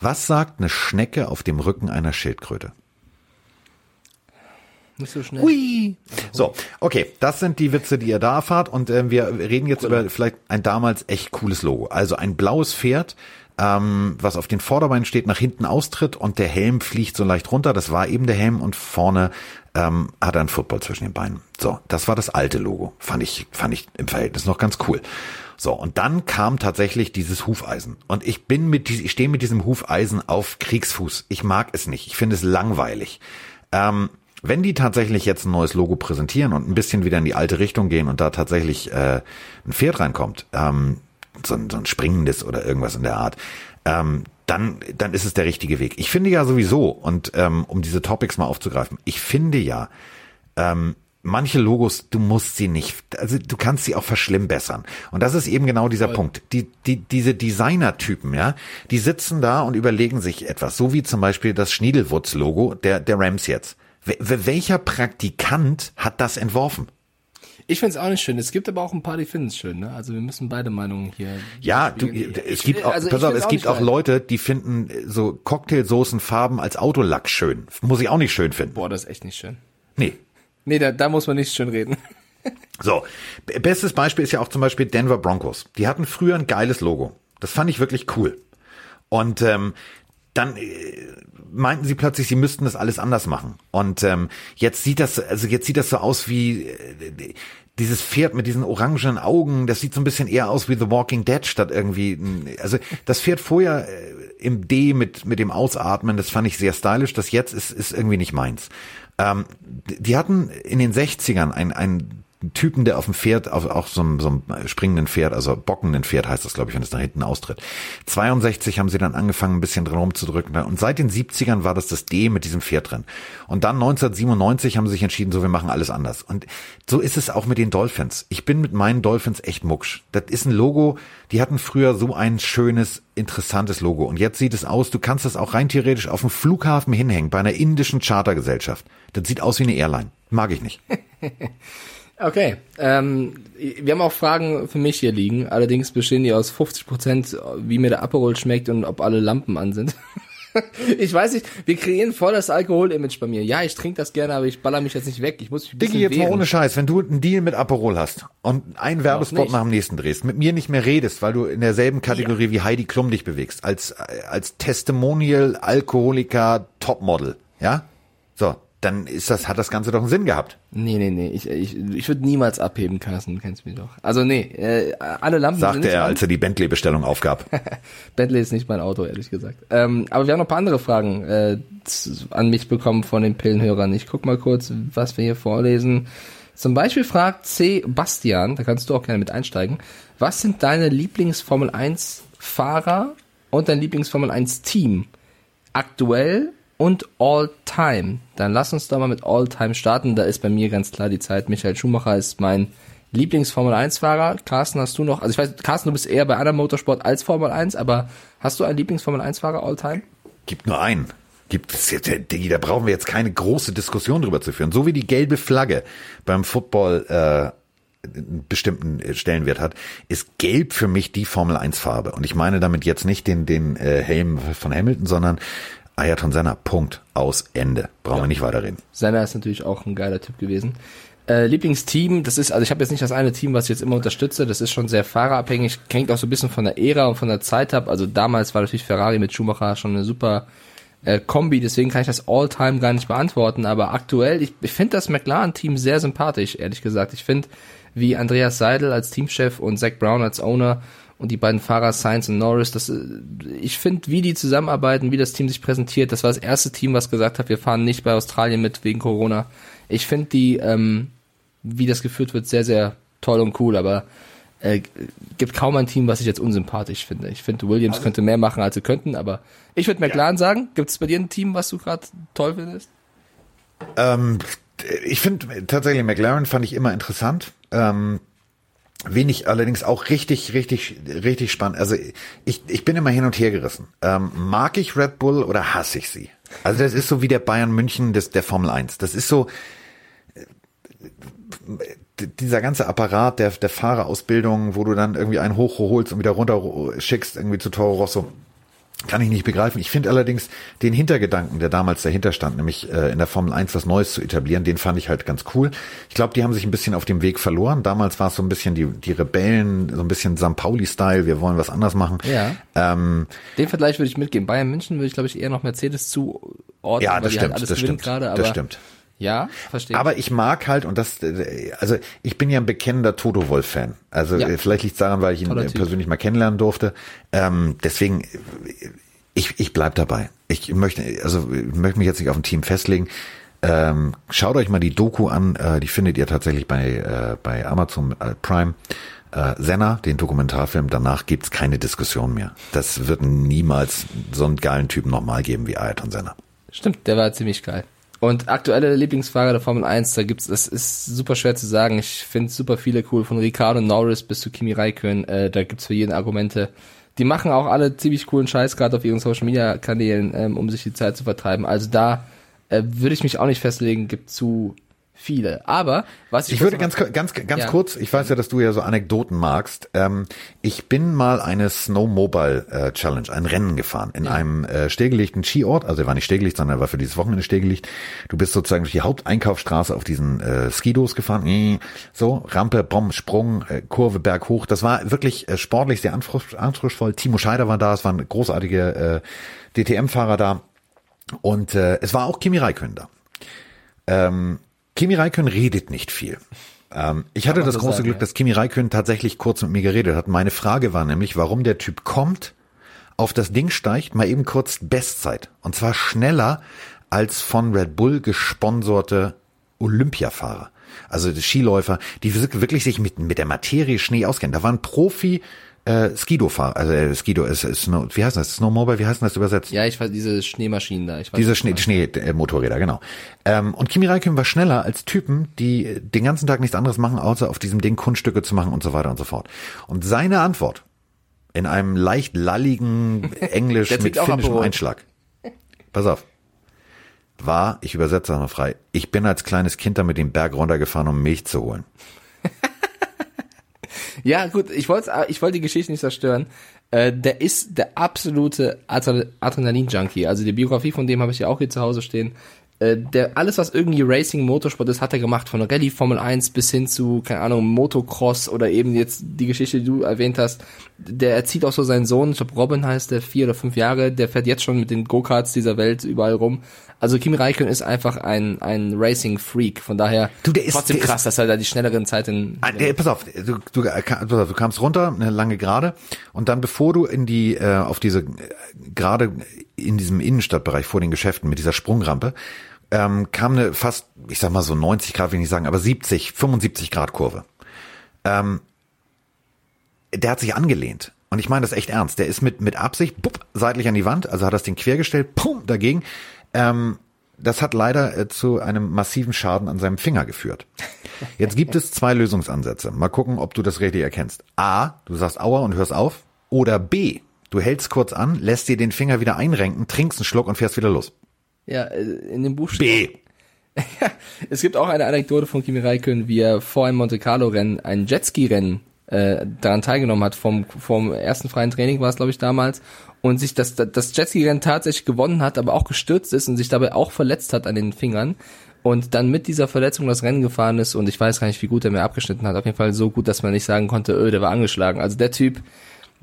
Was sagt eine Schnecke auf dem Rücken einer Schildkröte? Nicht so schnell. Hui. So, okay, das sind die Witze, die ihr da erfahrt und ähm, wir reden jetzt über vielleicht ein damals echt cooles Logo. Also ein blaues Pferd, ähm, was auf den Vorderbeinen steht, nach hinten austritt und der Helm fliegt so leicht runter. Das war eben der Helm und vorne ähm, hat er einen Football zwischen den Beinen. So, das war das alte Logo. Fand ich, fand ich im Verhältnis noch ganz cool. So, und dann kam tatsächlich dieses Hufeisen. Und ich bin mit, ich stehe mit diesem Hufeisen auf Kriegsfuß. Ich mag es nicht. Ich finde es langweilig. Ähm, wenn die tatsächlich jetzt ein neues Logo präsentieren und ein bisschen wieder in die alte Richtung gehen und da tatsächlich äh, ein Pferd reinkommt, ähm, so, ein, so ein springendes oder irgendwas in der Art, ähm, dann, dann ist es der richtige Weg. Ich finde ja sowieso, und ähm, um diese Topics mal aufzugreifen, ich finde ja, ähm, manche Logos, du musst sie nicht, also du kannst sie auch verschlimmbessern. Und das ist eben genau dieser Punkt. Die, die, diese Designer-Typen, ja, die sitzen da und überlegen sich etwas, so wie zum Beispiel das Schniedelwurz-Logo der, der Rams jetzt. Wel- welcher Praktikant hat das entworfen? Ich find's auch nicht schön. Es gibt aber auch ein paar, die finden's schön. Ne? Also wir müssen beide Meinungen hier. Ja, du, spiegeln. es Ich- gibt auch, also pass auf, es gibt nicht auch. Leute, die finden äh, so Cocktailsoßenfarben als Autolack schön. Muss ich auch nicht schön finden. Boah, das ist echt nicht schön. Nee. Nee, da, da muss man nicht schön reden. So, bestes Beispiel ist ja auch zum Beispiel Denver Broncos. Die hatten früher ein geiles Logo. Das fand ich wirklich cool. Und ähm, dann äh, meinten sie plötzlich, sie müssten das alles anders machen. Und ähm, jetzt sieht das, also jetzt sieht das so aus wie äh, dieses Pferd mit diesen orangenen Augen. Das sieht so ein bisschen eher aus wie The Walking Dead statt irgendwie. Also das Pferd vorher äh, im D mit mit dem Ausatmen, das fand ich sehr stylisch. Das jetzt ist ist irgendwie nicht meins. Ähm, die die hatten in den 60ern ein ein Typen, der auf dem Pferd, auf auch so einem, so einem springenden Pferd, also bockenden Pferd heißt das, glaube ich, wenn es nach hinten austritt. 62 haben sie dann angefangen, ein bisschen drin rumzudrücken. Und seit den 70ern war das das D mit diesem Pferd drin. Und dann 1997 haben sie sich entschieden, so, wir machen alles anders. Und so ist es auch mit den Dolphins. Ich bin mit meinen Dolphins echt mucksch. Das ist ein Logo, die hatten früher so ein schönes, interessantes Logo. Und jetzt sieht es aus, du kannst es auch rein theoretisch auf dem Flughafen hinhängen, bei einer indischen Chartergesellschaft. Das sieht aus wie eine Airline. Mag ich nicht. Okay, ähm, wir haben auch Fragen für mich hier liegen. Allerdings bestehen die aus 50 Prozent, wie mir der Aperol schmeckt und ob alle Lampen an sind. ich weiß nicht, wir kreieren voll das Alkohol-Image bei mir. Ja, ich trinke das gerne, aber ich baller mich jetzt nicht weg. Ich muss mich ein Diggi, jetzt mal wehren. ohne Scheiß, wenn du einen Deal mit Aperol hast und einen Werbespot nach dem nächsten drehst, mit mir nicht mehr redest, weil du in derselben Kategorie wie Heidi Klum dich bewegst, als, als Testimonial, Alkoholiker, Topmodel, ja? So, dann ist das, hat das Ganze doch einen Sinn gehabt. Nee, nee, nee, ich, ich, ich würde niemals abheben, Carsten, du kennst mich doch. Also nee, äh, alle Lampen sind Sagte er, an. als er die Bentley-Bestellung aufgab. Bentley ist nicht mein Auto, ehrlich gesagt. Ähm, aber wir haben noch ein paar andere Fragen äh, an mich bekommen von den Pillenhörern. Ich guck mal kurz, was wir hier vorlesen. Zum Beispiel fragt C. Bastian, da kannst du auch gerne mit einsteigen, was sind deine Lieblings-Formel 1-Fahrer und dein Lieblings-Formel 1-Team? Aktuell und All-Time. Dann lass uns doch mal mit All-Time starten. Da ist bei mir ganz klar die Zeit. Michael Schumacher ist mein Lieblings-Formel 1-Fahrer. Carsten, hast du noch, also ich weiß, Carsten, du bist eher bei anderen Motorsport als Formel 1, aber hast du einen Lieblings-Formel 1-Fahrer All-Time? Gibt nur einen. Gibt es jetzt, Diggi, da brauchen wir jetzt keine große Diskussion drüber zu führen. So wie die gelbe Flagge beim Football äh, einen bestimmten äh, Stellenwert hat, ist gelb für mich die Formel 1 Farbe. Und ich meine damit jetzt nicht den, den äh, Helm von Hamilton, sondern Ayrton Senna. Punkt. Aus. Ende. Brauchen wir nicht weiterreden. Senna ist natürlich auch ein geiler Typ gewesen. Äh, Lieblingsteam, das ist, also ich habe jetzt nicht das eine Team, was ich jetzt immer unterstütze, das ist schon sehr fahrerabhängig, hängt auch so ein bisschen von der Ära und von der Zeit ab. Also damals war natürlich Ferrari mit Schumacher schon eine super äh, Kombi, deswegen kann ich das All-Time gar nicht beantworten, aber aktuell, ich, ich finde das McLaren-Team sehr sympathisch, ehrlich gesagt. Ich finde, wie Andreas Seidel als Teamchef und Zach Brown als Owner und die beiden Fahrer Sainz und Norris, das, äh, ich finde, wie die zusammenarbeiten, wie das Team sich präsentiert, das war das erste Team, was gesagt hat, wir fahren nicht bei Australien mit wegen Corona. Ich finde die, ähm, wie das geführt wird, sehr, sehr toll und cool, aber äh, gibt kaum ein Team, was ich jetzt unsympathisch finde. Ich finde, Williams könnte mehr machen, als sie könnten, aber ich würde McLaren sagen. Gibt es bei dir ein Team, was du gerade toll findest? Ähm, ich finde tatsächlich McLaren fand ich immer interessant. Ähm, Wen ich allerdings auch richtig, richtig, richtig spannend. Also ich, ich bin immer hin und her gerissen. Ähm, mag ich Red Bull oder hasse ich sie? Also das ist so wie der Bayern München des, der Formel 1. Das ist so äh, dieser ganze Apparat der, der Fahrerausbildung, wo du dann irgendwie einen hochholst und wieder runter schickst, irgendwie zu Toro Rosso. Kann ich nicht begreifen. Ich finde allerdings den Hintergedanken, der damals dahinter stand, nämlich äh, in der Formel 1 was Neues zu etablieren, den fand ich halt ganz cool. Ich glaube, die haben sich ein bisschen auf dem Weg verloren. Damals war es so ein bisschen die, die Rebellen, so ein bisschen St. Pauli-Style, wir wollen was anders machen. Ja. Ähm, Den Vergleich würde ich mitgeben. Bayern München würde ich, glaube ich, eher noch Mercedes zuordnen, ja, weil das die stimmt, halt alles das stimmt, gerade, aber das stimmt. Ja, verstehe. Aber ich mag halt, und das, also ich bin ja ein bekennender Toto Wolf-Fan. Also Ja. vielleicht liegt es daran, weil ich ihn Toller Typ. persönlich mal kennenlernen durfte. Ähm, deswegen, ich, ich bleib dabei. Ich möchte, also ich möchte mich jetzt nicht auf ein Team festlegen. Ähm, schaut euch mal die Doku an, äh, die findet ihr tatsächlich bei, äh, bei Amazon äh, Prime. Äh, Senna, den Dokumentarfilm, danach gibt's keine Diskussion mehr. Das wird niemals so einen geilen Typen nochmal geben wie Ayrton Senna. Stimmt, der war ziemlich geil. Und aktuelle Lieblingsfahrer der Formel 1, da gibt's, das ist super schwer zu sagen. Ich finde super viele cool, von Ricardo Norris bis zu Kimi Räikkönen, äh, da gibt's für jeden Argumente. Die machen auch alle ziemlich coolen Scheiß, gerade auf ihren Social Media Kanälen, ähm, um sich die Zeit zu vertreiben. Also da äh, würde ich mich auch nicht festlegen, gibt zu viele. Aber was ich, Ich würde ganz, ganz, ganz Ja. kurz, ich weiß ja, dass du ja so Anekdoten magst. Ähm, ich bin mal eine Snowmobile äh, Challenge, ein Rennen gefahren in einem äh, stillgelegten Skiort. Also er war nicht stillgelegt, sondern er war für dieses Wochenende stillgelegt. Du bist sozusagen durch die Haupteinkaufsstraße auf diesen äh, Skidos gefahren. Mm, So, Rampe, Bom, Sprung, äh, Kurve, Berg hoch. Das war wirklich äh, sportlich sehr anspruchs- anspruchsvoll. Timo Scheider war da, es waren großartige äh, DTM-Fahrer da. Und äh, es war auch Kimi Räikkönen da. Ähm, Kimi Räikkönen redet nicht viel. Ähm, ich hatte das so große sagen, Glück, ja. dass Kimi Räikkönen tatsächlich kurz mit mir geredet hat. Meine Frage war nämlich, warum der Typ kommt, auf das Ding steigt, mal eben kurz Bestzeit. Und zwar schneller als von Red Bull gesponserte Olympiafahrer. Also die Skiläufer, die wirklich sich mit, mit der Materie Schnee auskennen. Da waren Profi äh, Skido-Fahrer, also äh, Skido ist, ist Snow, wie heißt das? Snowmobile, wie heißt das übersetzt? Ja, ich weiß, diese Schneemaschinen da. Ich weiß, Diese Schnee. Schnee-Motorräder, genau. Ähm, und Kimi Räikkönen war schneller als Typen, die den ganzen Tag nichts anderes machen, außer auf diesem Ding Kunststücke zu machen und so weiter und so fort. Und seine Antwort in einem leicht lalligen Englisch mit finnischem. Einschlag. Pass auf. War, ich übersetze das mal frei, ich bin als kleines Kind da mit dem Berg runtergefahren, um Milch zu holen. Ja, gut, ich wollte ich wollte die Geschichte nicht zerstören. Äh, der ist der absolute Adre- Adrenalin-Junkie. Also die Biografie von dem habe ich ja auch hier zu Hause stehen. Äh, der, alles, was irgendwie Racing, Motorsport ist, hat er gemacht. Von Rallye, Formel 1 bis hin zu, keine Ahnung, Motocross oder eben jetzt die Geschichte, die du erwähnt hast. Der erzieht auch so seinen Sohn, ich glaube Robin heißt der, vier oder fünf Jahre, der fährt jetzt schon mit den Go-Karts dieser Welt überall rum. Also Kimi Räikkönen ist einfach ein, ein Racing-Freak. Von daher Du, der ist- trotzdem der ist- krass, dass er da die schnelleren Zeiten... Ah, der, pass auf, du, du, pass auf, du kamst runter, eine lange Gerade, und dann bevor du in die, äh, auf diese, äh, gerade in diesem Innenstadtbereich vor den Geschäften mit dieser Sprungrampe, ähm, kam eine fast, ich sag mal so 90 Grad, will ich nicht sagen, aber 70, 75 Grad Kurve. Ähm, der hat sich angelehnt. Und ich meine das echt ernst. Der ist mit, mit Absicht bupp, seitlich an die Wand, also hat das Ding quergestellt, pum, dagegen. Ähm, das hat leider äh, zu einem massiven Schaden an seinem Finger geführt. Jetzt gibt es zwei Lösungsansätze. Mal gucken, ob du das richtig erkennst. A, du sagst Aua und hörst auf. Oder B, du hältst kurz an, lässt dir den Finger wieder einrenken, trinkst einen Schluck und fährst wieder los. Ja, äh, in dem Buch steht B. Es gibt auch eine Anekdote von Kimi Räikkönen, wie er vor einem Monte Carlo Rennen, ein Jetski-Rennen, äh, daran teilgenommen hat, vom, vom ersten freien Training war es, glaube ich, damals, und sich das, das Jetski-Rennen tatsächlich gewonnen hat, aber auch gestürzt ist und sich dabei auch verletzt hat an den Fingern und dann mit dieser Verletzung das Rennen gefahren ist und ich weiß gar nicht, wie gut er mir abgeschnitten hat. Auf jeden Fall so gut, dass man nicht sagen konnte, öh, der war angeschlagen. Also der Typ,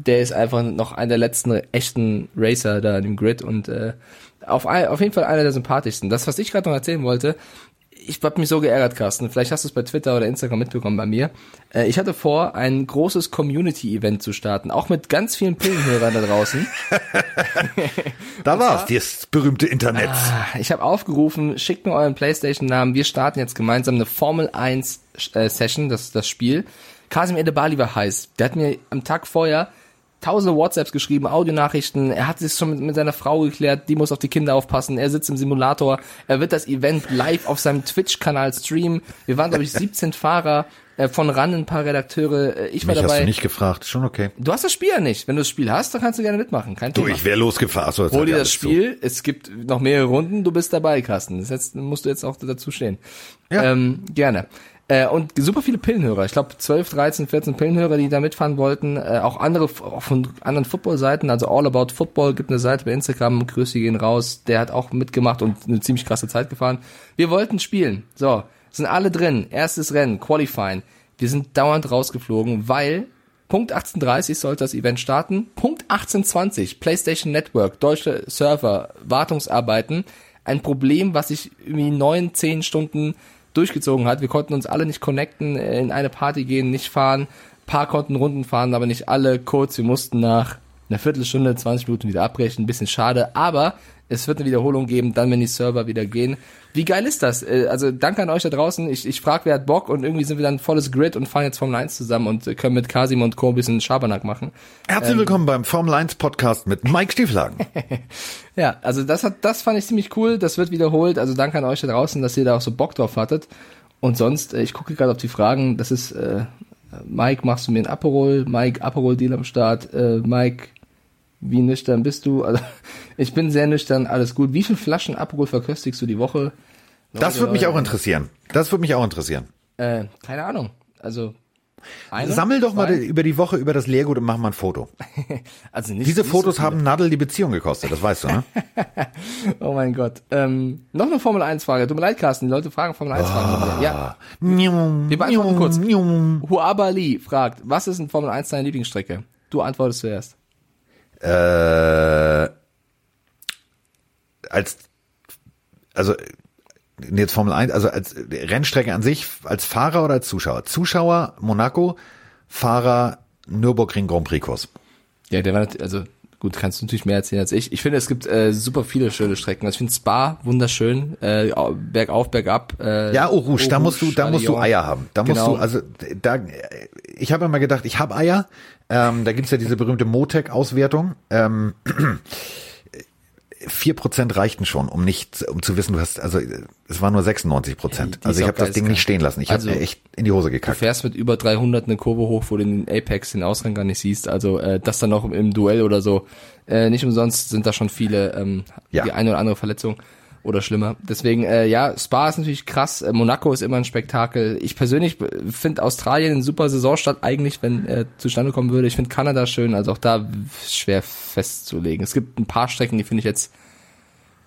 der ist einfach noch einer der letzten echten Racer da in dem Grid und äh, auf, auf jeden Fall einer der sympathischsten. Das, was ich gerade noch erzählen wollte, ich hab mich so geärgert, Carsten. Vielleicht hast du es bei Twitter oder Instagram mitbekommen bei mir. Äh, ich hatte vor, ein großes Community-Event zu starten, auch mit ganz vielen Pillenhörern da draußen. Da war's, das berühmte Internet. Ich habe aufgerufen, schickt mir euren Playstation-Namen. Wir starten jetzt gemeinsam eine Formel 1 äh, Session, das das Spiel. Kasim Edebali war heiß. Der hat mir am Tag vorher tausende WhatsApps geschrieben, Audionachrichten. Er hat sich schon mit, mit seiner Frau geklärt, die muss auf die Kinder aufpassen. Er sitzt im Simulator. Er wird das Event live auf seinem Twitch-Kanal streamen. Wir waren, glaube ich, 17 Fahrer äh, von RAN, ein paar Redakteure. Äh, Ich war Mich hast dabei. du nicht gefragt, schon okay. Du hast das Spiel ja nicht. Wenn du das Spiel hast, dann kannst du gerne mitmachen. Kein Du, Thema. ich wäre losgefahren. Jetzt Hol dir das alles zu. Spiel, es gibt noch mehrere Runden, du bist dabei, Carsten. Das jetzt musst du jetzt auch dazu stehen. Ja. Ähm, gerne. Äh, und super viele Pillenhörer. Ich glaube 12, 13, 14 Pillenhörer, die da mitfahren wollten. Äh, auch andere von anderen Football-Seiten, also All About Football gibt eine Seite bei Instagram, Grüße gehen raus. Der hat auch mitgemacht und eine ziemlich krasse Zeit gefahren. Wir wollten spielen. So, sind alle drin. Erstes Rennen, Qualifying. Wir sind dauernd rausgeflogen, weil Punkt 18.30 sollte das Event starten. Punkt 18.20 PlayStation Network, deutsche Server, Wartungsarbeiten. ein Problem, was sich irgendwie neun, zehn Stunden durchgezogen hat. Wir konnten uns alle nicht connecten, äh, in eine Party gehen, nicht fahren. Ein paar konnten Runden fahren, aber nicht alle kurz. Wir mussten nach einer Viertelstunde, 20 Minuten wieder abbrechen. Ein bisschen schade, aber es wird eine Wiederholung geben, dann wenn die Server wieder gehen. Wie geil ist das? Äh, Also danke an euch da draußen. Ich, ich frage, wer hat Bock und irgendwie sind wir dann volles Grid und fahren jetzt Formel 1 zusammen und äh, können mit Kasim und Co. ein bisschen Schabernack machen. Herzlich willkommen beim Formel 1 Podcast mit Mike Stieflagen. Ja, also das hat, das fand ich ziemlich cool. Das wird wiederholt. Also danke an euch da draußen, dass ihr da auch so Bock drauf hattet. Und sonst, äh, ich gucke gerade auf die Fragen. Das ist äh, Mike, machst du mir ein Aperol? Mike, Aperol Deal am Start. Äh, Mike, wie nüchtern bist du? Also ich bin sehr nüchtern. Alles gut. Wie viele Flaschen Aperol verköstigst du die Woche? Das würde mich auch interessieren. Das würde mich auch interessieren. Äh, keine Ahnung. Also eine, Sammel doch mal zwei? über die Woche über das Leergut und mach mal ein Foto. Also nicht, Diese nicht so Fotos viele. haben Nadel die Beziehung gekostet, das weißt du, ne? Oh mein Gott. Ähm, noch eine Formel 1 Frage. Tut mir leid, Carsten. Die Leute fragen Formel 1 Fragen. Ja. Wir beantworten kurz. Huaba Lee fragt, was ist in Formel 1 deine Lieblingsstrecke? Du antwortest zuerst. Äh, als, also, jetzt Formel 1, also als Rennstrecke an sich, als Fahrer oder als Zuschauer? Zuschauer, Monaco, Fahrer, Nürburgring Grand Prix Kurs. Ja, der war also gut, kannst du natürlich mehr erzählen als ich. Ich finde, es gibt äh, super viele schöne Strecken. Also ich finde Spa wunderschön, äh, au- bergauf, bergab. Äh, Ja, Eau Rouge, da Eau musst du, da musst du. Eier haben. Da musst Genau. du, also da, ich habe immer gedacht, ich habe Eier. Ähm, da gibt's ja diese berühmte Motec-Auswertung. Ähm, 4% reichten schon, um nicht, um zu wissen, du hast, also es war nur 96 Prozent. Ist Also ich auch habe das Ding nicht stehen lassen. Ich habe Also, mir echt in die Hose Du gekackt. fährst mit über 300 eine Kurve hoch, wo du den Apex, den Ausgang gar nicht siehst. Also äh, das dann noch im Duell oder so. Äh, nicht umsonst sind da schon viele, ähm, Ja. die eine oder andere Verletzung oder schlimmer. Deswegen, äh, ja, Spa ist natürlich krass. Äh, Monaco ist immer ein Spektakel. Ich persönlich finde Australien eine super Saisonstadt eigentlich, wenn äh, zustande kommen würde. Ich finde Kanada schön, also auch da schwer festzulegen. Es gibt ein paar Strecken, die finde ich jetzt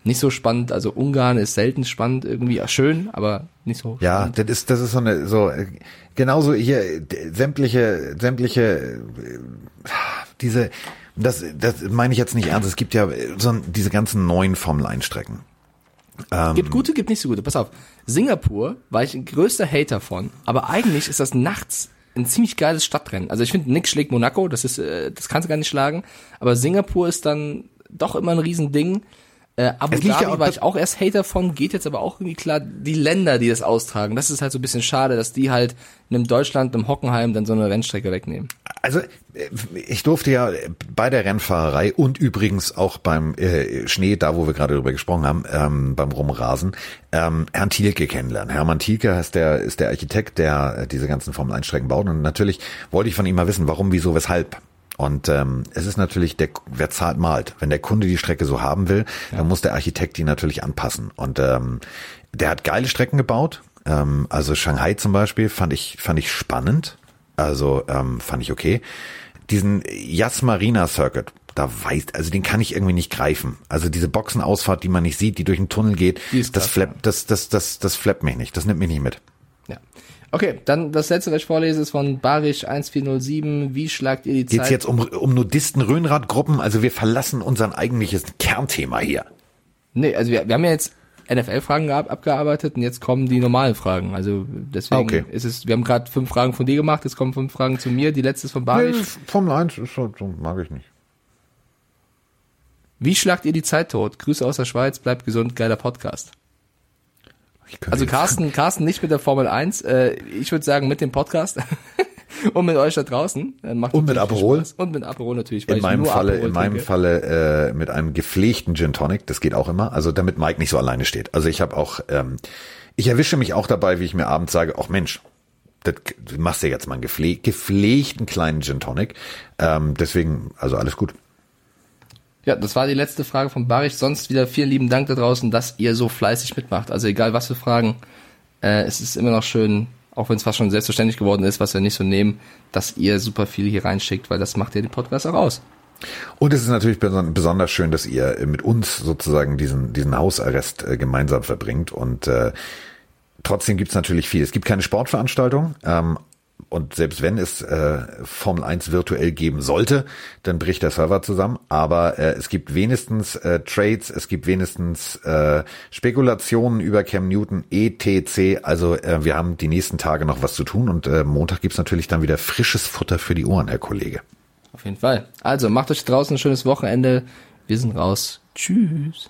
nicht so spannend. Also Ungarn ist selten spannend irgendwie. Schön, aber nicht so Ja, spannend. das ist, das ist so eine, so, äh, genauso hier, sämtliche, sämtliche, äh, diese, das, das meine ich jetzt nicht ernst. Es gibt ja äh, so diese ganzen neuen Formel 1 Strecken. Gibt gute, gibt nicht so gute. Pass auf. Singapur war ich ein größter Hater von, aber eigentlich ist das nachts ein ziemlich geiles Stadtrennen. Also ich finde, nix schlägt Monaco, das ist, äh, das kannst du gar nicht schlagen. Aber Singapur ist dann doch immer ein Riesending. Äh, Abu ja Dhabi auch- war ich auch erst Hater von, geht jetzt aber auch irgendwie klar, die Länder, die das austragen. Das ist halt so ein bisschen schade, dass die halt in einem Deutschland, einem Hockenheim dann so eine Rennstrecke wegnehmen. Also äh, ich durfte ja bei der Rennfahrerei und übrigens auch beim äh, Schnee, da wo wir gerade drüber gesprochen haben, ähm, beim Rumrasen, ähm, Herrn Thielke kennenlernen. Hermann Thielke ist der, ist der Architekt, der äh, diese ganzen Formel 1 Strecken baut und natürlich wollte ich von ihm mal wissen, warum, wieso, weshalb. Und ähm, es ist natürlich, der, wer zahlt, malt. Wenn der Kunde die Strecke so haben will, dann muss der Architekt die natürlich anpassen. Und ähm, der hat geile Strecken gebaut. Ähm, also Shanghai zum Beispiel fand ich, fand ich spannend. Also ähm, fand ich okay. Diesen Yas Marina Circuit, da weiß, also den kann ich irgendwie nicht greifen. Also diese Boxenausfahrt, die man nicht sieht, die durch den Tunnel geht, das flappt, das, das, das, das flappt mich nicht. Das nimmt mich nicht mit. Okay, dann das letzte, was ich vorlese, ist von Barisch 1407. Wie schlagt ihr die Geht's Zeit? jetzt um, um Nudisten, Röhnradgruppen? Also wir verlassen unser eigentliches Kernthema hier. Nee, also wir, wir haben ja jetzt NFL-Fragen abgearbeitet und jetzt kommen die normalen Fragen. Also deswegen Okay. ist es, wir haben gerade fünf Fragen von dir gemacht, jetzt kommen fünf Fragen zu mir. Die letzte ist von Barisch. Formel 1 ist so, so mag ich nicht. Wie schlagt ihr die Zeit tot? Grüße aus der Schweiz, bleibt gesund, geiler Podcast. Also Carsten, Carsten nicht mit der Formel 1, äh, ich würde sagen mit dem Podcast und mit euch da draußen. Äh, macht Und mit Aperol? Spaß. Und mit Aperol natürlich. in ich meinem Falle, Aperol in meinem trinke. Falle äh, mit einem gepflegten Gin Tonic, das geht auch immer. Also damit Mike nicht so alleine steht. Also ich habe auch, ähm, ich erwische mich auch dabei, wie ich mir abends sage, ach Mensch, das du machst ja jetzt mal einen gepfleg, gepflegten kleinen Gin Tonic. Ähm, deswegen, also alles gut. Ja, das war die letzte Frage von Barisch. Sonst wieder vielen lieben Dank da draußen, dass ihr so fleißig mitmacht. Also egal was für Fragen, äh, es ist immer noch schön, auch wenn es fast schon selbstverständlich geworden ist, was wir nicht so nehmen, dass ihr super viel hier reinschickt, weil das macht ja den Podcast auch aus. Und es ist natürlich beson- besonders schön, dass ihr mit uns sozusagen diesen, diesen Hausarrest äh, gemeinsam verbringt. Und äh, trotzdem gibt's natürlich viel. Es gibt keine Sportveranstaltung. Ähm, Und selbst wenn es äh, Formel 1 virtuell geben sollte, dann bricht der Server zusammen. Aber äh, es gibt wenigstens äh, Trades, es gibt wenigstens äh, Spekulationen über Cam Newton, etc. Also äh, wir haben die nächsten Tage noch was zu tun und äh, Montag gibt's natürlich dann wieder frisches Futter für die Ohren, Herr Kollege. Auf jeden Fall. Also macht euch draußen ein schönes Wochenende. Wir sind raus. Tschüss.